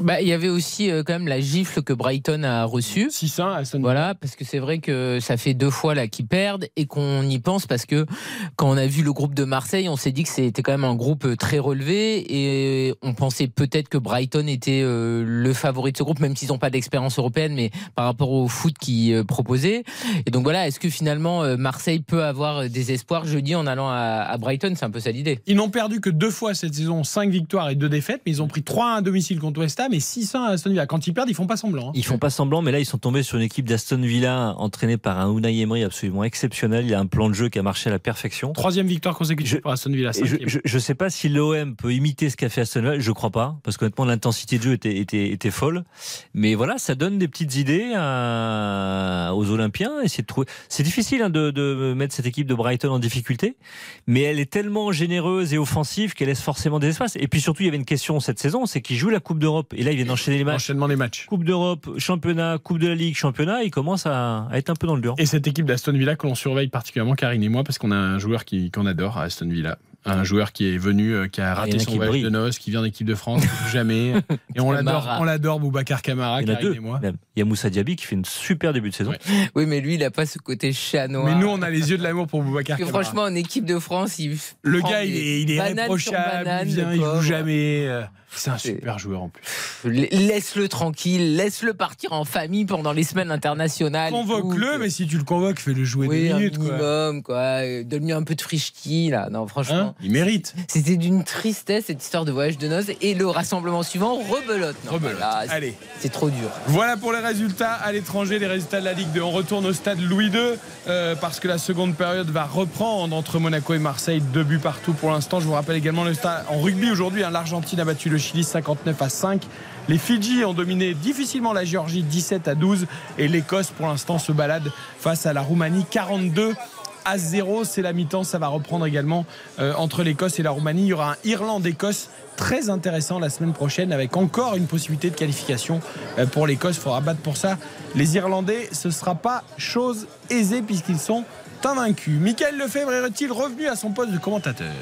Bah, il y avait aussi euh, quand même la gifle que Brighton a reçue. 600 Voilà, parce que c'est vrai que ça fait deux fois là qu'ils perdent et qu'on y pense parce que quand on a vu le groupe de Marseille, on s'est dit que c'était quand même un groupe euh, très relevé et on pensait peut-être que Brighton était euh, le favori de ce groupe, même s'ils n'ont pas d'expérience européenne, mais par rapport au foot qu'ils proposaient. Et donc voilà, est-ce que finalement Marseille peut avoir des espoirs jeudi en allant à, Brighton? C'est un peu ça l'idée. Ils n'ont perdu que deux fois cette saison, cinq victoires et deux défaites, mais ils ont pris 3 à domicile contre West mais 600 à Aston Villa. Quand ils perdent, ils font pas semblant. Hein. Ils font pas semblant, mais là, ils sont tombés sur une équipe d'Aston Villa entraînée par un Unai Emery absolument exceptionnel. Il a un plan de jeu qui a marché à la perfection. Troisième victoire consécutive pour Aston Villa. Je, je, sais pas si l'OM peut imiter ce qu'a fait Aston Villa. Je crois pas, parce qu'honnêtement, l'intensité de jeu était, était, était, folle. Mais voilà, ça donne des petites idées aux Olympiens. C'est difficile hein, de, de mettre cette équipe de Brighton en difficulté, mais elle est tellement généreuse et offensive qu'elle laisse forcément des espaces. Et puis surtout, il y avait une question cette saison, c'est qu'ils jouent la Coupe d'Europe. Et là, ils viennent enchaîner les matchs. Enchaînement des matchs. Coupe d'Europe, championnat, Coupe de la Ligue, championnat, ils commencent à, être un peu dans le dur. Et cette équipe d'Aston Villa que l'on surveille particulièrement, Karine et moi, parce qu'on a un joueur qu'on adore à Aston Villa un joueur qui est venu, euh, qui a raté son voyage de noces, qui vient d'équipe de France, jamais. et on l'adore, on l'adore, Boubacar Camara, il y, deux. Et moi. il y a Moussa Diaby qui fait une super début de saison. Oui, mais lui, il n'a pas ce côté chat noir. Mais nous, on a les yeux de l'amour pour Boubacar Camara. Franchement, en équipe de France, il. Le gars, il est, il est irréprochable, il vient, il joue jamais. C'est un super joueur en plus. Laisse-le tranquille, laisse-le partir en famille pendant les semaines internationales. Convoque-le, mais si tu le convoques, fais-le jouer oui, deux minutes. Un minimum, quoi. Donne-lui un peu de frichki, là. Non, franchement. Hein? Il mérite. C'était d'une tristesse, cette histoire de voyage de noces. Et le rassemblement suivant, rebelote. rebelote. Allez. C'est trop dur. Voilà pour les résultats à l'étranger, les résultats de la Ligue 2. On retourne au stade Louis II, euh, parce que la seconde période va reprendre entre Monaco et Marseille. Deux buts partout pour l'instant. Je vous rappelle également le stade en rugby aujourd'hui. Hein, L'Argentine a battu le Chili 59 à 5. Les Fidji ont dominé difficilement la Géorgie 17 à 12 et l'Écosse pour l'instant se balade face à la Roumanie 42 à 0. C'est la mi-temps, ça va reprendre également euh, entre l'Écosse et la Roumanie. Il y aura un Irlande-Écosse très intéressant la semaine prochaine avec encore une possibilité de qualification euh, pour l'Écosse. Il faudra battre pour ça. Les Irlandais, ce ne sera pas chose aisée puisqu'ils sont invaincus. Michael Lefebvre est-il revenu à son poste de commentateur?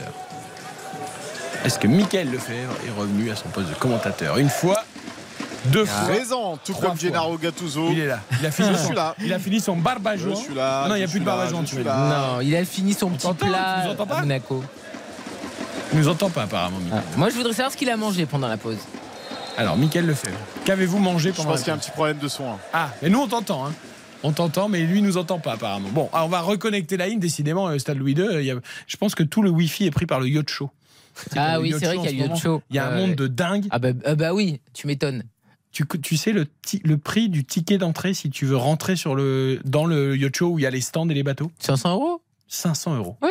Est-ce que Michael Lefebvre est revenu à son poste de commentateur Une fois, deux fois. Présent, tout comme Gennaro Gattuso. Il est là. Il a fini, son, là. Il a fini son barbageon. Je suis là. Non, il n'y a plus de barbageon. Tu non, il a fini son petit plat nous pas à Monaco. Il nous entend pas apparemment. Ah, moi, je voudrais savoir ce qu'il a mangé pendant la pause. Alors, Michael Lefebvre, qu'avez-vous mangé pendant Je pense qu'il y a un petit problème de son. Hein. Ah, mais nous on t'entend. Hein. On t'entend, mais lui nous entend pas apparemment. Bon, alors on va reconnecter la ligne. Décidément, au euh, stade Louis II, je pense que tout le Wi-Fi est pris par le yacht show. Ah oui, c'est vrai qu'il y a show. Il y a un monde de dingue. Ah bah, ah bah, oui, tu m'étonnes. Tu, tu sais le, prix du ticket d'entrée si tu veux rentrer sur le, dans le yacht show où il y a les stands et les bateaux? 500 euros? 500 euros. Oui.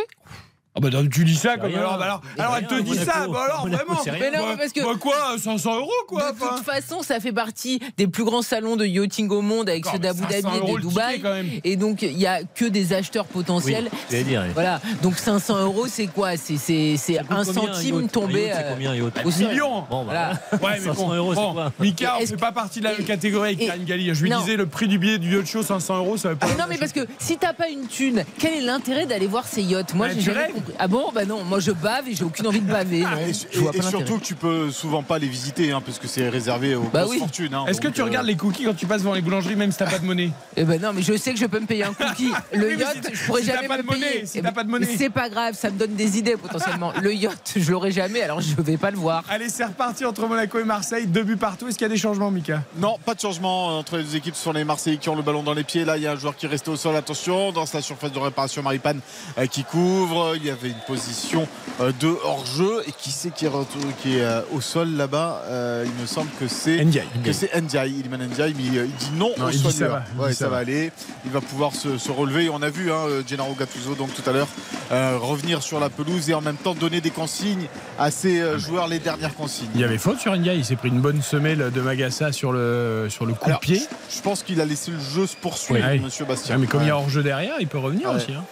Ah bah donc, tu dis ça comme rien. alors, bah alors, Mais alors rien, elle te dit ça, bah alors Monaco, vraiment. rien. Mais non, Bah, parce que- bah quoi, 500 euros quoi. De toute façon, ça fait partie des plus grands salons de yachting au monde avec ceux d'Abu mais 500 Dhabi et de Dubaï. Et donc, il n'y a que des acheteurs potentiels. Oui, dire. Voilà, donc 500 euros, c'est quoi? C'est un centime yacht? Tombé c'est euh, combien. Millions. Bon, bah, Voilà. Ouais, mais 500 bon, euros, c'est bon, quoi? Mika, on Est-ce fait pas partie de la même catégorie avec Karine Galli. Je lui disais le prix du billet du yacht show 500 euros, ça va pas. Non mais parce que si t'as pas une thune, quel est l'intérêt d'aller voir ces yachts? Moi j'ai compris. Ah bon? Bah non, moi je bave et j'ai aucune envie de baver. Non, Et, je vois et- et pas surtout que tu peux souvent pas les visiter, hein, parce que c'est réservé aux Bah grosses oui. fortunes. hein, Est-ce que tu euh, regardes les cookies quand tu passes devant les boulangeries, même si t'as pas de monnaie? Eh ben non, mais je sais que je peux me payer un cookie. Le yacht, si je pourrais si jamais pas me de monnaie, payer. si Eh t'as ben, pas de monnaie. C'est pas grave, ça me donne des idées potentiellement. Le yacht, je l'aurai jamais, alors je vais pas le voir. Allez, c'est reparti entre Monaco et Marseille. Deux buts partout. Est-ce qu'il y a des changements, Mika? Non, pas de changement entre les deux équipes. Ce sont les Marseillais qui ont le ballon dans les pieds. Là, il y a un joueur qui est resté au sol. Attention, dans sa surface de réparation, Maripane euh, qui couvre. Il y avait une position euh, de hors-jeu. Et qui c'est qui est, retour- qui est euh, au sol là-bas Euh, Il me semble que c'est. Ndiaye. Que c'est Ndiaye, Ndiaye, mais il dit non, Non, au soigneur. ça va, Ouais, ça, ça va va. aller. Il va pouvoir se, se relever. Et on a vu hein, Gennaro Gattuso donc tout à l'heure euh, revenir sur la pelouse et en même temps donner des consignes à ses euh, joueurs, les dernières consignes. Il y avait faute sur Ndiaye. Il s'est pris une bonne semelle de Magassa sur le, sur le coup de pied. Je pense qu'il a laissé le jeu se poursuivre, Oui. Monsieur Bastien. Ouais, mais comme il y a Ouais. hors-jeu derrière, il peut revenir Ouais. aussi. hein.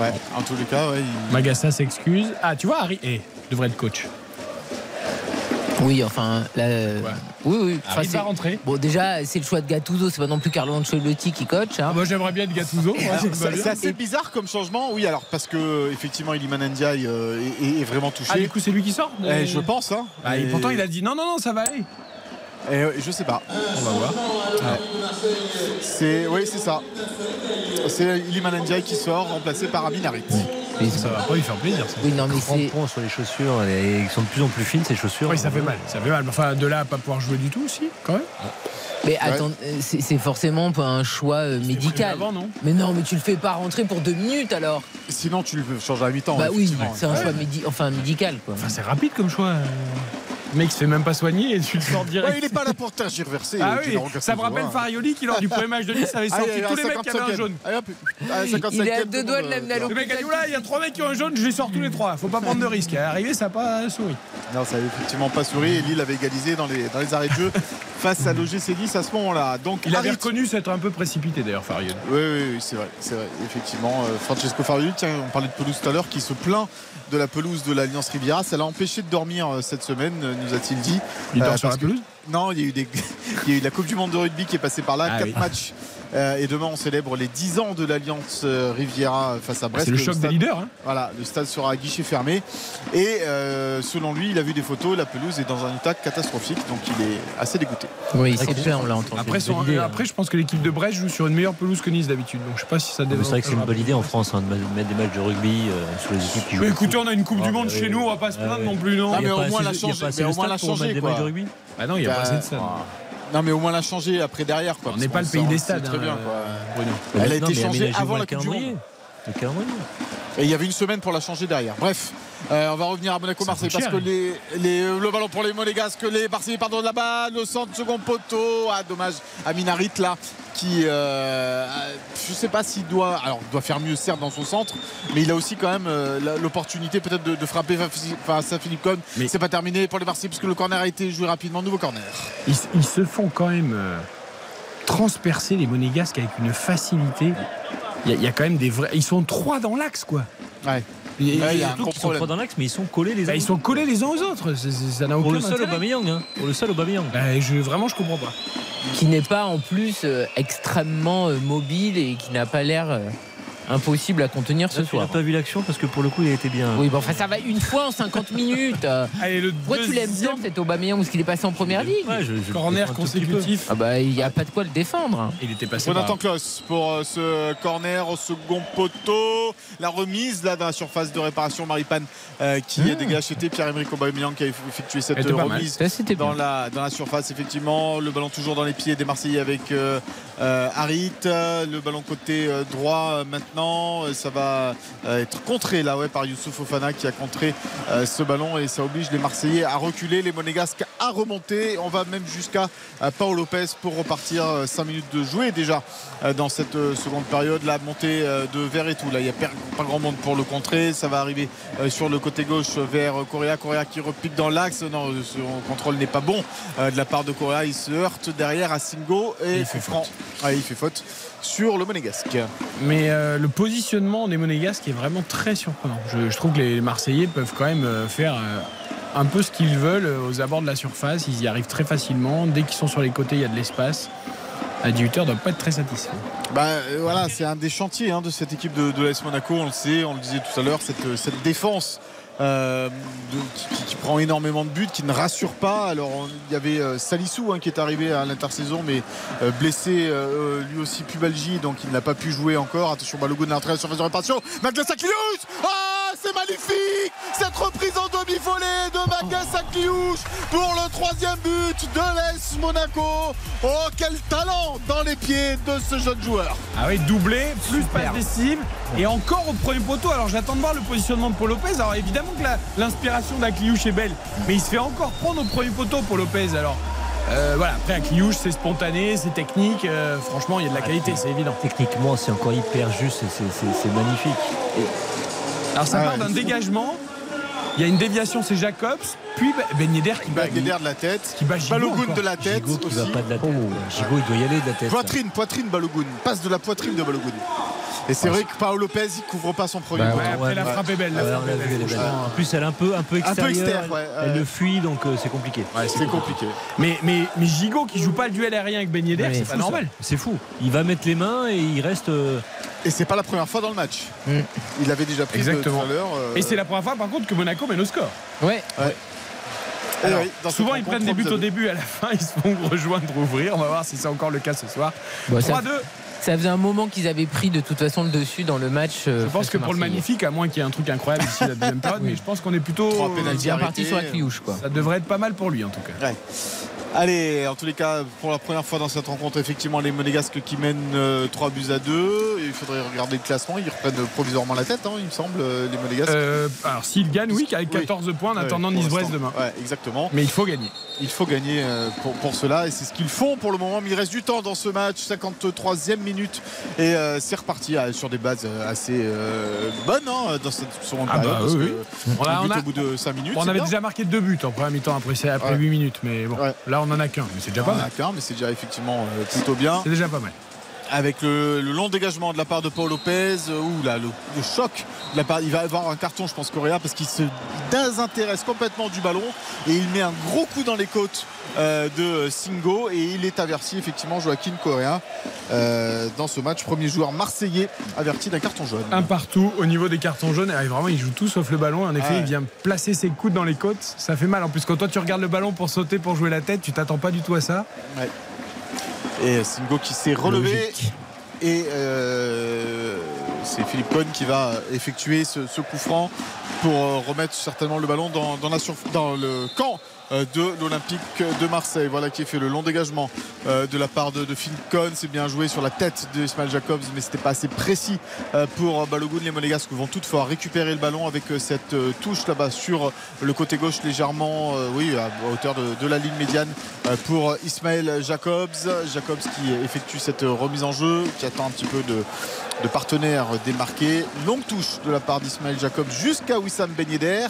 Ouais, en tous les cas, ouais, il- Magassa s'excuse. Ah, tu vois, Harry eh, devrait être coach. Oui, enfin, là, euh, oui, oui. Enfin, Harry c'est- va rentrer. Bon, déjà, c'est le choix de Gattuso, c'est pas non plus Carlo Ancelotti qui coach. hein. Ah, moi, j'aimerais bien être Gattuso. c'est assez bizarre comme changement, oui. Alors parce que effectivement, Iliman Ndiaye euh, est, est- est vraiment touché. Ah, du coup, c'est lui qui sort Eh, je pense. Hein. Ah, et Et- pourtant, il a dit non, non, non, ça va aller. Et, euh, je sais pas. On va voir. C'est oui, c'est ça. C'est Iliman Ndiaye qui sort, remplacé par Amin Harit. Oui, Ça va pas lui faire plaisir, ça. oui, non, mais c'est. Sur les chaussures, et ils sont de plus en plus fines ces chaussures. Oui, ça fait mal. Ça fait mal. Enfin, de là à pas pouvoir jouer du tout aussi, quand même. Mais attends, euh, c'est c'est forcément pas un choix euh, médical. Avant, non Mais non, mais tu le fais pas rentrer pour deux minutes alors. Sinon, tu le changes à la mi-temps. bah oui, c'est un choix médi enfin, médical quoi. Enfin, c'est rapide comme choix. Le mec se fait même pas soigner et tu le sors direct. Ouais, il n'est pas là pour tergiverser. Ah euh, oui, Gennaro ça me rappelle hein. Farioli qui, lors du premier match de Nice, avait sorti il à tous les mecs qui avaient un 55e. jaune. Allez, hop, à la 55e, Il est à deux doigts de l'amener à euh, Le mec a dit il y a trois mecs qui ont un jaune, je les sors tous les trois. Faut pas prendre de risques. Arrivé, ça n'a pas souri. Non, ça n'avait effectivement pas souri. Et Lille avait égalisé dans les, dans les arrêts de jeu face à l'OGC Nice à ce moment-là. Donc, Il avait reconnu s'être un peu précipité d'ailleurs, Farioli. Oui, oui, oui, c'est vrai, c'est vrai, effectivement. Euh, Francesco Farioli, tiens, on parlait de pelouse tout à l'heure, qui se plaint de la pelouse de l'Alliance Riviera. Ça l'a empêché de dormir euh, cette semaine, nous a-t-il dit. Il dort Euh, sur Non, il y, a eu des... il y a eu la Coupe du Monde de rugby qui est passée par là, Ah quatre oui. matchs. Euh, et demain, on célèbre les 10 ans de l'Alliance euh, Riviera face à Brest. C'est le choc des stade- leaders. hein. Voilà, le stade sera à guichet fermé. Et euh, selon lui, il a vu des photos, la pelouse est dans un état catastrophique, donc il est assez dégoûté. Oui, c'est plein, on l'a entendu. Après, son- hein. après, je pense que l'équipe de Brest joue sur une meilleure pelouse que Nice d'habitude. Donc je sais pas si ça Mais développe. C'est vrai que c'est une bonne idée en France hein, de mettre des matchs de rugby euh, sur les équipes qui jouent. Mais au écoutez, on a une Coupe Ah, du Monde chez nous, on va pas se Ah, plaindre non plus, non Ah, mais a au moins la changer- mais de au moins la changer. Bah non, il y a pas Bah, assez de stade. Non, mais au moins la changer après derrière. Quoi, On n'est pas le pays sent- des stades. Très hein, bien, quoi. Bruno. Elle a Non, été changée avant le la Coupe du. Monde. Et il y avait une semaine pour la changer derrière. Bref, euh, on va revenir à Monaco-Marseille parce que les, les- le ballon pour les Monégasques, les Marseillais pardon de la balle, le centre second poteau. Ah dommage, Aminarit là qui, euh, je sais pas s'il doit, alors il doit faire mieux certes dans son centre, mais il a aussi quand même euh, l'opportunité peut-être de, de frapper face à Philippe Cohn. Mais- C'est pas terminé pour les Marseillais puisque le corner a été joué rapidement. Nouveau corner. Ils, ils se font quand même euh, transpercer les Monégasques avec une facilité. Il y, a- il y a quand même des vrais. Ils sont trois dans l'axe, quoi. Ouais. Et- Ouais, il y a un gros sont problème. trois dans l'axe, mais ils sont collés les uns. bah, ils sont collés les uns aux autres. C'est- ça n'a aucun Pour le seul intérêt. Aubameyang. Hein. Pour le seul Aubameyang. Bah, je, vraiment, je comprends pas. Qui n'est pas en plus euh, extrêmement euh, mobile et qui n'a pas l'air euh, impossible à contenir ce Là, tu n'as soir. pas vu l'action parce que pour le coup, il a été bien. Oui, bon, enfin, ça va une fois en 50 minutes. Allez, le Pourquoi tu l'aimes bien deuxième cet Aubameyang parce qu'il est passé en première ligue Ouais, je- corner consécutif. Ah bah il n'y a pas de quoi le défendre. hein. Il était passé Jonathan pour euh, ce corner au second poteau. La remise là dans la surface de réparation Maripane euh, qui Mmh. dégage. C'était Pierre-Emerick Aubameyang qui a effectué cette remise Ça c'était dans bien. la, dans la surface effectivement. Le ballon toujours dans les pieds des Marseillais avec euh, euh, Harit. Euh, Le ballon côté droit maintenant maintenant. Ça va être contré là ouais, par Youssouf Fofana qui a contré ce ballon et ça oblige les Marseillais à reculer, les Monégasques à remonter. On va même jusqu'à Paul Lopez pour repartir 5 minutes de jouer déjà dans cette seconde période. La montée de vers et tout. Là, il n'y a pas grand monde pour le contrer. Ça va arriver sur le côté gauche vers Correa. Correa qui repique dans l'axe. Non, son contrôle n'est pas bon de la part de Correa. Il se heurte derrière à Singo et il fait franc. il fait faute sur le Monégasque. Mais euh, le positionnement des Monégasques est vraiment très surprenant. Je, trouve que les Marseillais peuvent quand même euh, faire euh, un peu ce qu'ils veulent aux abords de la surface. Ils y arrivent très facilement. Dès qu'ils sont sur les côtés, il y a de l'espace. 18 ne doit pas être très satisfait. Bah, voilà, c'est un des chantiers hein, de cette équipe de, de l'AS Monaco. On le sait, on le disait tout à l'heure, cette, cette défense euh, qui, prend énormément de buts, qui ne rassure pas. Alors il y avait euh, Salissou hein, qui est arrivé à l'intersaison, mais euh, blessé lui aussi pubalgie, donc il n'a pas pu jouer encore. Attention, Balogun est entré à la de réparation. Magnus Akliouche Ah, c'est magnifique Cette reprise en demi-volée de Magnus Akliouche pour le troisième but de l'Est Monaco. Oh, quel talent dans les pieds de ce jeune joueur. Ah oui, doublé, plus passe décisive et encore au premier poteau. Alors j'attends de voir le positionnement de Paul Lopez. Alors évidemment, que l'inspiration d'Akliouche est belle, mais il se fait encore prendre au premier poteau pour Lopez. Alors. Euh, voilà, après Akliouche, c'est spontané, c'est technique. Euh, franchement, il y a de la qualité, c'est évident. Techniquement, c'est encore hyper juste c'est magnifique. Alors, ça part d'un dégagement. Il y a une déviation, c'est Jacobs. Puis Ben Yedder qui bat de la tête. Qui bat Balogun de la tête. Gigo qui va pas de la tête. Gigo, il doit y aller de la tête. Poitrine, poitrine Balogun. Passe de la poitrine de Balogun. Et c'est vrai que Paolo Lopez il couvre pas son premier. Bah après la frappe est belle. En plus elle est un peu un peu extérieure. elle, le fuit donc euh, c'est compliqué. c'est compliqué. Mais mais mais Gigot qui joue pas le duel aérien avec Ben Yedder, c'est pas normal. C'est fou. Il va mettre les mains et il reste. Euh, et c'est pas la première fois dans le match. Mm. Il avait déjà pris Exactement. tout à l'heure. Euh, et c'est la première fois par contre que Monaco mène au score. Ouais. Souvent ils prennent des buts au début, à la fin ils se font rejoindre, ouvrir. On va voir si c'est encore le cas ce soir. 3-2. Ça faisait un moment qu'ils avaient pris de toute façon le dessus dans le match. Euh, je pense que pour le magnifique, à moins qu'il y ait un truc incroyable ici la deuxième période, mais je pense qu'on est plutôt bien parti sur la cliouche. Quoi. Ça devrait être pas mal pour lui en tout cas. Allez, en tous les cas, pour la première fois dans cette rencontre, effectivement, les Monégasques qui mènent 3 euh, buts à 2. Il faudrait regarder le classement. Ils reprennent provisoirement la tête, hein, il me semble, euh, les Monégasques. Euh, alors, s'ils gagnent, oui, avec 14 points en attendant Nice-Brest demain. Ouais, exactement. Mais il faut gagner. Il faut gagner pour, pour cela et c'est ce qu'ils font pour le moment. Mais il reste du temps dans ce match, 53e minute. Et c'est reparti sur des bases assez bonnes hein, dans cette seconde ah. Bah, oui, on a, au bout de 5 minutes. On avait déjà marqué deux buts en première mi-temps après, après 8 minutes. Mais bon, là, on en a qu'un, mais c'est déjà pas mal. mais c'est déjà effectivement euh, plutôt bien. C'est déjà pas mal avec le, long dégagement de la part de Paul Lopez euh, ou là le, choc de la part, il va avoir un carton je pense Correa parce qu'il se désintéresse complètement du ballon et il met un gros coup dans les côtes euh, de Singo et il est averti effectivement Joaquin Correa dans ce match. Premier joueur marseillais averti d'un carton jaune. Un partout au niveau des cartons jaunes et vraiment il joue tout sauf le ballon en effet il vient placer ses coudes dans les côtes. Ça fait mal en plus quand toi tu regardes le ballon pour sauter pour jouer la tête tu t'attends pas du tout à ça et Singo qui s'est relevé. Et euh, c'est Philippe Cohn qui va effectuer ce, coup franc pour euh, remettre certainement le ballon dans, dans, dans le camp de l'Olympique de Marseille. Voilà qui est fait le long dégagement euh, de la part de, de Phil Cohn. C'est bien joué sur la tête de Jacobs, mais c'était pas assez précis euh, pour Balogun. Les Monégasques vont toutefois récupérer le ballon avec cette touche là-bas sur le côté gauche légèrement, oui, à hauteur de, la ligne médiane pour Ismail Jacobs. Jacobs qui effectue cette remise en jeu, qui attend un petit peu de, de partenaires démarqués. Longue touche de la part d'Ismail Jacobs jusqu'à Wissam Ben Yedder.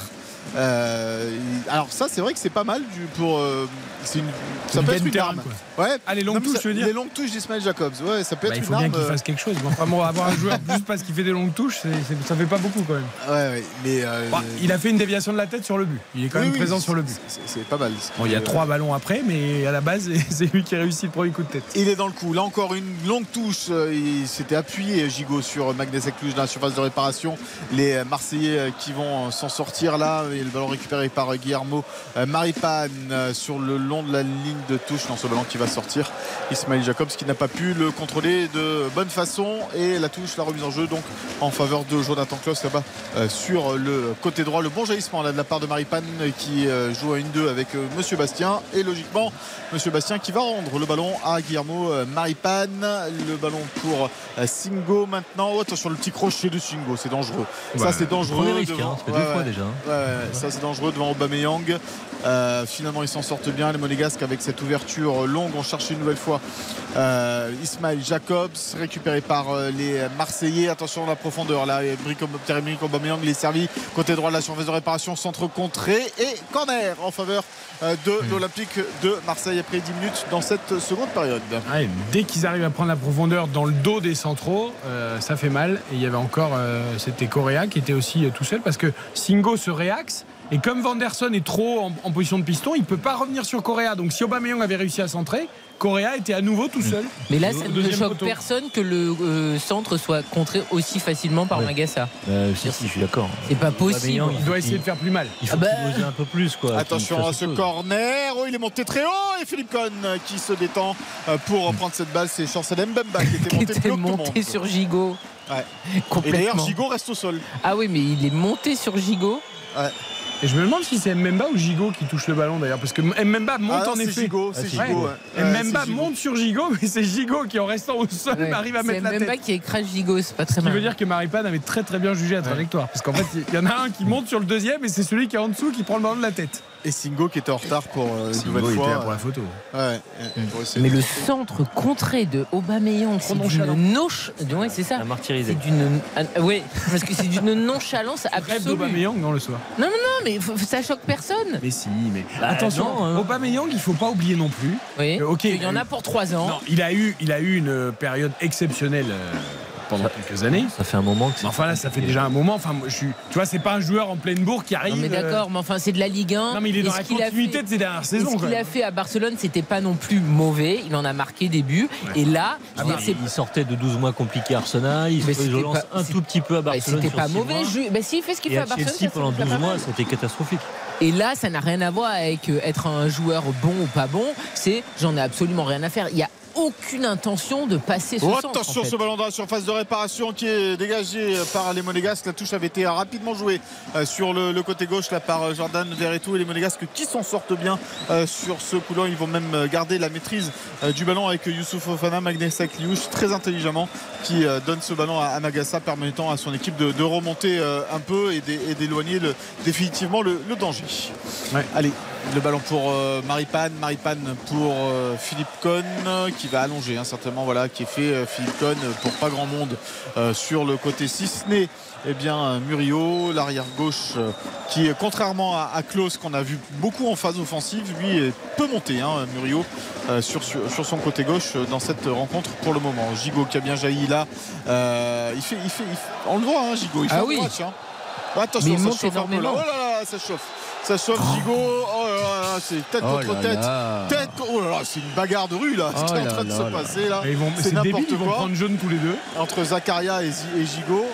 Euh, alors ça c'est vrai que c'est pas mal du, pour euh, c'est une, ça peut être une arme. ouais. Ah, les longues touches je veux dire les longues touches d'Ismaël Jacobs. Ouais ça peut bah, être il faut bien qu'il fasse quelque chose bon, avoir un joueur juste parce qu'il fait des longues touches ça fait pas beaucoup quand même. Ouais, mais euh, bah, il a fait une déviation de la tête sur le but. Il est quand même présent sur le but. c'est pas mal. Bon, il y a trois ballons après mais à la base c'est lui qui réussit le premier coup de tête. Il est dans le coup. Là encore une longue touche. Il s'était appuyé Gigot sur Magnès Cluj dans la surface de réparation. Les Marseillais qui vont s'en sortir là et le ballon récupéré par Guillermo euh, Maripane euh, sur le long de la ligne de touche dans ce ballon qui va sortir. Ismail Jacobs qui n'a pas pu le contrôler de bonne façon et la touche, la remise en jeu donc en faveur de Jonathan Klaus là-bas euh, sur le côté droit. Le bon jaillissement là de la part de Maripane qui euh, joue à 1-2 avec euh, Monsieur Bastien et logiquement Monsieur Bastien qui va rendre le ballon à Guillermo euh, Maripane. Le ballon pour euh, Singo maintenant. Oh, attention le petit crochet de Singo, c'est dangereux. Ça Ouais. c'est dangereux. Risque, hein, ça fait deux fois déjà, hein. Ça c'est dangereux devant Aubameyang. Euh, finalement ils s'en sortent bien les Monégasques avec cette ouverture longue. On cherche une nouvelle fois euh, Ismail Jacobs récupéré par euh, les Marseillais. Attention à la profondeur là. Aubameyang il est servi côté droit de la surface de réparation centre contré et corner en faveur euh, de Hmm. l'Olympique de Marseille après 10 minutes dans cette seconde période. Ouais, dès qu'ils arrivent à prendre la profondeur dans le dos des centraux, euh, ça fait mal. Et il y avait encore, c'était Correa qui était aussi tout seul parce que Singo se réaxe. Et comme Vanderson est trop en, en position de piston, il peut pas revenir sur Correa. Donc si Aubameyang avait réussi à centrer, Correa était à nouveau tout seul. Mais là, ça ne choque poteau. personne que le euh, centre soit contré aussi facilement par Ouais. Magassa. Euh, si, si, je suis d'accord. C'est pas possible. Aubameyang, Il doit essayer de faire plus mal. Il faut Ah bah. qu'il ose un peu plus. Quoi, Attention à ce chose. corner. Oh, il est monté très haut et Philippe Cohn euh, qui se détend pour prendre cette balle. C'est Chancel Mbemba qui était Qui monté plus était monté sur Gigot. Ouais. Et d'ailleurs. Gigot reste au sol. Ah oui, mais il est monté sur Gigot. Et je me demande si c'est Mbemba ou Gigot qui touche le ballon d'ailleurs. Parce que Mbemba monte Ah non, en c'est effet. Gigot, c'est. Gigot. ouais. Ouais, Mbemba c'est monte sur Gigot, mais c'est Gigot qui en restant au sol Ouais. arrive à C'est mettre la tête. pas qui écrase Gigot, c'est pas très Ce qui mal. veut dire que Maripane avait très très bien jugé la trajectoire. Parce qu'en fait, il y en a un qui monte sur le deuxième et c'est celui qui est en dessous qui prend le ballon de la tête. Et Singo qui était en retard pour euh, une Singo nouvelle était fois. là pour la photo. Ouais, ouais, pour essayer Mais le centre contré de Aubameyang, c'est d'une noche. Ouais, c'est ça. C'est d'une. ah, ouais, parce que c'est d'une nonchalance Rêve absolue. d'Aubameyang dans le soir. Non, non, non, mais ça choque personne. Mais si, mais Bah, attention, non, hein. Aubameyang, il faut pas oublier non plus. Oui. Euh, ok, il y en a pour 3 ans. Non, il a eu, il a eu une période exceptionnelle euh, pendant quelques années. Ça fait un moment que c'est. Mais enfin là, ça fait déjà un moment. Enfin, moi, je suis, tu vois, c'est pas un joueur en pleine bourre qui arrive. Non, mais euh, d'accord, mais enfin, c'est de la Ligue 1. Non, mais il est dans la qu'il a continuité fait- de ses dernières saisons. ce qu'il a fait à Barcelone, c'était pas non plus mauvais. Il en a marqué des buts. Et là, je veux dire, c'est Il sortait de 12 mois compliqués à Arsenal, il Mais se relance pas- un tout petit peu à Barcelone. c'était pas mauvais. Je- Bah, s'il fait ce qu'il fait à à Barcelone, Chelsea ça, pendant c'est pas 12 mois, c'était catastrophique. Et là, ça n'a rien à voir avec être un joueur bon ou pas bon. C'est j'en ai absolument rien à faire. Il y a aucune intention de passer ce Oh, centre. attention en fait. ce ballon dans la surface de réparation qui est dégagé par les Monégasques. La touche avait été rapidement jouée euh, sur le, le côté gauche là par euh, Jordan Verretou et les Monégasques qui s'en sortent bien euh, sur ce coup-là. Ils vont même euh, garder la maîtrise euh, du ballon avec Youssouf Fofana, Magnessa Kliouch très intelligemment qui euh, donne ce ballon à, Magassa permettant à son équipe de, de remonter euh, un peu et d'é- et d'éloigner le- définitivement le, le danger. Ouais. Allez, le ballon pour euh, Maripane, Maripane pour euh, Philippe Cohn euh, qui va allonger hein, certainement voilà qui est fait euh, Philippe Cohn pour pas grand monde sur le côté si ce n'est eh bien Murillo l'arrière gauche qui contrairement à, à Klaus qu'on a vu beaucoup en phase offensive lui peut monter hein, Murillo sur, sur, sur son côté gauche dans cette rencontre pour le moment Gigot qui a bien jailli là il, fait, il, fait, il fait- on le voit hein, Gigot il fait Ah oui. match, hein. Attention Mais il ça monte chauffe un peu là. énormément. oh là là ça chauffe ça chauffe Gigot oh là là c'est tête Oh contre tête. Tête, oh là là, c'est une bagarre de rue là, Oh qui est en train de là se là. passer là. C'est n'importe ils vont quoi. prendre jaune tous les deux. Entre Zakaria et, et Gigot.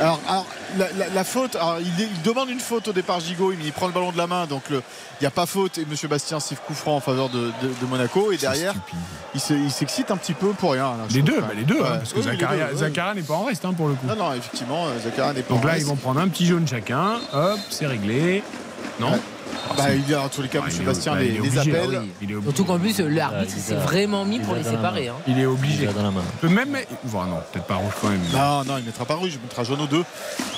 Alors, alors, la, la- la faute, alors, il, il demande une faute au départ Gigot, il, il prend le ballon de la main, donc il n'y a pas faute et Monsieur Bastien siffle coup franc en faveur de, de- de Monaco et derrière il se- il s'excite un petit peu pour rien. là, je Les deux, bah, les deux, hein, Ouais. parce que Oui, Zakaria, deux. Zakaria n'est pas en reste hein, pour le coup. Non, non, effectivement, euh, Zakaria n'est pas Donc en là, reste. ils vont prendre un petit jaune chacun. Hop, c'est réglé. Non Ouais. Ah, Bah, il y a en tous les cas, Ah, il est- Bastien bah, les, il les obligé, appelle. ah oui, il. Surtout qu'en plus, l'arbitre il s'est vraiment mis il pour les séparer. hein. Il est Il obligé. a dans la main. Peut même. Voilà, non, peut-être pas rouge quand même. Non, non, il mettra pas rouge, il mettra jaune aux deux.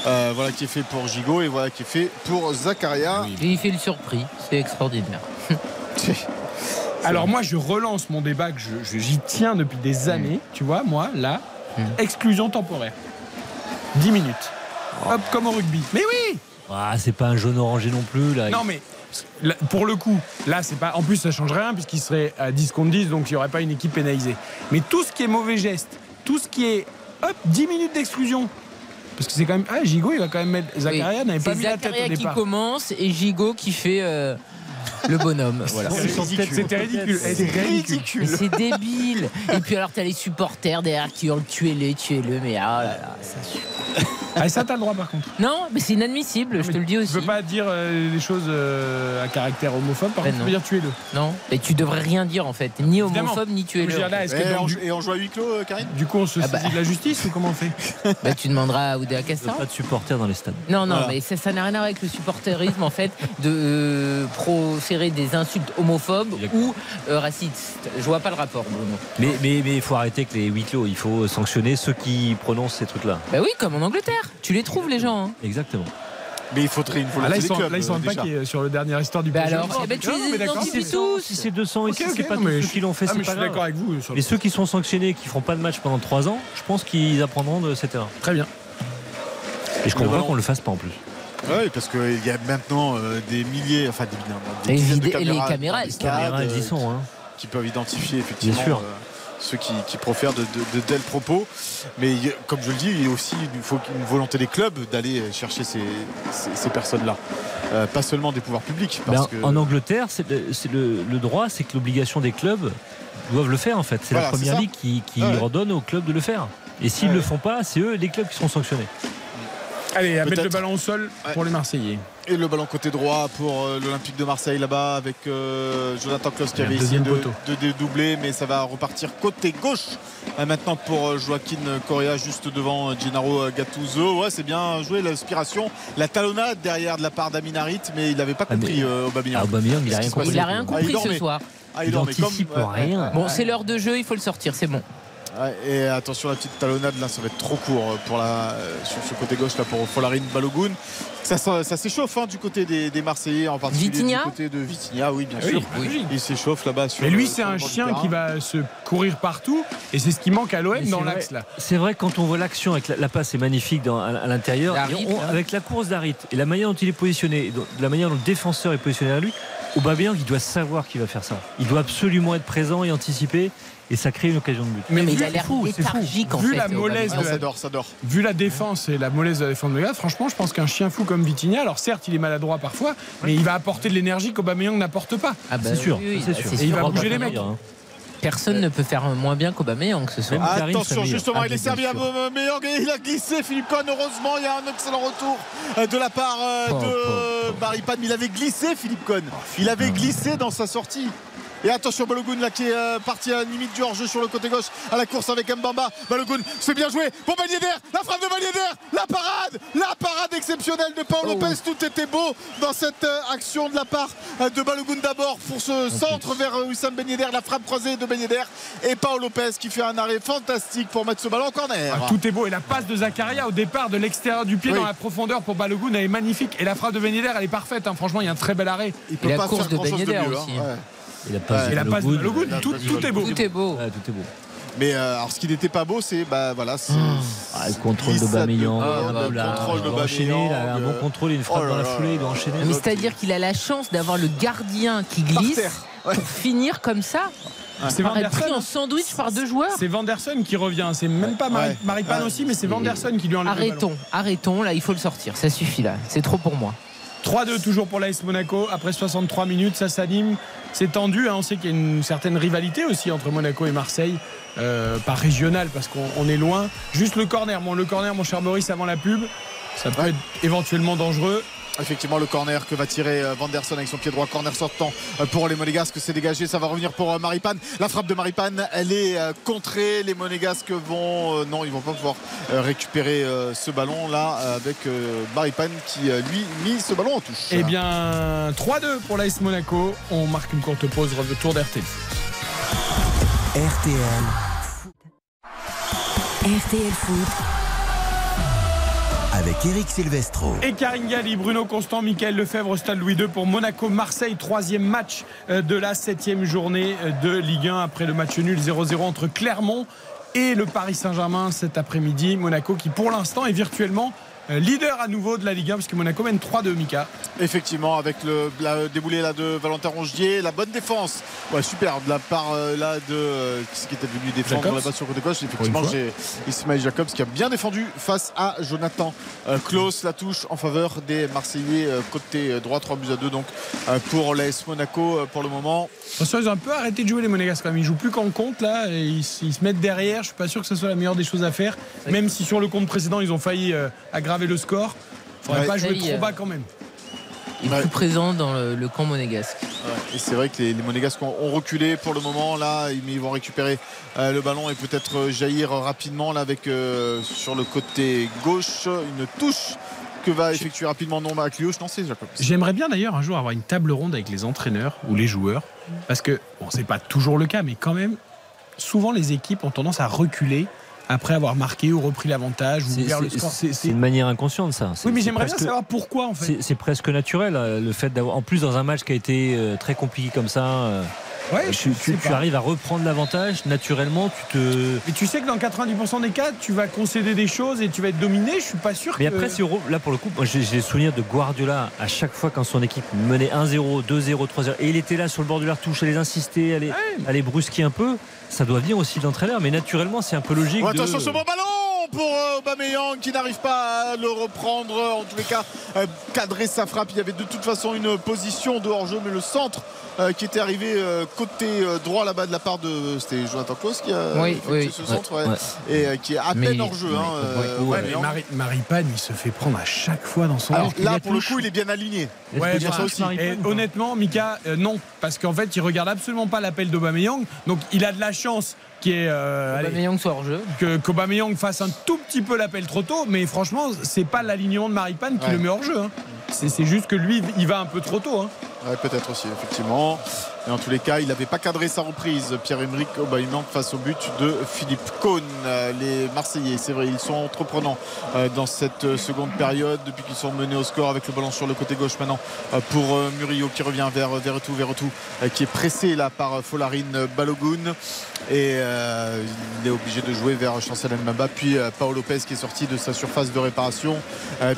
Euh, voilà qui est fait pour Gigot et voilà qui est fait pour Zakaria. Oui. Et il fait le surpris. C'est extraordinaire. Alors moi, je relance mon débat que j'y tiens depuis des années. Tu vois, moi, là, Mm. exclusion temporaire. 10 minutes. Hop, comme au rugby. Mais oui Ah, c'est pas un jaune orangé non plus. Là. Non, mais pour le coup, là, c'est pas. En plus, ça change rien puisqu'il serait à 10 contre 10, donc il n'y aurait pas une équipe pénalisée. Mais tout ce qui est mauvais geste, tout ce qui est. Hop, 10 minutes d'exclusion. Parce que c'est quand même. Ah, Gigot, il va quand même mettre. Zakaria Oui. n'avait pas mis la tête au qui départ. commence et Gigot qui fait euh, le bonhomme. voilà. C'était ridicule. C'était ridicule. C'est débile. Et puis alors t'as les supporters derrière qui hurlent tuez-le, tuez-le. Mais ah là là, ça suffit. Ah, ça, t'as le droit par contre. Non, mais c'est inadmissible, je te le dis aussi. Tu peux pas dire euh, des choses euh, à caractère homophobe, par Ben contre, non. tu peux dire tuer-le. Non, mais tu devrais rien dire en fait, ni Évidemment. homophobe ni que Et du, et on joue à huis clos, euh, Karine? Du coup, on se Ah bah. saisit de la justice ou comment on fait? Bah, tu demanderas à Oudéa Castan. Pas de supporters dans les stades. Non, non, Voilà. mais ça n'a rien à voir avec le supporterisme en fait, de euh, proférer des insultes homophobes ou euh, racistes. Je vois pas le rapport, Bruno. Mais mais mais il faut arrêter avec les huis clos. Il faut sanctionner ceux qui prononcent ces trucs-là. Bah oui, comme en Angleterre. Tu les trouves les gens. hein. Exactement. Mais il faudrait une Ah, Là, ils sont, clubs. là, ils sont euh, déjà. sur le dernier histoire du Bah alors, Oh, ben, tu non, les mais d'accord. identifies Si tous. Si c'est 200 Ok, ici, ok, c'est pas tous mais ceux je qui l'ont fait, Ah, c'est mais je pas suis grave. d'accord avec vous. sur le- Mais ceux qui sont sanctionnés, qui feront pas de match pendant 3 ans, je pense qu'ils apprendront de cette erreur. Très bien. Et je comprends qu'on le fasse pas en plus. Oui, parce qu'il y a maintenant euh, des milliers, enfin des, milliers, des dizaines de et les caméras, caméras, les Caméras, elles y euh, sont. Hein. qui peuvent identifier effectivement Bien sûr. euh, ceux qui, qui profèrent de, de- de tels propos. Mais comme je le dis, il y a aussi il faut une volonté des clubs d'aller chercher ces, ces- ces personnes-là. Euh, pas seulement des pouvoirs publics. Ben, que, En Angleterre, c'est le, c'est le- le droit, c'est que l'obligation des clubs doivent le faire en fait. C'est Voilà, la première ligue qui, qui Ah ouais. redonne aux clubs de le faire. Et s'ils Ah ne le font pas, c'est eux, les clubs qui seront sanctionnés. Allez, à mettre le ballon au sol Ouais. pour les Marseillais. Et le ballon côté droit pour euh, l'Olympique de Marseille là-bas avec euh, Jonathan Klaus qui Il avait essayé de, de dédoubler mais ça va repartir côté gauche Euh, maintenant pour Joaquin Correa juste devant Gennaro Gattuso ouais c'est bien joué l'inspiration la talonnade derrière de la part d'Aminarit mais il n'avait pas Ah, compris euh, Aubameyang Ah, Aubameyang, il a Qu'est-ce rien compris. Il a Ah, il compris ce soir. Ah, Il dormait, comme- anticipe ouais, rien. Bon, c'est l'heure de jeu, il faut le sortir, c'est bon. Et attention la petite talonnade là ça va être trop court euh, pour la, euh, sur ce côté gauche là pour Folarin Balogun ça, ça, ça s'échauffe hein, du côté des, des Marseillais en particulier Vitinha du côté de Vitinha oui bien Oui, sûr oui. il s'échauffe là-bas sur Mais lui, c'est un chien qui va se courir partout. Et c'est ce qui manque à l'OM dans l'axe là. C'est vrai quand on voit l'action avec la, la passe est magnifique dans- à, à l'intérieur. Là. avec la course d'Arit et la manière dont il est positionné, la manière dont le défenseur est positionné à lui, Aubameyang il doit savoir qu'il va faire ça. Il doit absolument être présent et anticiper et ça crée une occasion de but. Mais, vu- il a l'air fou, c'est fou. léthargique en Vu fait. la mollesse Ah, de ça dort ça dort Vu la défense et la mollesse de la défense de Gaz, franchement, je pense qu'un chien fou comme Vitinha, alors certes, il est maladroit parfois, mais il va apporter de l'énergie qu'Aubameyang n'apporte pas. Ah bah C'est sûr, oui, c'est sûr. c'est Et il va bouger les mecs. Personne ne peut faire moins bien qu'Aubameyang ce soir. Karim Attention, justement, Ah, il est servi à. Aubameyang et il a glissé. Philippe Cohn, heureusement, il y a un excellent retour euh, de la part euh, Oh, de oh, Maripane. Mais il avait glissé, Philippe Cohn. Il avait glissé dans sa sortie. Et attention, Balogun là qui est euh, parti à la limite du hors-jeu sur le côté gauche à la course avec Mbamba. Balogun, c'est bien joué pour Ben. La frappe de Ben. La parade. La parade exceptionnelle de Paul Oh. Lopez. Tout était beau dans cette euh, action de la part euh, de Balogun d'abord pour ce centre vers Wissam Ben Yedder. La frappe croisée de Ben Yedder. Et Paul Lopez qui fait un arrêt fantastique pour mettre ce ballon en corner. Ah, tout est beau. Et la passe de Zakaria au départ de l'extérieur du pied Oui. dans la profondeur pour Balogun, elle est magnifique. Et la frappe de Ben Yedder, elle est parfaite. hein. Franchement, il y a un très bel arrêt. Il Et la course de Ben Yedder aussi. Ouais. Et la passe Ouais. de Et la passe de Balogun, Balogun, la tout, est beau. Tout est beau. ouais, tout est beau. Mais euh, alors ce qui n'était pas beau, c'est bah voilà, c'est Ah, le contrôle de Ah, Cohn, bah, le un bon euh, contrôle, une frappe oh là dans la foulée, il doit enchaîner. Mais c'est-à-dire qu'il a la chance d'avoir le gardien qui glisse. Ouais. pour finir comme ça. C'est Par être pris en Vanderson. sandwich par deux joueurs. C'est Vanderson qui revient. C'est même pas Mari- Ouais. Maripane Ouais. aussi, mais c'est Vanderson qui lui enlève le ballon. Arrêtons, arrêtons, là il faut le sortir, ça suffit là, c'est trop pour moi. 3-2 toujours pour l'AS Monaco. Après 63 minutes, ça s'anime. C'est tendu. hein. On sait qu'il y a une certaine rivalité aussi entre Monaco et Marseille. Euh, pas régional parce qu'on on est loin. Juste le corner. Bon, le corner, mon cher Maurice, avant la pub. Ça peut Ouais. être éventuellement dangereux. Effectivement, le corner que va tirer euh, Vanderson avec son pied droit, corner sortant euh, pour les Monégasques, c'est dégagé, ça va revenir pour euh, Maripane. La frappe de Maripane, elle est contrée. Les Monégasques vont, non, ils vont pas pouvoir récupérer ce ballon là avec Maripane qui lui mit ce ballon en touche. Eh bien, 3-2 pour l'AS Monaco. On marque une courte pause. Retour d'RTL. RTL. RTL Foot, Eric. Et Karine Galli, Bruno Constant, Michael Lefebvre, Stade Louis II pour Monaco-Marseille, troisième match euh, de la septième journée euh, de Ligue 1 après le match nul 0-0 entre Clermont et le Paris Saint-Germain cet après-midi. Monaco qui pour l'instant est virtuellement leader à nouveau de la Ligue 1 parce que Monaco mène 3-2 Mika. Effectivement, avec le la déboulé là de Valentin Rongier, la bonne défense, ouais, super de la part euh, là de euh, qui qui était venu défendre Jacobs. là-bas sur le côté gauche? Effectivement, j'ai Ismaël Jacobs qui a bien défendu face à Jonathan euh, Klaus. La touche en faveur des Marseillais euh, côté droit, 3 buts à 2 donc euh, pour l'AS Monaco euh, pour le moment. Attention, ils ont un peu arrêté de jouer les Monégasques quand même. Ils jouent plus qu'en compte là. Et ils, se mettent derrière. Je suis pas sûr que ce soit la meilleure des choses à faire. Même si sur le compte précédent, ils ont failli euh, aggraver le score. Faudrait Ouais. pas jouer trop bas quand même. Il est Ouais. plus présent dans le, le camp monégasque. Ouais, et c'est vrai que les, les Monégasques ont, ont reculé pour le moment là, ils, mais ils vont récupérer euh, le ballon et peut-être euh, jaillir rapidement là avec euh, sur le côté gauche une touche que va effectuer rapidement non Clioche. Non, c'est Jacobs. J'aimerais bien d'ailleurs un jour avoir une table ronde avec les entraîneurs ou les joueurs. Parce que, bon, c'est pas toujours le cas, mais quand même, souvent les équipes ont tendance à reculer après avoir marqué ou repris l'avantage ou C'est- ouvert le score. C'est- C'est c'est- une manière inconsciente, ça. C'est- Oui, mais j'aimerais bien savoir pourquoi en fait. C'est c'est presque naturel, euh, le fait d'avoir. En plus, dans un match qui a été euh, très compliqué comme ça, euh, Ouais, je tu, arrives à reprendre l'avantage naturellement. Tu te. Mais tu sais que dans 90% des cas, tu vas concéder des choses et tu vas être dominé. Je suis pas sûr Mais que. après, si là pour le coup, moi, j'ai j'ai le souvenir de Guardiola à chaque fois quand son équipe menait 1-0, 2-0, 3-0, et il était là sur le bord de la retouche, à les insister, à les, à les brusquer un peu. Ça doit venir aussi de l'entraîneur, mais naturellement, c'est un peu logique. Oh, de- attention ce bon ballon pour euh, Aubameyang qui n'arrive pas à le reprendre en tous les cas euh, cadrer sa frappe il y avait de toute façon une position de hors-jeu mais le centre euh, qui était arrivé euh, côté euh, droit là-bas de la part de c'était Jonathan Klaus qui a Oui, ce centre ouais. Ouais. et euh, qui est à Mais- peine hein, euh, ouais, Ouais, Aubameyang. mais Marie, Maripane, il se fait prendre à chaque fois dans son alors là pour le coup il est bien aligné Ouais, tu ça aussi. Et honnêtement, Mika, euh, non, parce qu'en fait, il regarde absolument pas l'appel d'Aubameyang. Donc, il a de la chance qui est euh, allez, soit hors jeu. que qu'Aubameyang fasse un tout petit peu l'appel trop tôt, mais franchement, c'est pas l'alignement de Maripane qui Ouais. le met hors jeu. hein. C'est c'est juste que lui, il va un peu trop tôt. hein. Ouais, peut-être aussi, effectivement. Mais en tous les cas, il n'avait pas cadré sa reprise, Pierre-Emerick Aubameyang face au but de Philippe Cohn. Euh, les Marseillais, c'est vrai, ils sont entreprenants euh, dans cette euh, seconde période depuis qu'ils sont menés au score avec le ballon sur le côté gauche maintenant pour Murillo qui revient vers Verretou, Verretou qui est pressé là par Folarine Balogun et il est obligé de jouer vers Chancel Mbaba puis Paolo Lopez qui est sorti de sa surface de réparation.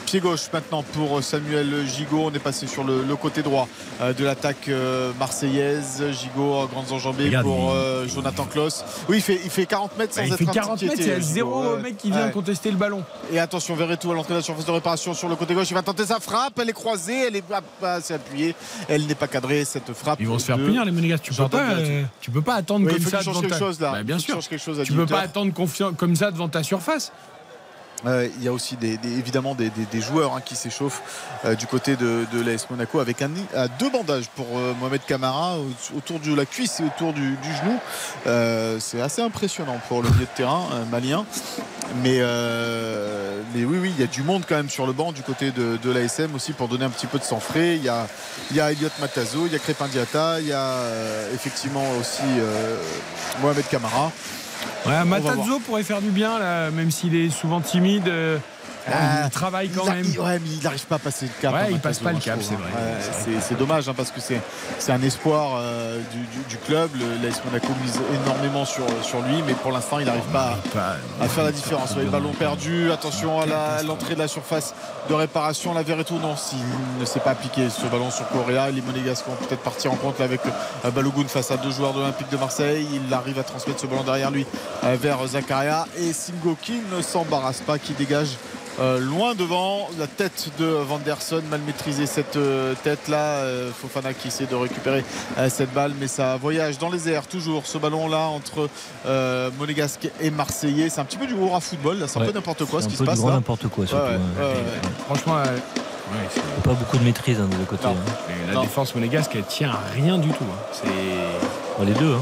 Pied gauche maintenant pour Samuel Gigot, on est passé sur le côté droit de l'attaque marseillaise 16. en euh, grandes enjambées pour euh, Jonathan Kloss. Oui, il fait, il fait 40 mètres sans bah, il fait 40 mètres, il y a zéro mec qui vient contester le ballon. Et attention, Verretou à l'entrée de la surface de réparation sur le côté gauche. Il va tenter sa frappe. Elle est croisée, elle est assez appuyée. Elle n'est pas cadrée, cette frappe. Ils vont se faire punir, les Monégas. Tu, peux euh, tu peux pas attendre comme ça. Tu bah, quelque chose Tu, peux pas attendre comme ça devant ta surface. Euh, il y a aussi évidemment des, joueurs hein, qui s'échauffent euh, du côté de, l'AS Monaco avec à deux bandages pour euh, Mohamed Camara au- autour de la cuisse et autour du, genou. C'est assez impressionnant pour le milieu de terrain malien. Mais, oui, oui, il y a du monde quand même sur le banc du côté de, l'ASM aussi pour donner un petit peu de sang frais. Il y a, il Matazo, il y a Crépin Diata, il y a effectivement aussi Mohamed Camara. Ouais, Matazzo pourrait faire du bien, là, même s'il est souvent timide. Euh, Ah, il travaille quand Il a- même. il- ouais, mais il n'arrive pas à passer le cap. Ouais, hein, il passe pas le hein, cap, c'est hein. vrai. Ouais, C'est dommage hein, parce que c'est un espoir euh, du, du- du club. L'AS Monaco mise énormément sur, sur lui, mais pour l'instant, il n'arrive pas à, à faire la différence. Ouais, ballon perdu. Attention à à l'entrée de la surface de réparation. La Verretou, non, s'il ne s'est pas appliqué ce ballon sur Correa. Les Monégasques vont peut-être partir en compte avec euh, Balogun face à deux joueurs de l'Olympique de Marseille. Il arrive à transmettre ce ballon derrière lui euh, vers Zakaria et Singo qui ne s'embarrasse pas, qui dégage euh, loin devant la tête de Vanderson mal maîtrisée cette euh, tête là Fofana qui essaie de récupérer euh, cette balle mais ça voyage dans les airs toujours ce ballon là entre euh, Monégasque et Marseillais c'est un petit peu du à football là c'est un Ouais. peu n'importe quoi ce qui se passe là n'importe quoi, surtout. Ouais, ouais, hein. ouais, ouais. Franchement, euh, Pas beaucoup de maîtrise hein, de l'autre côté. Hein. la Non. défense monégasque, elle tient à rien du tout. hein. C'est. Bon, les deux. Hein.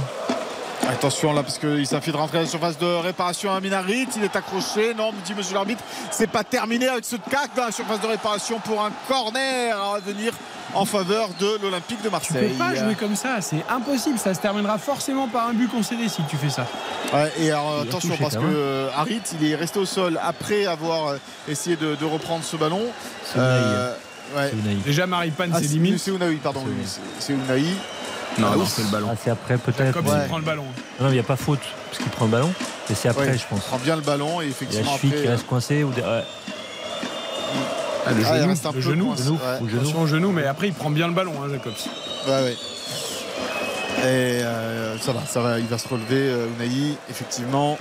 Attention là parce qu'il s'agit de rentrer à la surface de réparation à Minarit. Il est accroché. Non, me dit monsieur l'arbitre, c'est pas terminé avec ce cac dans la surface de réparation pour un corner à venir en faveur de l'Olympique de Tu Marseille. peux pas jouer comme ça, c'est impossible. Ça se terminera forcément par un but concédé si tu fais ça. Ouais, et alors, attention touché, parce que même. euh, Harit il est resté au sol après avoir euh, essayé de, de reprendre ce ballon. Euh, ouais. Déjà, Maripane, Ah, c'est limite. c'est Ounaï, pardon. C'est Non, Ah, non, c'est le ballon. Ah, c'est après peut-être. Comme Ouais. il prend le ballon. Non, il n'y a pas faute parce qu'il prend le ballon. Et c'est après, Ouais, je pense. Prend bien le ballon et Il y a effectivement la cheville après. qui reste coincée. Ou... des- ouais. Ah, le Ah, il genou, reste un le peu genou, coincé, genou, ouais. au genou. Attention au genou, mais après il prend bien le ballon, hein, Jacobs. Ouais, ouais. Et euh, ça va, ça va, il va se relever, euh, Unai, effectivement.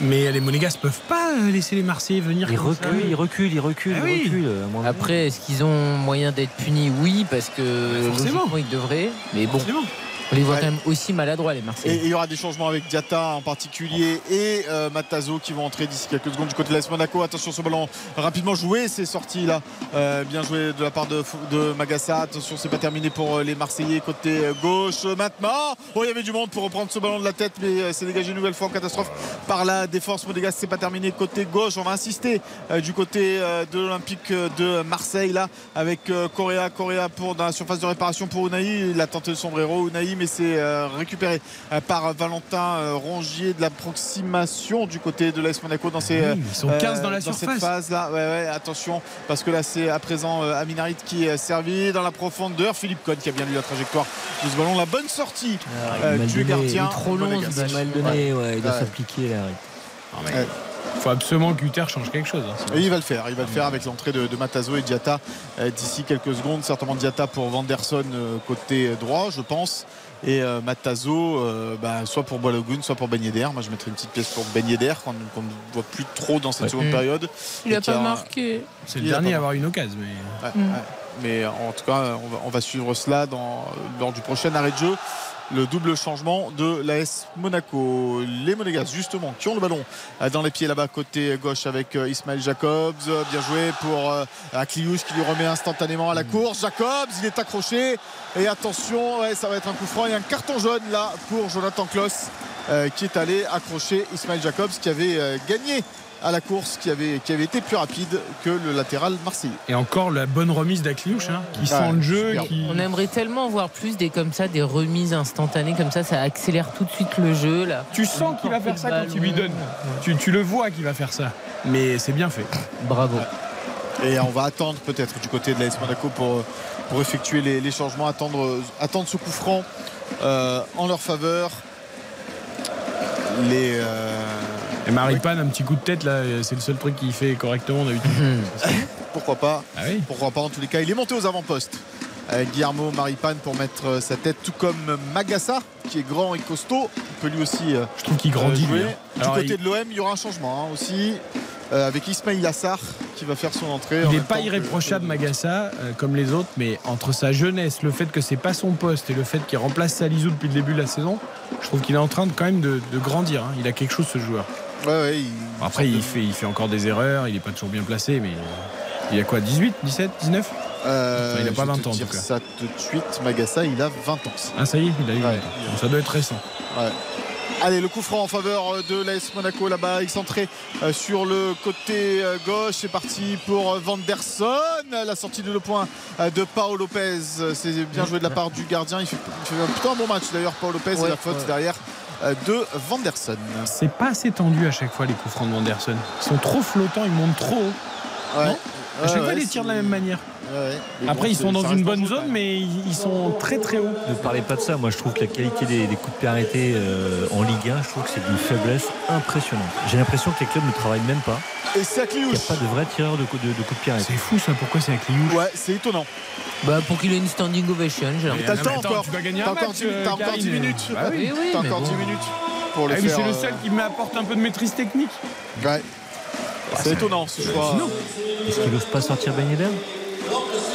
Mais les Monégas peuvent pas euh, laisser les Marseillais venir. Il comme ça. recule, il recule, il recule, Ah oui. donné. Après, est-ce qu'ils ont moyen d'être punis? Oui, parce que forcément. logiquement, ils devraient. Mais bon, Forcément. On les voit Ouais. quand même aussi maladroits, les Marseillais. et il y aura des changements avec Diata en particulier et euh, Matazo qui vont entrer d'ici quelques secondes du côté de l'AS Monaco. Attention ce ballon rapidement joué, c'est sorti là. Euh, bien joué de la part de, de Magassa. Attention, c'est pas terminé pour euh, les Marseillais côté euh, gauche. Maintenant, oh, il y avait du monde pour reprendre ce ballon de la tête, mais c'est dégagé une nouvelle fois en catastrophe par la défense monégasque. C'est pas terminé côté gauche. On va insister euh, du côté de l'Olympique de Marseille là avec Correa. Correa pour dans la surface de réparation pour Unai. Il a tenté le sombrero Unai, mais c'est euh, récupéré euh, par Valentin euh, Rongier de l'approximation du côté de l'AS Monaco dans ces Oui, ils sont 15 dans la cette surface. phase là. Ouais, ouais, attention parce que là c'est à présent Aminarit qui est servi dans la profondeur. Philippe Cohn qui a bien lu la trajectoire de ce ballon. La bonne sortie Ah, il euh, du gardien. trop long, il mal donné, ouais, il doit Ouais. s'appliquer là. Il faut absolument que Uther change quelque chose. hein. Et il va le faire, il va le faire avec l'entrée de, de Matazo et Diata euh, d'ici quelques secondes. Certainement Diata pour Vanderson euh, côté droit, je pense. Et euh, Matazo, euh, bah, soit pour Balogun, soit pour Ben Yedder. Moi, je mettrais une petite pièce pour Ben Yedder qu'on ne voit plus trop dans cette Ouais. seconde Mm. période. Il Et a qui pas marqué. C'est le dernier à avoir une occasion. Mais... Ouais, ouais. Mais en tout cas, on va, on va suivre cela dans, lors du prochain arrêt de jeu. Le double changement de l'AS Monaco. Les Monégas, justement, qui ont le ballon dans les pieds là-bas, côté gauche avec euh, Ismaël Jacobs. Bien joué pour euh, Akliouche qui lui remet instantanément à la course. Jacobs, il est accroché. Et attention, ouais, ça va être un coup franc. Il y a un carton jaune là pour Jonathan Kloss euh, qui est allé accrocher Ismaël Jacobs qui avait euh, gagné à la course, qui avait, qui avait été plus rapide que le latéral marseillais. Et encore la bonne remise d'Akliouche, hein, qui Ouais, sent le jeu. Qui... On aimerait tellement voir plus des comme ça, des remises instantanées comme ça, ça accélère tout de suite le jeu là. Tu sens qu'il va faire ça quand tu lui donnes. Tu, tu le vois qu'il va faire ça. Mais c'est bien fait. Bravo. Et on va attendre peut-être du côté de l'AS Monaco pour, pour effectuer les, les changements, attendre, attendre ce coup franc euh, en leur faveur. Les, euh, Et Maripane, un petit coup de tête, là, c'est le seul truc qu'il fait correctement d'habitude. pourquoi pas Ah oui Pourquoi pas en tous les cas. Il est monté aux avant-postes. Euh, Guillermo Maripane pour mettre euh, sa tête, tout comme Magassa, qui est grand et costaud. Il peut lui aussi euh, Je trouve qu'il grandit. jouer. lui, hein. Du Alors, côté il- de l'OM, il y aura un changement hein, aussi. euh, avec Ismail Yassar qui va faire son entrée. en Il n'est pas que- irréprochable, Magassa, euh, comme les autres, mais entre sa jeunesse, le fait que c'est pas son poste et le fait qu'il remplace Salizou depuis le début de la saison, je trouve qu'il est en train de, quand même de, de grandir. hein. Il a quelque chose, ce joueur. Ouais, ouais, il- Après, il fait, il fait encore des erreurs, il n'est pas toujours bien placé, mais il a quoi 18, 17, 19 Euh, Enfin, il a pas je vais 20 te ans, en tout cas. ça tout de suite. Magassa, il a 20 ans. Ah, ça y est, il a eu. Ouais. Bon, ça doit être récent. Ouais. Allez, le coup franc en faveur euh, de l'AS Monaco là-bas, excentré euh, sur le côté euh, gauche. C'est parti pour Vanderson. La sortie de le point euh, de Paolo Lopez. C'est bien joué de la part du gardien. Il fait, il fait plutôt un bon match d'ailleurs, Paolo Lopez. Ouais, et la faute ouais. derrière de Vanderson. C'est pas assez tendu à chaque fois les coups francs de Wanderson. Ils sont trop flottants, ils montent trop haut. Ouais. Non À chaque Ouais, fois, ouais, ils les tirent de la même manière. Ouais, Après, bon, ils sont dans une bonne zone, mais ils ils sont très très hauts. Ne parlez pas de ça. Moi, je trouve que la qualité des, des coups de pied arrêtés euh, en Ligue 1, je trouve que c'est d'une faiblesse impressionnante. J'ai l'impression que les clubs ne travaillent même pas. Et c'est Il n'y a pas de vrai tireur de, coups de, de coups de pied arrêtés. C'est fou ça, pourquoi c'est avec Liu Ouais, c'est étonnant. Bah pour qu'il ait une standing ovation, j'ai l'impression. T'as le temps encore. tu dois gagner T'as un encore match, 10 minutes. T'as euh, encore 10 Karine. minutes. Bah oui. Oui, oui, T'as mais encore bon. 10 minutes pour le Ah faire. c'est le euh, seul qui m'apporte un peu de maîtrise technique. Ouais. C'est étonnant ce choix. Est-ce qu'il n'ose pas sortir Ben Yedder?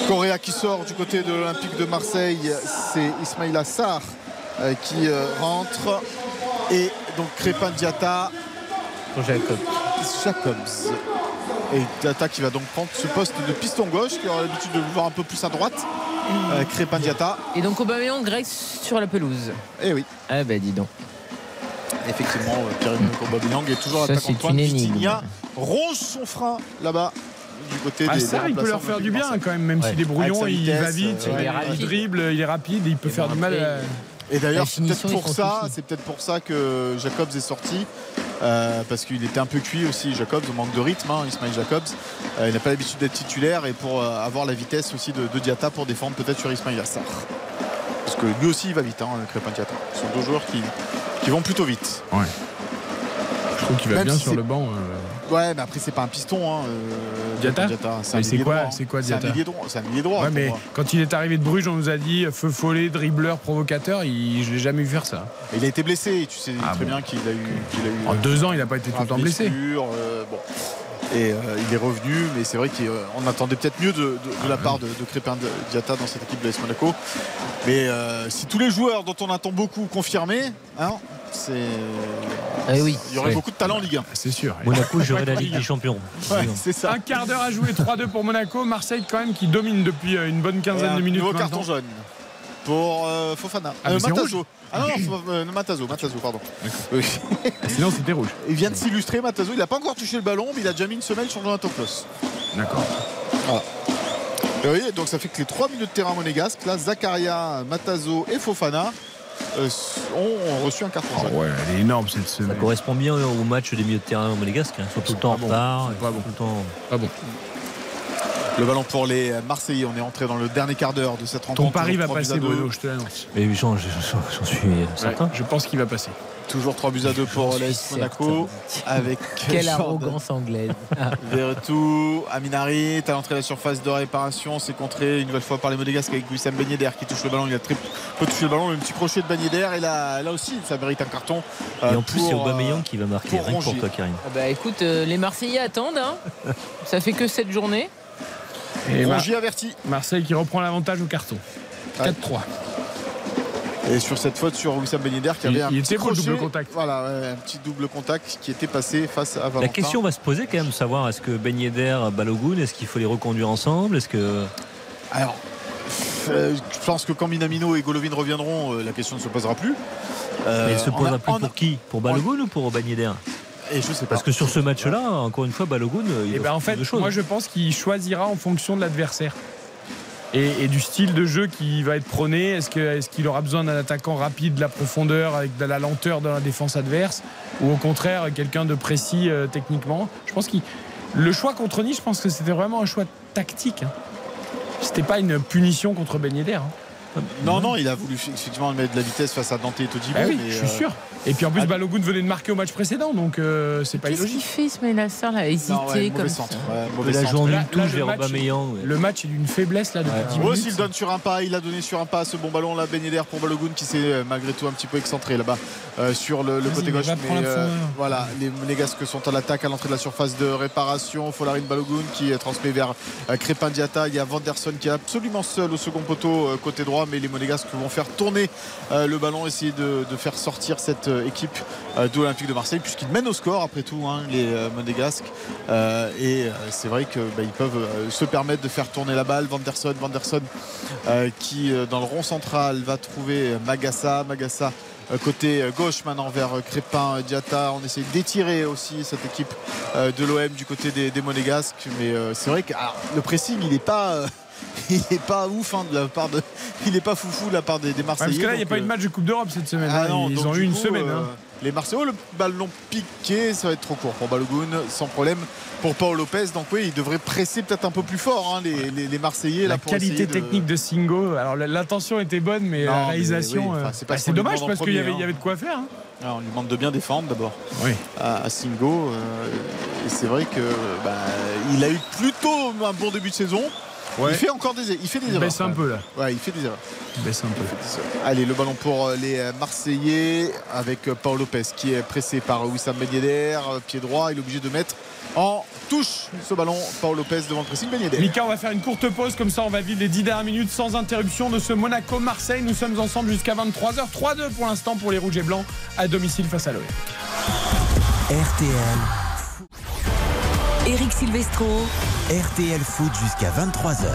Correa qui sort du côté de l'Olympique de Marseille, c'est Ismail Assar euh, qui euh, rentre. Et donc Crépin Diata, Pour Jacob. Jacobs. Et Diata qui va donc prendre ce poste de piston gauche, qui aura l'habitude de le voir un peu plus à droite. Euh, Crépin Diata. Et donc Aubameyang Grèce sur la pelouse. Et oui, Ah bah dis donc. effectivement, euh, Pierre-Emmanuel Aubameyang est toujours Ça, attaquant c'est de pointe. une énigme. Vitinha ronge son frein là-bas du côté Ah, des ça, des il peut leur faire du bien quand même, même Ouais. s'il est brouillon, sa il va vitesse, vite, euh, il, ouais, dribble, il est rapide, et il peut faire du mal. à- Et d'ailleurs, c'est peut-être pour ça, soucis. c'est peut-être pour ça que Jacobs est sorti. euh, parce qu'il était un peu cuit aussi, Jacobs, au manque de rythme, hein, Ismail Jacobs. Euh, il n'a pas l'habitude d'être titulaire et pour euh, avoir la vitesse aussi de, de Diata pour défendre peut-être sur Ismail Assar. Parce que lui aussi il va vite, hein, Crépin Diata. Ce sont deux joueurs qui, qui vont plutôt vite. Ouais. Je trouve qu'il va Même bien si sur c'est- le banc. euh. Ouais, mais après, c'est pas un piston. Hein, euh, Diatta C'est un Mais c'est milieu quoi- droit, hein. c'est quoi, C'est un Diatta milieu droit. C'est un milieu droit. Ouais, pour mais moi. quand il est arrivé de Bruges, on nous a dit feu follet, dribbleur, provocateur. Il, je l'ai jamais vu faire ça. Il a été blessé. Tu sais Ah très bon. bien qu'il a eu. qu'il a eu En euh, deux ans, il n'a pas été tout le temps blessé. blessure, euh, bon. Et euh, il est revenu, mais c'est vrai qu'on attendait peut-être mieux de, de- de la part de, de Crépin Diatta dans cette équipe de l'AS Monaco. Mais euh, si tous les joueurs dont on attend beaucoup confirmés, hein, c'est. Eh oui. Il y aurait beaucoup de talent en Ligue 1. C'est sûr. Monaco jouerait la Ligue des Champions. Ouais, c'est ça. Un quart d'heure à jouer, 3-2 pour Monaco. Marseille, quand même, qui domine depuis euh, une bonne quinzaine de minutes. Nouveau maintenant. carton jaune pour euh, Fofana. Ah, c'est Matazo. Ah non, non, euh, Matazo, Matazo, pardon. Oui. Sinon, c'était rouge. Il vient de s'illustrer, Matazo. Il n'a pas encore touché le ballon, mais il a déjà mis une semelle sur Jonathan Klaus. D'accord. Et oui, donc ça fait que les trois milieux de terrain monégasques, là, Zakaria, Matazo et Fofana, euh, ont, reçu un carton jaune. Ah ouais, elle est énorme cette Ça semaine. correspond bien au match des milieux de terrain monégasques. Hein. Ils sont tout le temps en retard. Pas bon. tout le temps- Pas bon. Le ballon pour les Marseillais. On est entré dans le dernier quart d'heure de cette rencontre. Ton pari va passer. Bruno, je te l'annonce. Mais j'en j'en- j'en suis certain. Ouais, je pense qu'il va passer. Toujours 3 buts à 2 pour l'AS Monaco. Avec Quelle Jordan arrogance anglaise. Verretou, Aminari, à l'entrée de la surface de réparation, c'est contré une nouvelle fois par les Monégasques avec Wissam Ben Yedder qui touche le ballon. Il a très peu touché le ballon, le petit crochet de Ben Yedder et là, là aussi ça mérite un carton. Et euh, en plus, c'est euh, Aubameyang qui va marquer. pour Rien que pour toi, Karim. Ah Bah écoute, euh, les Marseillais attendent. Hein. Ça fait que cette journée. Et Mar- averti. Marseille qui reprend l'avantage au carton. Ouais. 4-3. Et sur cette faute sur Wissam Ben Yedder qui Il- avait un il petit était le crochet. double contact. Voilà, un petit double contact qui était passé face à Valentin. La question va se poser quand même, savoir est-ce que Ben Yedder, Balogun, est-ce qu'il faut les reconduire ensemble Est-ce que Alors, euh, je pense que quand Minamino et Golovin reviendront, euh, la question ne se posera plus. Euh, Mais elle se a- posera plus a- pour qui? Pour Balogun ou pour Ben Yedder? Et je sais pas. Parce que sur ce match-là, encore une fois, Balogun, il Et offre ben en fait, de choses. moi je pense qu'il choisira en fonction de l'adversaire. Et, et du style de jeu qui va être prôné. Est-ce qu'il aura besoin d'un attaquant rapide, de la profondeur, avec de la lenteur dans la défense adverse Ou au contraire, quelqu'un de précis euh, techniquement? Je pense qu'il. Le choix contre Nice, je pense que c'était vraiment un choix tactique. hein. C'était pas une punition contre Ben Yedder. hein. Non, non, il a voulu effectivement mettre de la vitesse face à Dante et Todibo. Bah oui, mais, je suis euh, sûr. Et puis en plus, ah, Balogun venait de marquer au match précédent, donc euh, c'est pas Qu'est-ce qu'il illogique. fait Ismail Assar là, hésiter non, ouais, comme ça ouais, la journée touche vers match, Aubameyang. ouais. Le match est d'une faiblesse là depuis Ouais. 10 Ouais, minutes. s'il donne sur un pas, il a donné sur un pas ce bon ballon là, Yedder pour Balogun qui s'est euh, malgré tout un petit peu excentré là-bas euh, sur le, côté gauche. euh, voilà, les Monégasques sont à l'attaque à l'entrée de la surface de réparation. Folarin Balogun qui transmet vers Crépin Diatta. Il y a Vanderson qui est absolument seul au second poteau côté droit, mais les Monégasques vont faire tourner euh, le ballon, essayer de, faire sortir cette euh, équipe euh, de l'Olympique de Marseille puisqu'ils mènent au score après tout hein, les Monégasques. Et c'est vrai que bah, peuvent se permettre de faire tourner la balle. Vanderson, Vanderson qui dans le rond central va trouver Magassa. Magassa côté gauche maintenant vers Crépin, Diatta. On essaie d'étirer aussi cette équipe de l'OM du côté des, Monégasques. Mais c'est vrai que le pressing il n'est pas. il n'est pas ouf hein, de la part de, il n'est pas foufou de la part des, des Ouais, Marseillais. parce que là, il n'y a pas eu de match de Coupe d'Europe cette semaine. ah hein. non, Ils ont eu une coup, semaine. euh, hein. Les Marseillais, le ballon piqué, ça va être trop court pour Balogun, sans problème pour Paul Lopez. Donc oui, il devrait presser peut-être un peu plus fort hein, les, les- les Marseillais. La là, pour qualité de- technique de Singo, alors l'intention était bonne, mais Non, la réalisation, oui, euh, c'est bah, dommage parce qu'il y avait, il y avait de quoi faire. hein. Ah, on lui demande de bien défendre d'abord Oui. à, à Singo. euh, et c'est vrai que bah, il a eu plutôt un bon début de saison. Ouais. Il fait encore des, il fait des Il erreurs. baisse un peu là. Ouais, il fait des erreurs. Il baisse un peu. Allez, le ballon pour euh, les euh, Marseillais avec euh, Paul Lopez qui est pressé par Wissam Ben Yedder, pied droit. Il est obligé de mettre en touche ce ballon. Paul Lopez devant le pressing Ben Yedder. Mika, on va faire une courte pause, comme ça on va vivre les 10 dernières minutes sans interruption de ce Monaco-Marseille. Nous sommes ensemble jusqu'à 23h. 3-2 pour l'instant pour les Rouges et Blancs à domicile face à l'OM. RTL, Eric Silvestro. RTL Foot jusqu'à 23h.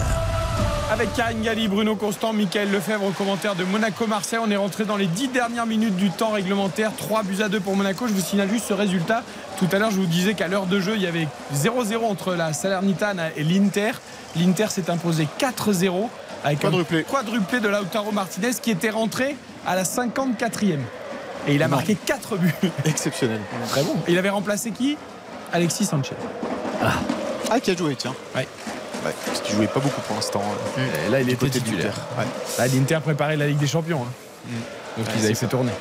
Avec Karine Galli, Bruno Constant, Michael Lefebvre au commentaire de Monaco-Marseille. On est rentré dans les 10 dernières minutes du temps réglementaire. 3 buts à 2 pour Monaco. Je vous signale juste ce résultat. Tout à l'heure, je vous disais qu'à l'heure de jeu, il y avait 0-0 entre la Salernitana et l'Inter. L'Inter s'est imposé 4-0 avec Quadruplé. un quadruplé de Lautaro Martinez qui était rentré à la 54e. Et il a Non. marqué 4 buts. Exceptionnel. Très bon. Il avait remplacé qui? Alexis Sanchez. Ah, qui a joué, tiens. Ouais. Ouais, parce qu'il jouait pas beaucoup pour l'instant. Et là, il était titulaire. Ouais. Là, l'Inter préparait la Ligue des Champions. hein. Donc Ouais, ils avaient fait tourner.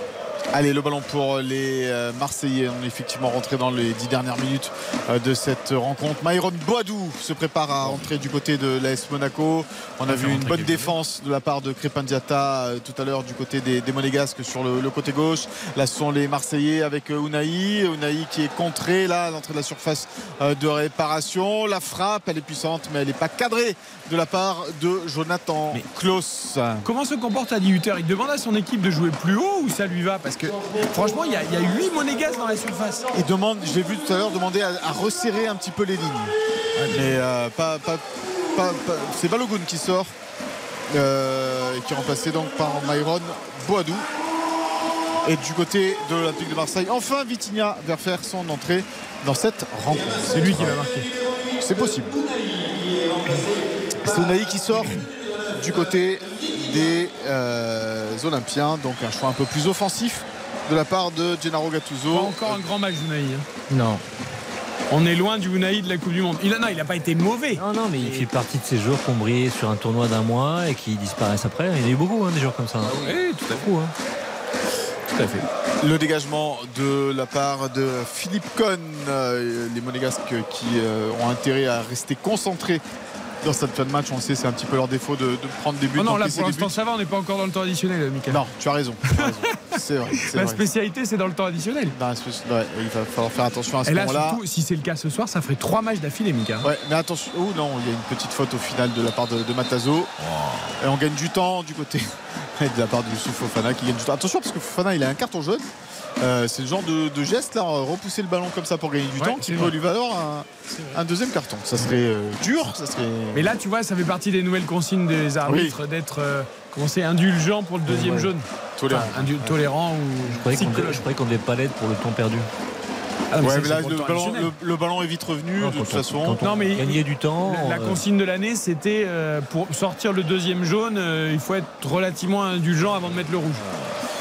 Allez, le ballon pour les euh, Marseillais. On est effectivement rentré dans les dix dernières minutes euh, de cette rencontre. Myron Boadou se prépare à entrer du côté de l'AS Monaco. On a vu une bonne défense de la part de Crépin Diatta euh, tout à l'heure du côté des, des Monégasques sur le, le, côté gauche. Là, ce sont les Marseillais avec Unai. Unai qui est contré là à l'entrée de la surface de réparation. La frappe, elle est puissante, mais elle n'est pas cadrée de la part de Jonathan Klaus. Comment se comporte Adi Hutter? Il demande à son équipe de jouer plus haut ou ça lui va? Parce que franchement, il y, a, il y a 8 monégasques dans la surface. Il demande, je l'ai vu tout à l'heure, demander à, à, resserrer un petit peu les lignes. Mais euh, pas, pas, pas, c'est Balogun qui sort, euh, qui est remplacé donc par Myron Boadou. Et du côté de l'Olympique de Marseille, enfin Vitinha va faire son entrée dans cette rencontre. C'est lui qui va marquer. C'est possible. C'est Naï qui sort du côté des euh, Olympiens. Donc un choix un peu plus offensif de la part de Gennaro Gattuso. Pas encore un grand match Unai. Hein. Non. On est loin du Unai de la Coupe du Monde. Il n'a pas été mauvais. Non, non, mais il fait partie de ces joueurs qui ont brillé sur un tournoi d'un mois et qui disparaissent après. Il y en a eu beaucoup, hein, des joueurs comme ça. Ah oui, tout à fait. Hein. Tout à fait. Le dégagement de la part de Philippe Cohn, euh, les Monégasques qui euh, ont intérêt à rester concentrés dans cette fin de match, on le sait, c'est un petit peu leur défaut de, de prendre des buts. Oh non, là pour l'instant ça va, on n'est pas encore dans le temps additionnel, Michael. Non, tu as raison. c'est vrai. La vrai. spécialité, c'est dans le temps additionnel. Non, ouais, il va falloir faire attention à ce moment-là. si c'est le cas ce soir, ça ferait trois matchs d'affilée, Mika. Ouais, mais attention. Oh non, il y a une petite faute au final de la part de, de Matazo. Et on gagne du temps du côté de la part de Youssouf Fofana qui gagne du temps. Attention parce que Fofana, il a un carton jaune. Euh, c'est le genre de, de, geste là, repousser le ballon comme ça pour gagner du Ouais, temps qui peut lui valoir un, un deuxième carton. Ça serait euh, dur, ça serait. Mais là, tu vois, ça fait partie des nouvelles consignes des arbitres d'être euh, comment c'est, indulgent pour le deuxième Ouais. jaune. Tolérant. Enfin, indu- tolérant ou Je croyais qu'on je croyais qu'on devait pas l'aide pour le temps perdu. Ah, Ouais, mais là, le ballon, additionnel. le, le ballon est vite revenu Non, de toute on- façon. Non, mais gagnait du temps. La, la euh, consigne de l'année, c'était euh, pour sortir le deuxième jaune, euh, il faut être relativement indulgent avant de mettre le rouge.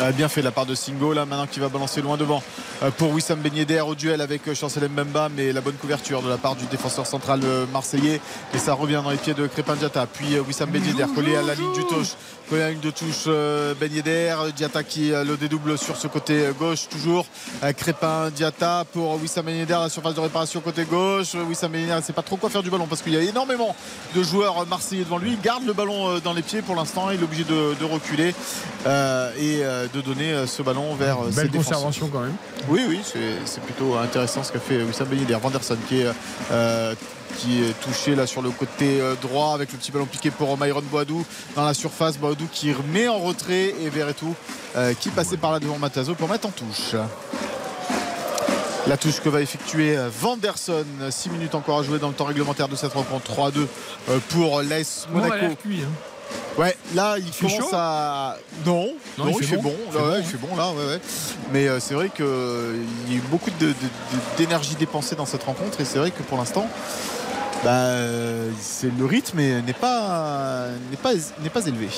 Euh, bien fait de la part de Singo là maintenant qui va balancer loin devant euh, pour Wissam Ben Yedder au duel avec Chancel Mbemba mais la bonne couverture de la part du défenseur central marseillais et ça revient dans les pieds de Crépin Diatta puis euh, Wissam Ben Yedder collé à la ligne du touche ligne de touche euh, Ben Yedder Diatta qui euh, le dédouble sur ce côté euh, gauche toujours Euh, Crépin Diatta pour Wissam Ben Yedder la surface de réparation côté gauche Euh, Wissam Ben Yedder ne sait pas trop quoi faire du ballon parce qu'il y a énormément de joueurs euh, marseillais devant lui il garde le ballon euh, dans les pieds pour l'instant il est obligé de, de reculer euh, et euh, de donner euh, ce ballon vers euh, ses Belle défenseurs. conservation quand même. Oui, oui, c'est c'est plutôt intéressant ce qu'a fait Wissam Ben Yedder. Vanderson qui est, euh, qui est touché là sur le côté euh, droit avec le petit ballon piqué pour Myron Boadou dans la surface. Boadou qui remet en retrait et Verretou euh, qui passait par là devant Matazo pour mettre en touche. La touche que va effectuer euh, Vanderson. 6 minutes encore à jouer dans le temps réglementaire de cette rencontre. 3-2 euh, pour l'AS Monaco. hein. Ouais, là il, fait commence à. Non, Non, non, il il, fait fait bon. bon. Il fait Ouais, bon, ouais, il fait bon là, ouais, ouais. Mais euh, c'est vrai qu'il y a eu beaucoup de- de- de- d'énergie dépensée dans cette rencontre et c'est vrai que pour l'instant, bah, euh, c'est le rythme est- n'est pas n'est pas n'est pas élevé.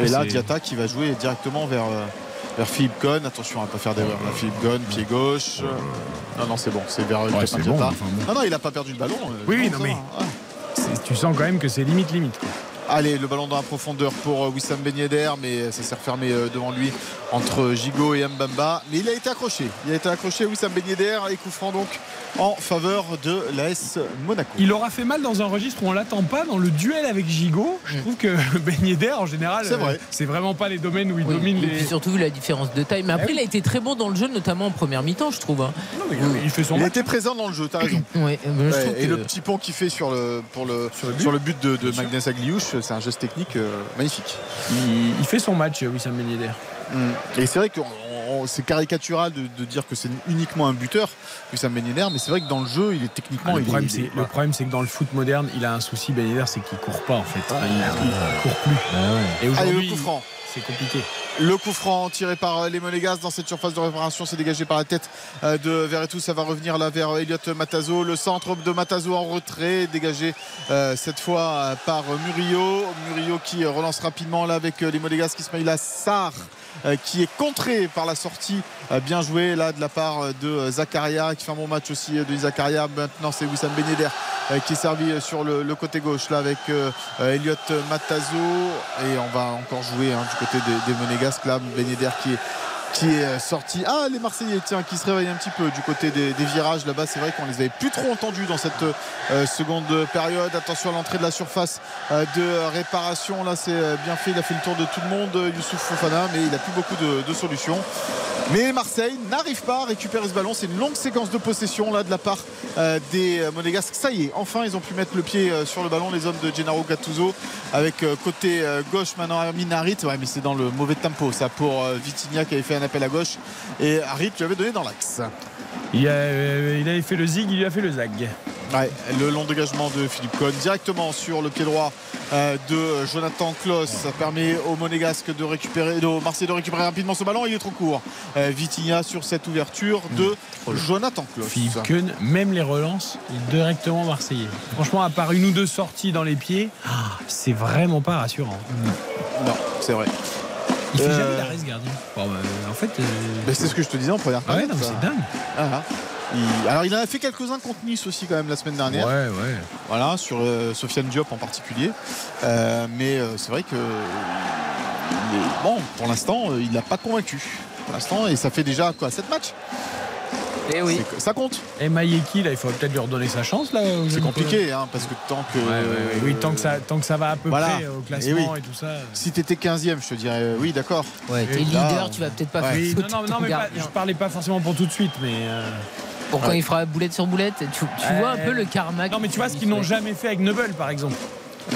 Et là, Diatta qui va jouer directement vers. euh, vers Philippe Cohn, attention à ne pas faire d'erreur. Là, Philippe Cohn, pied gauche. Non, non, c'est bon, c'est vers bon, enfin bon. Non, non, il n'a pas perdu le ballon. euh, Oui, oui, non, mais-. Ouais. C'est- Tu sens quand même que c'est limite, limite. quoi. Allez, le ballon dans la profondeur pour Wissam Ben Yedder, mais ça s'est refermé devant lui entre Gigot et Mbamba. Mais il a été accroché. Il a été accroché, Wissam Ben Yedder, et coup franc donc en faveur de l'AS Monaco. Il aura fait mal dans un registre où on l'attend pas dans le duel avec Gigot. Je trouve que Ben Yedder, en général, C'est vrai. euh, c'est vraiment pas les domaines où il Oui, domine et les. puis surtout vu la différence de taille. Mais après, Eh oui. il a été très bon dans le jeu, notamment en première mi-temps, je trouve. hein. Non, mais il fait son Il match. était présent dans le jeu, t'as raison. Ouais, Ouais, et que- le petit pont qu'il fait sur le, pour le, Sur le but. sur le but de, de. Magnus Agliouche, c'est un geste technique euh, magnifique. Il, il fait son match, euh, Wissam Ben Yedder. Mm. Et c'est vrai que on- on- c'est caricatural de, de dire que c'est uniquement un buteur, Wissam Ben Yedder, mais c'est vrai que dans le jeu, il est techniquement. Ah, le, problème, c'est, le problème, c'est que dans le foot moderne, il a un souci, Ben Yedder, c'est qu'il court pas en fait. Il, il court plus. Et Allez, aujourd'hui, le coup franc. c'est compliqué. Le coup franc tiré par euh, les Monégas dans cette surface de réparation, c'est dégagé par la tête euh, de Verretou. Ça va revenir là vers Elliot Matazo. Le centre de Matazo en retrait, dégagé euh, cette fois par Murillo. Murillo qui relance rapidement là avec les Monégas qui se Ismaïla Sarr euh, qui est contré par la sortie euh, bien joué là de la part euh, de euh, Zakaria qui fait un bon match aussi euh, de Zakaria. Maintenant c'est Wissam Ben Yedder euh, qui est servi euh, sur le, côté gauche là avec euh, euh, Elliot Matazo et on va encore jouer hein, du côté des, des Monégasques là Ben Yedder qui est qui est euh, sorti. Ah, les Marseillais, tiens, qui se réveillent un petit peu du côté des, virages là-bas. C'est vrai qu'on les avait plus trop entendus dans cette euh, seconde période. Attention à l'entrée de la surface euh, de réparation. Là, c'est bien fait. Il a fait le tour de tout le monde, Youssouf Fofana, mais il a plus beaucoup de, solutions. Mais Marseille n'arrive pas à récupérer ce ballon. C'est une longue séquence de possession là de la part des Monégasques. Ça y est, enfin ils ont pu mettre le pied sur le ballon, les hommes de Gennaro Gattuso, avec côté gauche maintenant Amin Harit. Ouais, mais c'est dans le mauvais tempo ça pour Vitinha qui avait fait un appel à gauche et Harit lui avait donné dans l'axe. Il, euh, il avait fait le zig, il lui a fait le zag. Ouais, le long dégagement de Philippe Cohn directement sur le pied droit euh, de Jonathan Klaus. Ça permet aux Monégasques de récupérer, de Marseille de récupérer rapidement ce ballon. Il est trop court. Euh, Vitinha sur cette ouverture de Jonathan Klaus. Philippe Keun, même les relances, il est directement marseillais. Franchement, à part une ou deux sorties dans les pieds, ah, c'est vraiment pas rassurant. Non, c'est vrai. Il fait Euh, jamais d'arrêt ce gardien. Bon, bah, en fait, euh, Mais c'est ce que je te disais en première ah ouais, période, mais ça. c'est dingue. Ah, ah. Il- Alors il en a fait quelques-uns contre Nice aussi quand même la semaine dernière. Ouais, ouais. Voilà, sur euh, Sofiane Diop en particulier. Euh, mais euh, c'est vrai que bon, pour l'instant, euh, il n'a pas convaincu. Pour l'instant, et ça fait déjà quoi 7 matchs? Et oui. Ça compte. Et Mayeki, là, il faut peut-être lui redonner sa chance. là. C'est compliqué hein, parce que tant que Ouais, ouais, ouais. Oui, tant que, ça, tant que ça va à peu Voilà. près euh, au Et classement oui. et, tout ça. si tu étais 15e, je te dirais euh, oui, d'accord. Ouais, t'es leader, tu vas peut-être pas ouais. faire Oui, non, non, non, mais pas- je parlais pas forcément pour tout de suite, mais. euh, Pour quand Ouais. il fera boulette sur boulette, tu, vois un peu le karma. Non, mais tu vois ce qu'ils n'ont jamais fait avec Noble, par exemple.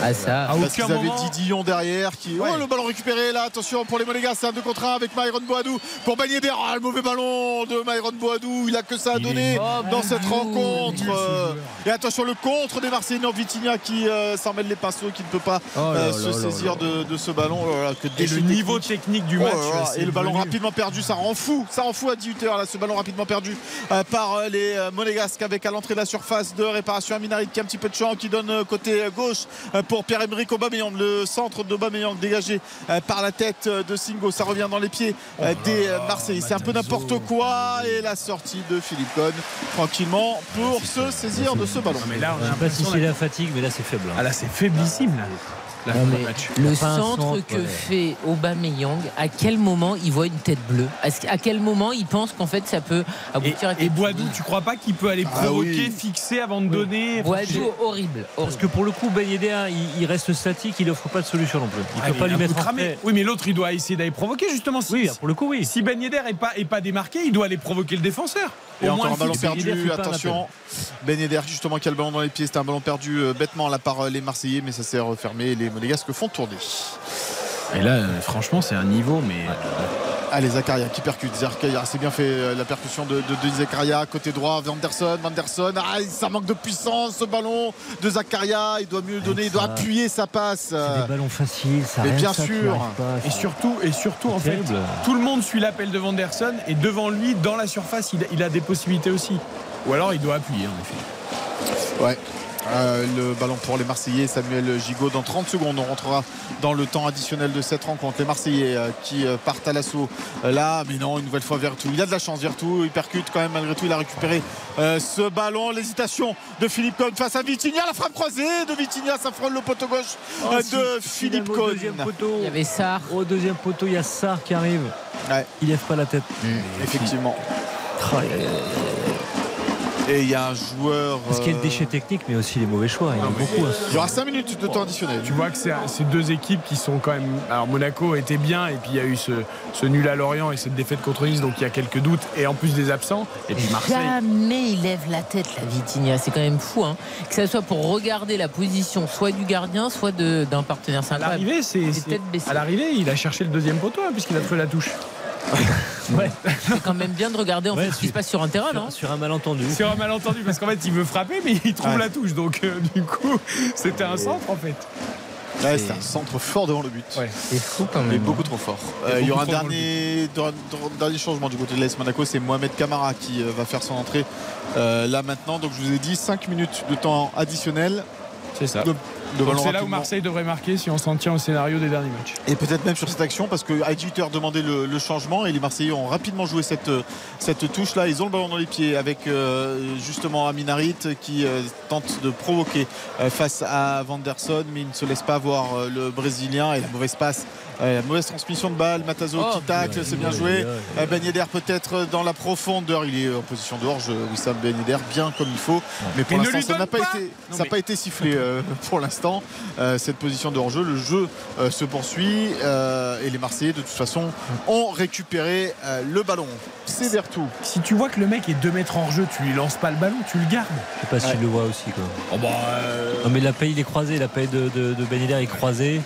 Ah ça. À Parce aucun qu'ils avaient. Didillon derrière qui. Ouais. Oh le ballon récupéré là, attention pour les Monégas, c'est un 2 contre 1 avec Myron Boadou pour Bagné. Ah, le mauvais ballon de Myron Boadou, il a que ça à Il donner est dans cette rencontre. Euh. Et attention le contre des Marseillais, Vitinha qui euh, s'en mêle les pinceaux, qui ne peut pas Oh là euh, là se là saisir de, de ce ballon. Oh là là, que Et le niveau technique. du Oh match. là là, c'est et le ballon rapidement perdu, ça rend fou, ça rend fou à 18h là, ce ballon rapidement perdu euh, par les Monégasques avec à l'entrée de la surface de réparation Aminarit qui a un petit peu de champ, qui donne côté gauche euh, pour Pierre-Emerick Aubameyang, le centre d'Aubameyang dégagé euh, par la tête euh, de Singo, ça revient dans les pieds euh, des euh, Marseillais, c'est un peu n'importe quoi et la sortie de Philippe Cohn tranquillement pour se saisir de ce ballon. Non, mais là, on Je a sais pas si c'est la fatigue, mais là c'est faible. hein. Ah là, c'est faiblissime là. La Non, mais le un centre centre, que ouais. fait Aubameyang, à quel moment il voit une tête bleue? À quel moment il pense qu'en fait ça peut Et, aboutir à et quelque Boadou, tu crois pas qu'il peut aller Ah provoquer, oui. fixer avant de donner Boadou, horrible. Parce que pour le coup, Ben Yedder, il, il reste statique, il offre pas de solution non plus. Il Ah, peut pas lui un mettre retrait. Oui, mais l'autre, il doit essayer d'aller provoquer justement. Si, Oui, pour le coup, oui. si Ben Yedder est pas, est pas démarqué, il doit aller provoquer le défenseur. Et Au encore moins un ballon. Ben perdu, un attention. Ben Yedder justement qui a le ballon dans les pieds, c'était un ballon perdu euh, bêtement là par euh, les Marseillais, mais ça s'est refermé et les Monégasques font tourner. Et là, euh, franchement, c'est un niveau, mais. Allez Zakaria qui percute. Zakaria c'est bien fait euh, la percussion de, de, de Zakaria côté droit. Vanderson, Vanderson. Ah, ça manque de puissance ce ballon de Zakaria. Il doit mieux donner, il doit appuyer sa passe. C'est des ballons faciles, ça Mais bien ça sûr. Et surtout, et surtout en fait, tout le monde suit l'appel de Vanderson et devant lui, dans la surface, il a, il a des possibilités aussi. Ou alors il doit appuyer en effet. Ouais. Euh, le ballon pour les Marseillais, Samuel Gigot. Dans 30 secondes, on rentrera dans le temps additionnel de cette rencontre. Les Marseillais euh, qui euh, partent à l'assaut là, mais non, une nouvelle fois Vertou. Il a de la chance, Vertou. Il percute quand même, malgré tout. Il a récupéré euh, ce ballon. L'hésitation de Philippe Cohn face à Vitinha. La frappe croisée de Vitinha, ça frôle le poteau gauche Oh, euh, de si, Philippe au Cohn. deuxième poteau. Il y avait Sarr. Au deuxième poteau, il y a Sarr qui arrive. Ouais. Il lève pas la tête. Effectivement. Oh, Et il y a un joueur. Parce qu'il y a le euh, déchet technique, mais aussi les mauvais choix. Il y en a beaucoup. hein. Il y aura 5 minutes de temps additionnel. Tu vois que c'est deux équipes qui sont quand même. Alors Monaco était bien et puis il y a eu ce, ce nul à Lorient et cette défaite contre Nice, donc il y a quelques doutes et en plus des absents. Et puis Marseille. Jamais il lève la tête, la Vitinha. C'est quand même fou, hein. Que ça soit pour regarder la position soit du gardien, soit de- d'un partenaire. C'est à l'arrivée, il a cherché le deuxième poteau hein, puisqu'il a trouvé la touche. Ouais. C'est quand même bien de regarder en Ouais, fait, ce qui se passe sur un terrain, non Sur, sur un malentendu. C'est un malentendu parce qu'en fait, il veut frapper, mais il trouve Ouais. la touche. Donc euh, du coup, c'était un centre en fait. Ouais, c'est un centre fort devant le but. Ouais. C'est fou quand Mais même. beaucoup trop fort. Euh, il y aura un dernier, changement du côté de l'AS Monaco, c'est Mohamed Camara qui euh, va faire son entrée euh, là maintenant. Donc je vous ai dit 5 minutes de temps additionnel. C'est ça. Donc, C'est là où. Marseille devrait marquer si on s'en tient au scénario des derniers matchs. Et peut-être même sur cette action parce que à 18h demandait le, le changement et les Marseillais ont rapidement joué cette, cette touche là. Ils ont le ballon dans les pieds avec euh, justement Aminarit qui euh, tente de provoquer euh, face à Vanderson mais il ne se laisse pas voir euh, le Brésilien et la mauvaise passe. Euh, la mauvaise transmission de balle, Matazo Oh, qui tacle, c'est bien joué. Euh, Ben Yedder peut-être dans la profondeur, il est en position de hors Wissam Ben Yedder bien comme il faut, mais pour l'instant lui ça n'a pas, pas été, Non, ça n'a mais- pas été sifflé euh, pour l'instant euh, cette position de hors-jeu. Le jeu euh, se poursuit euh, et les Marseillais de toute façon ont récupéré euh, le ballon. C'est Vertou. Si tu vois que le mec est 2 mètres hors jeu, tu lui lances pas le ballon, tu le gardes. Je sais pas s'il Ouais. le voit aussi. Quoi. Oh bah, euh, Non, mais la paye, il est croisé. La paye de, de, de Ben Yedder est croisée.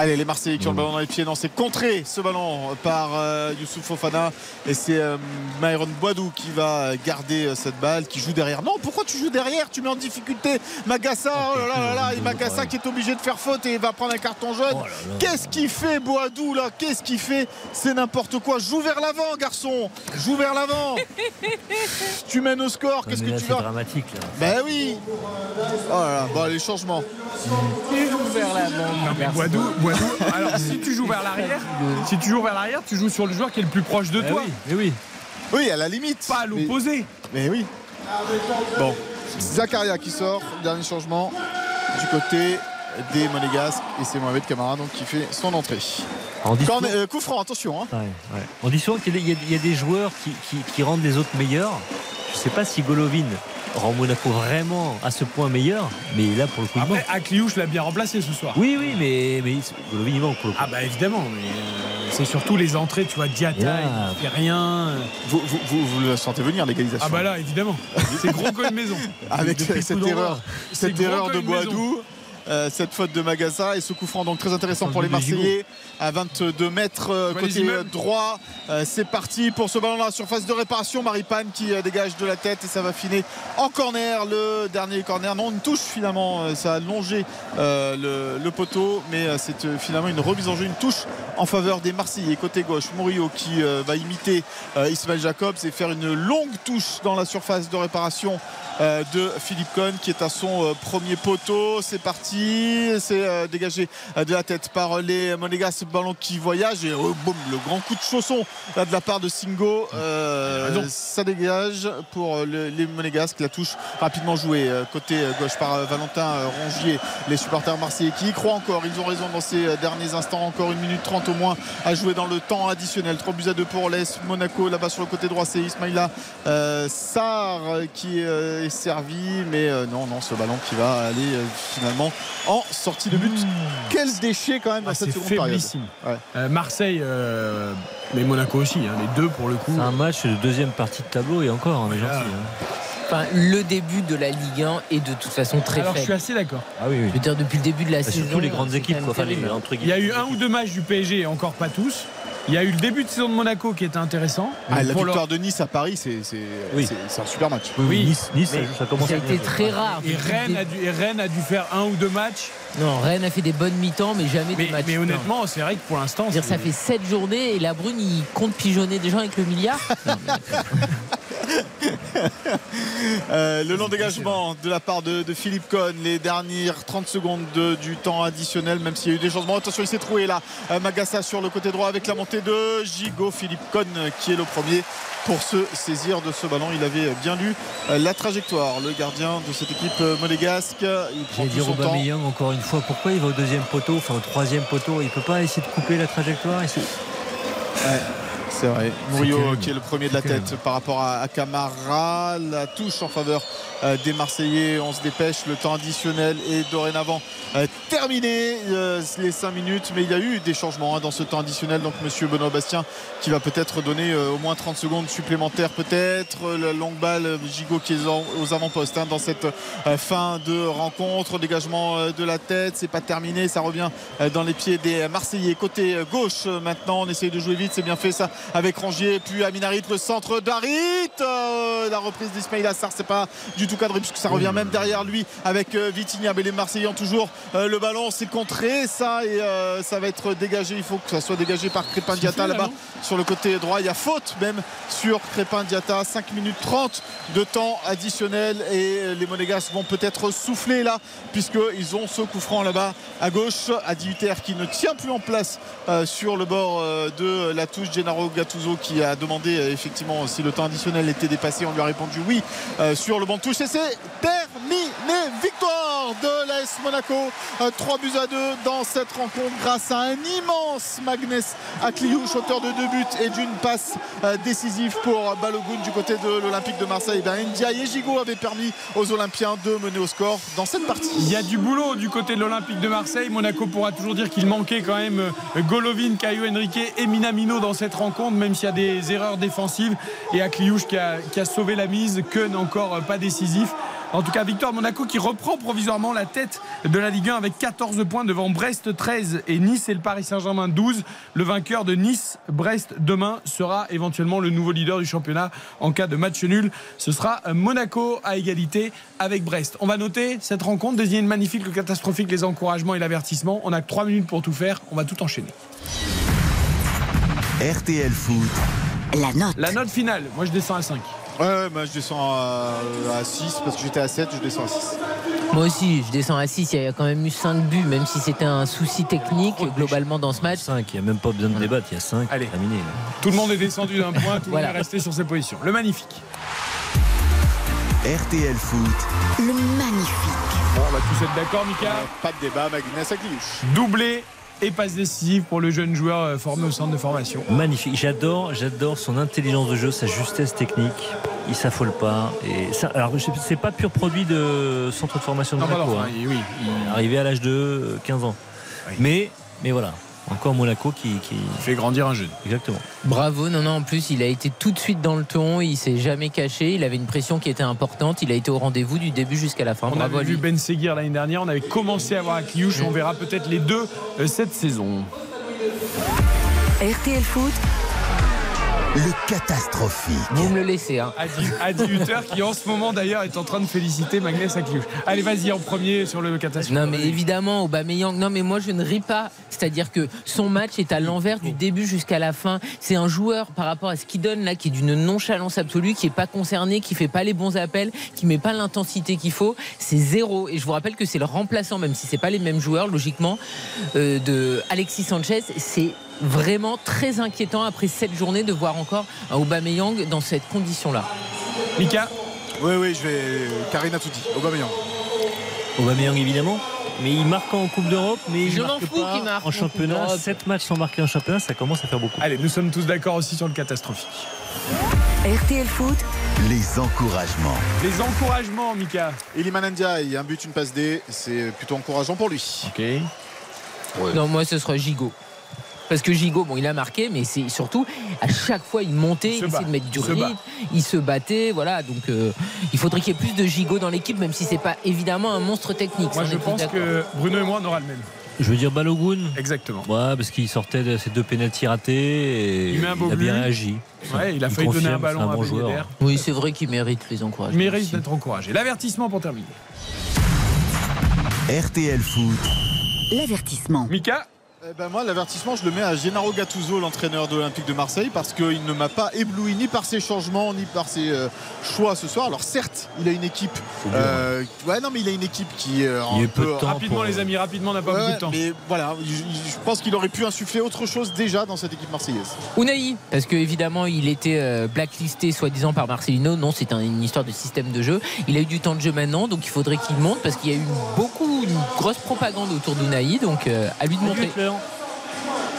Allez, les Marseillais qui ont le ballon dans les pieds. Non, c'est contré ce ballon par euh, Youssouf Fofana. Et c'est euh, Myron Boadou qui va garder euh, cette balle, qui joue derrière. Non, pourquoi tu joues derrière? Tu mets en difficulté Magassa. Oh là là là là. Et Magassa qui est obligé de faire faute et va prendre un carton jaune. Oh. Qu'est-ce qu'il fait, Boadou, là? Qu'est-ce qu'il fait? C'est n'importe quoi. Joue vers l'avant, garçon. Joue vers l'avant. tu mènes au score. Qu'est-ce que tu c'est vas dramatique. Là. Ben oui. Oh là là. Bon, les changements. vers l'avant. non, alors si tu joues vers l'arrière, si tu joues vers l'arrière, tu joues sur le joueur qui est le plus proche de Eh toi, oui, eh oui. Oui, à la limite. pas à l'opposé. Mais oui. Bon, Zakaria qui sort, dernier changement du côté des Monégasques et c'est Mohamed Camara donc qui fait son entrée. On dit Corner- souvent- euh, coup franc, attention. hein. Ouais, ouais. On dit souvent qu'il y, a des- il y a des joueurs qui, qui- qui rendent les autres meilleurs. Je sais pas si Golovin rend Monaco vraiment à ce point meilleur, mais là pour le coup il Après, manque. Akliouche l'a bien remplacé ce soir. Oui, oui, mais, mais Golovin il manque pour le coup. Ah bah évidemment, mais euh, c'est surtout les entrées, tu vois, Diata, il fait rien. Vous, vous, vous- vous le sentez venir l'égalisation Ah bah là, évidemment. C'est gros comme une maison. avec Depuis cette erreur, cette erreur de maison. Euh, cette faute de Magassa. Et ce coup franc donc très intéressant pour les Marseillais à 22 mètres euh, côté droit. Euh, c'est parti pour ce ballon là surface de réparation. Maripane qui dégage de la tête et ça va finir en corner. Le dernier corner. Non une touche finalement ça a longé le, le poteau mais c'est finalement une remise en jeu une touche en faveur des Marseillais. Côté gauche Murillo qui va imiter Ismaël Jacobs et faire une longue touche dans la surface de réparation de Philippe Cohn qui est à son premier poteau. C'est parti, c'est euh, dégagé euh, de la tête par les Monégas, ballon qui voyage et oh, boum, le grand coup de chausson là, de la part de Singo. Euh, raison. ça dégage pour euh, le- les Monégasques. La touche rapidement jouée euh, côté euh, gauche par euh, Valentin euh, Rongier. Les supporters marseillais qui y croient encore. Ils ont raison dans ces euh, derniers instants. Encore une minute 30 au moins à jouer dans le temps additionnel. 3 buts à 2 pour l'Est. Monaco là-bas sur le côté droit, c'est Ismaïla euh, Sarr euh, qui euh, est servi. Mais euh, non, non, ce ballon qui va aller euh, finalement en sortie de but. Quel déchet quand même dans Ah, cette c'est seconde période. faiblissime. Ouais. Euh, Marseille, euh, mais Monaco aussi, hein, les deux pour le coup. C'est un match de deuxième partie de tableau et encore, on est gentil. hein. Enfin, le début de la Ligue 1 est de toute façon très Alors je suis assez d'accord. Ah oui, Je veux dire, depuis le début de la Bah, saison. surtout les grandes équipes, quand quoi. Enfin, même les, terrible. entre Il y a eu un ou deux matchs du PSG, et encore pas tous. Il y a eu le début de saison de Monaco qui était intéressant. Ah, la victoire de Nice à Paris, c'est Oui. un super match. Oui, Oui. Nice, nice ça, commence ça a bien été jouer. très rare. Et Rennes, a dû, et Rennes a dû faire un ou deux matchs. Non, Rennes a fait des bonnes mi-temps, mais jamais Mais, de matchs. mais honnêtement, c'est vrai que pour l'instant, ça fait 7 journées et la Brune, il compte pigeonner des gens avec le milliard. Non, mais- Euh, le long dégagement de la part de, de Philippe Cohn, les dernières 30 secondes de- du temps additionnel, même s'il y a eu des changements. Attention, il s'est trouvé là. Euh, Magassa sur le côté droit avec la montée de Gigot. Philippe Cohn qui est le premier pour se saisir de ce ballon. Il avait bien lu euh, la trajectoire. Le gardien de cette équipe euh, monégasque, il prend tout dire son temps. Aubameyang encore une fois. Pourquoi il va au deuxième poteau, enfin au troisième poteau? Il peut pas essayer de couper la trajectoire C'est vrai. Murillo qui est le premier de la tête par rapport à, à Camara. La touche en faveur euh, des Marseillais. On se dépêche. Le temps additionnel est dorénavant euh, terminé. euh, les 5 minutes. Mais il y a eu des changements hein, dans ce temps additionnel. Donc Monsieur Benoît Bastien qui va peut-être donner au moins 30 secondes supplémentaires. Peut-être la longue balle. Gigot qui est en- aux avant-postes hein, dans cette fin de rencontre. Dégagement de la tête. C'est pas terminé. Ça revient dans les pieds des Marseillais. Côté gauche maintenant. On essaye de jouer vite. C'est bien fait ça avec Rangier. Puis Aminarit, le centre d'Arit. Euh, la reprise d'Ismail Assar. C'est pas du tout cadré puisque ça revient même derrière lui avec euh, Vitinha. Mais les Marseillais ont toujours euh, le ballon. C'est contré ça et ça va être dégagé. Il faut que ça soit dégagé par Crépin Diata là-bas sur le côté droit. Il y a faute même sur Crépin Diata. 5 minutes 30 de temps additionnel et les Monégas vont peut-être souffler là puisqu'ils ont ce coup franc là-bas à gauche. Adi Hutter qui ne tient plus en place sur le bord de la touche. Gennaro Gattuso qui a demandé euh, effectivement si le temps additionnel était dépassé. On lui a répondu oui euh, sur le banc de touche et c'est terminé. Victoire de l'AS Monaco. 3 buts à 2 dans cette rencontre grâce à un immense Magnès Akliouche, auteur de deux buts et d'une passe euh, décisive pour Balogun du côté de l'Olympique de Marseille. Ben, Ndiaye et Gigot avaient permis aux Olympiens de mener au score dans cette partie. Il y a du boulot du côté de l'Olympique de Marseille. Monaco pourra toujours dire qu'il manquait quand même euh, Golovin, Caio Henrique et Minamino dans cette rencontre, même s'il y a des erreurs défensives. Et Akliouche qui a, qui a sauvé la mise, Keun encore euh, pas décisif. En tout cas, victoire Monaco qui reprend provisoirement la tête de la Ligue 1 avec 14 points devant Brest 13 et Nice et le Paris Saint-Germain 12. Le vainqueur de Nice-Brest demain sera éventuellement le nouveau leader du championnat en cas de match nul. Ce sera Monaco à égalité avec Brest. On va noter cette rencontre, désigner le magnifique, le catastrophique, les encouragements et l'avertissement. On a que 3 minutes pour tout faire. On va tout enchaîner. RTL Foot. La note. La note finale, moi je descends à 5. Ouais, ouais, moi je descends à, à 6 parce que j'étais à 7, je descends à 6. Moi aussi, je descends à 6. Il y a quand même eu 5 buts, même si c'était un souci technique globalement dans ce match. 5, il n'y a même pas besoin de débattre, il y a 5. Allez. terminé. là. Tout le monde est descendu d'un point, tout le Voilà. monde est resté sur ses positions. Le magnifique. RTL Foot. Le magnifique. Bon, on va tous être d'accord, Mika. Pas de débat, Akliouche. Doublé et passe décisive pour le jeune joueur euh, formé au centre de formation. Magnifique. J'adore, j'adore son intelligence de jeu, sa justesse technique. Il s'affole pas. Et ça, alors, c'est pas pur produit de centre de formation de Monaco. hein. oui, il Arrivé à l'âge de euh, 15 ans. Mais, mais voilà. Encore Monaco qui, qui- fait grandir un jeune. Exactement. Bravo, non, non, en plus, il a été tout de suite dans le ton, il s'est jamais caché, il avait une pression qui était importante, il a été au rendez-vous du début jusqu'à la fin. On Bravo à avait vu Ben Seguir l'année dernière, on avait commencé à voir Akliouche, on verra peut-être les deux euh, cette saison. RTL Foot, Le catastrophique. Vous me le laissez, hein. Adi, Adi Hutter qui en ce moment d'ailleurs est en train de féliciter Magnès Akliouche. Allez, vas-y en premier sur le catastrophe. Non mais évidemment Aubameyang non mais moi je ne ris pas c'est-à-dire que son match est à l'envers du début jusqu'à la fin c'est un joueur par rapport à ce qu'il donne là qui est d'une nonchalance absolue qui est pas concerné qui fait pas les bons appels qui met pas l'intensité qu'il faut c'est zéro et je vous rappelle que c'est le remplaçant même si c'est pas les mêmes joueurs logiquement euh, de Alexis Sanchez c'est vraiment très inquiétant après cette journée de voir encore un Aubameyang dans cette condition là Mika Oui, oui, je vais. Karine a tout dit. Aubameyang. Aubameyang évidemment. Mais il marque en Coupe d'Europe, mais il Je m'en marque fous pas qu'il marque en en championnat. d'Europe. 7 matchs sans marquer en championnat, ça commence à faire beaucoup. Allez, nous sommes tous d'accord aussi sur le catastrophique. RTL Foot, Les encouragements. Les encouragements, Mika. Iliman Ndiaye, un but, une passe D. C'est plutôt encourageant pour lui. Ok. Non, moi, ce sera Gigot. Parce que Gigot, bon, il a marqué, mais c'est surtout à chaque fois il montait, Il essayait de mettre du rythme, il se battait, voilà. Donc euh, il faudrait qu'il y ait plus de Gigot dans l'équipe, même si c'est pas évidemment un monstre technique. Moi, je pense que Bruno et moi, on aura le même. Je veux dire Balogun. Exactement. Ouais, parce qu'il sortait de ces deux pénaltys ratés et Il met un beau a bien but. réagi. Ouais, il a Il failli donner un ballon c'est un à bon joueur. Oui, c'est vrai qu'il mérite les encouragements. Il mérite d'être encouragé. L'avertissement pour terminer. RTL Foot. l'avertissement. Mika Eh ben moi, l'avertissement, je le mets à Gennaro Gattuso, l'entraîneur de l'Olympique de Marseille, parce qu'il ne m'a pas ébloui ni par ses changements, ni par ses euh, choix ce soir. Alors certes, il a une équipe. euh, ouais, non, mais il a une équipe qui est Il un peu peu. Rapidement, pour- les amis, rapidement, on n'a pas Ouais, beaucoup de temps. mais voilà, je, je pense qu'il aurait pu insuffler autre chose déjà dans cette équipe marseillaise. Unai, parce que évidemment il était euh, blacklisté soi-disant par Marcelino. Non, c'est un- une histoire de système de jeu. Il a eu du temps de jeu maintenant, donc il faudrait qu'il monte parce qu'il y a eu beaucoup, une grosse propagande autour d'Unai. Donc euh, à lui de montrer.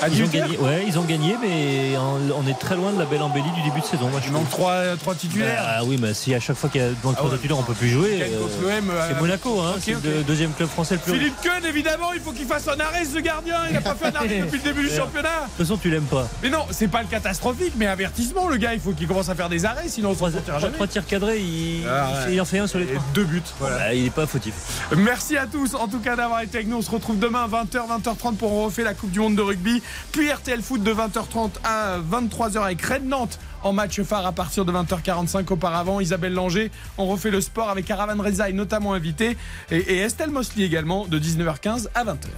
Adi Ils ont, gagné, ouais, ils ont gagné, mais on on est très loin de la belle embellie du début de saison. Moi, je Il manque trois, trois titulaires. Ah oui, mais si à chaque fois qu'il y a dans le Ah ouais. titulaire, on peut plus jouer. Euh, euh, c'est Monaco, hein, c'est le deuxième club français le plus. Philippe Keun, évidemment, il faut qu'il fasse un arrêt, ce gardien. Il n'a pas fait un arrêt depuis le début du championnat. De toute façon, tu l'aimes pas. Mais non, c'est pas le catastrophique, mais avertissement, le gars. Il faut qu'il commence à faire des arrêts, sinon on Trois, trois- jamais. trois tirs cadrés, il, Ah ouais. il en fait un sur les Et trois. deux buts. Voilà. Bah, il est pas fautif. Merci à tous, en tout cas, d'avoir été avec nous. On se retrouve demain 20h, 20h30 pour refaire la Coupe du Monde de rugby. Puis RTL Foot de 20h30 à 23h avec Red Nantes en match phare à partir de 20h45 auparavant. Isabelle Langer, on refait le sport avec Aravan Reza notamment invité et, et Estelle Mosley également de 19h15 à 20h.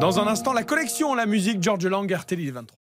Dans un instant, la collection La musique George Lang, RTL 23.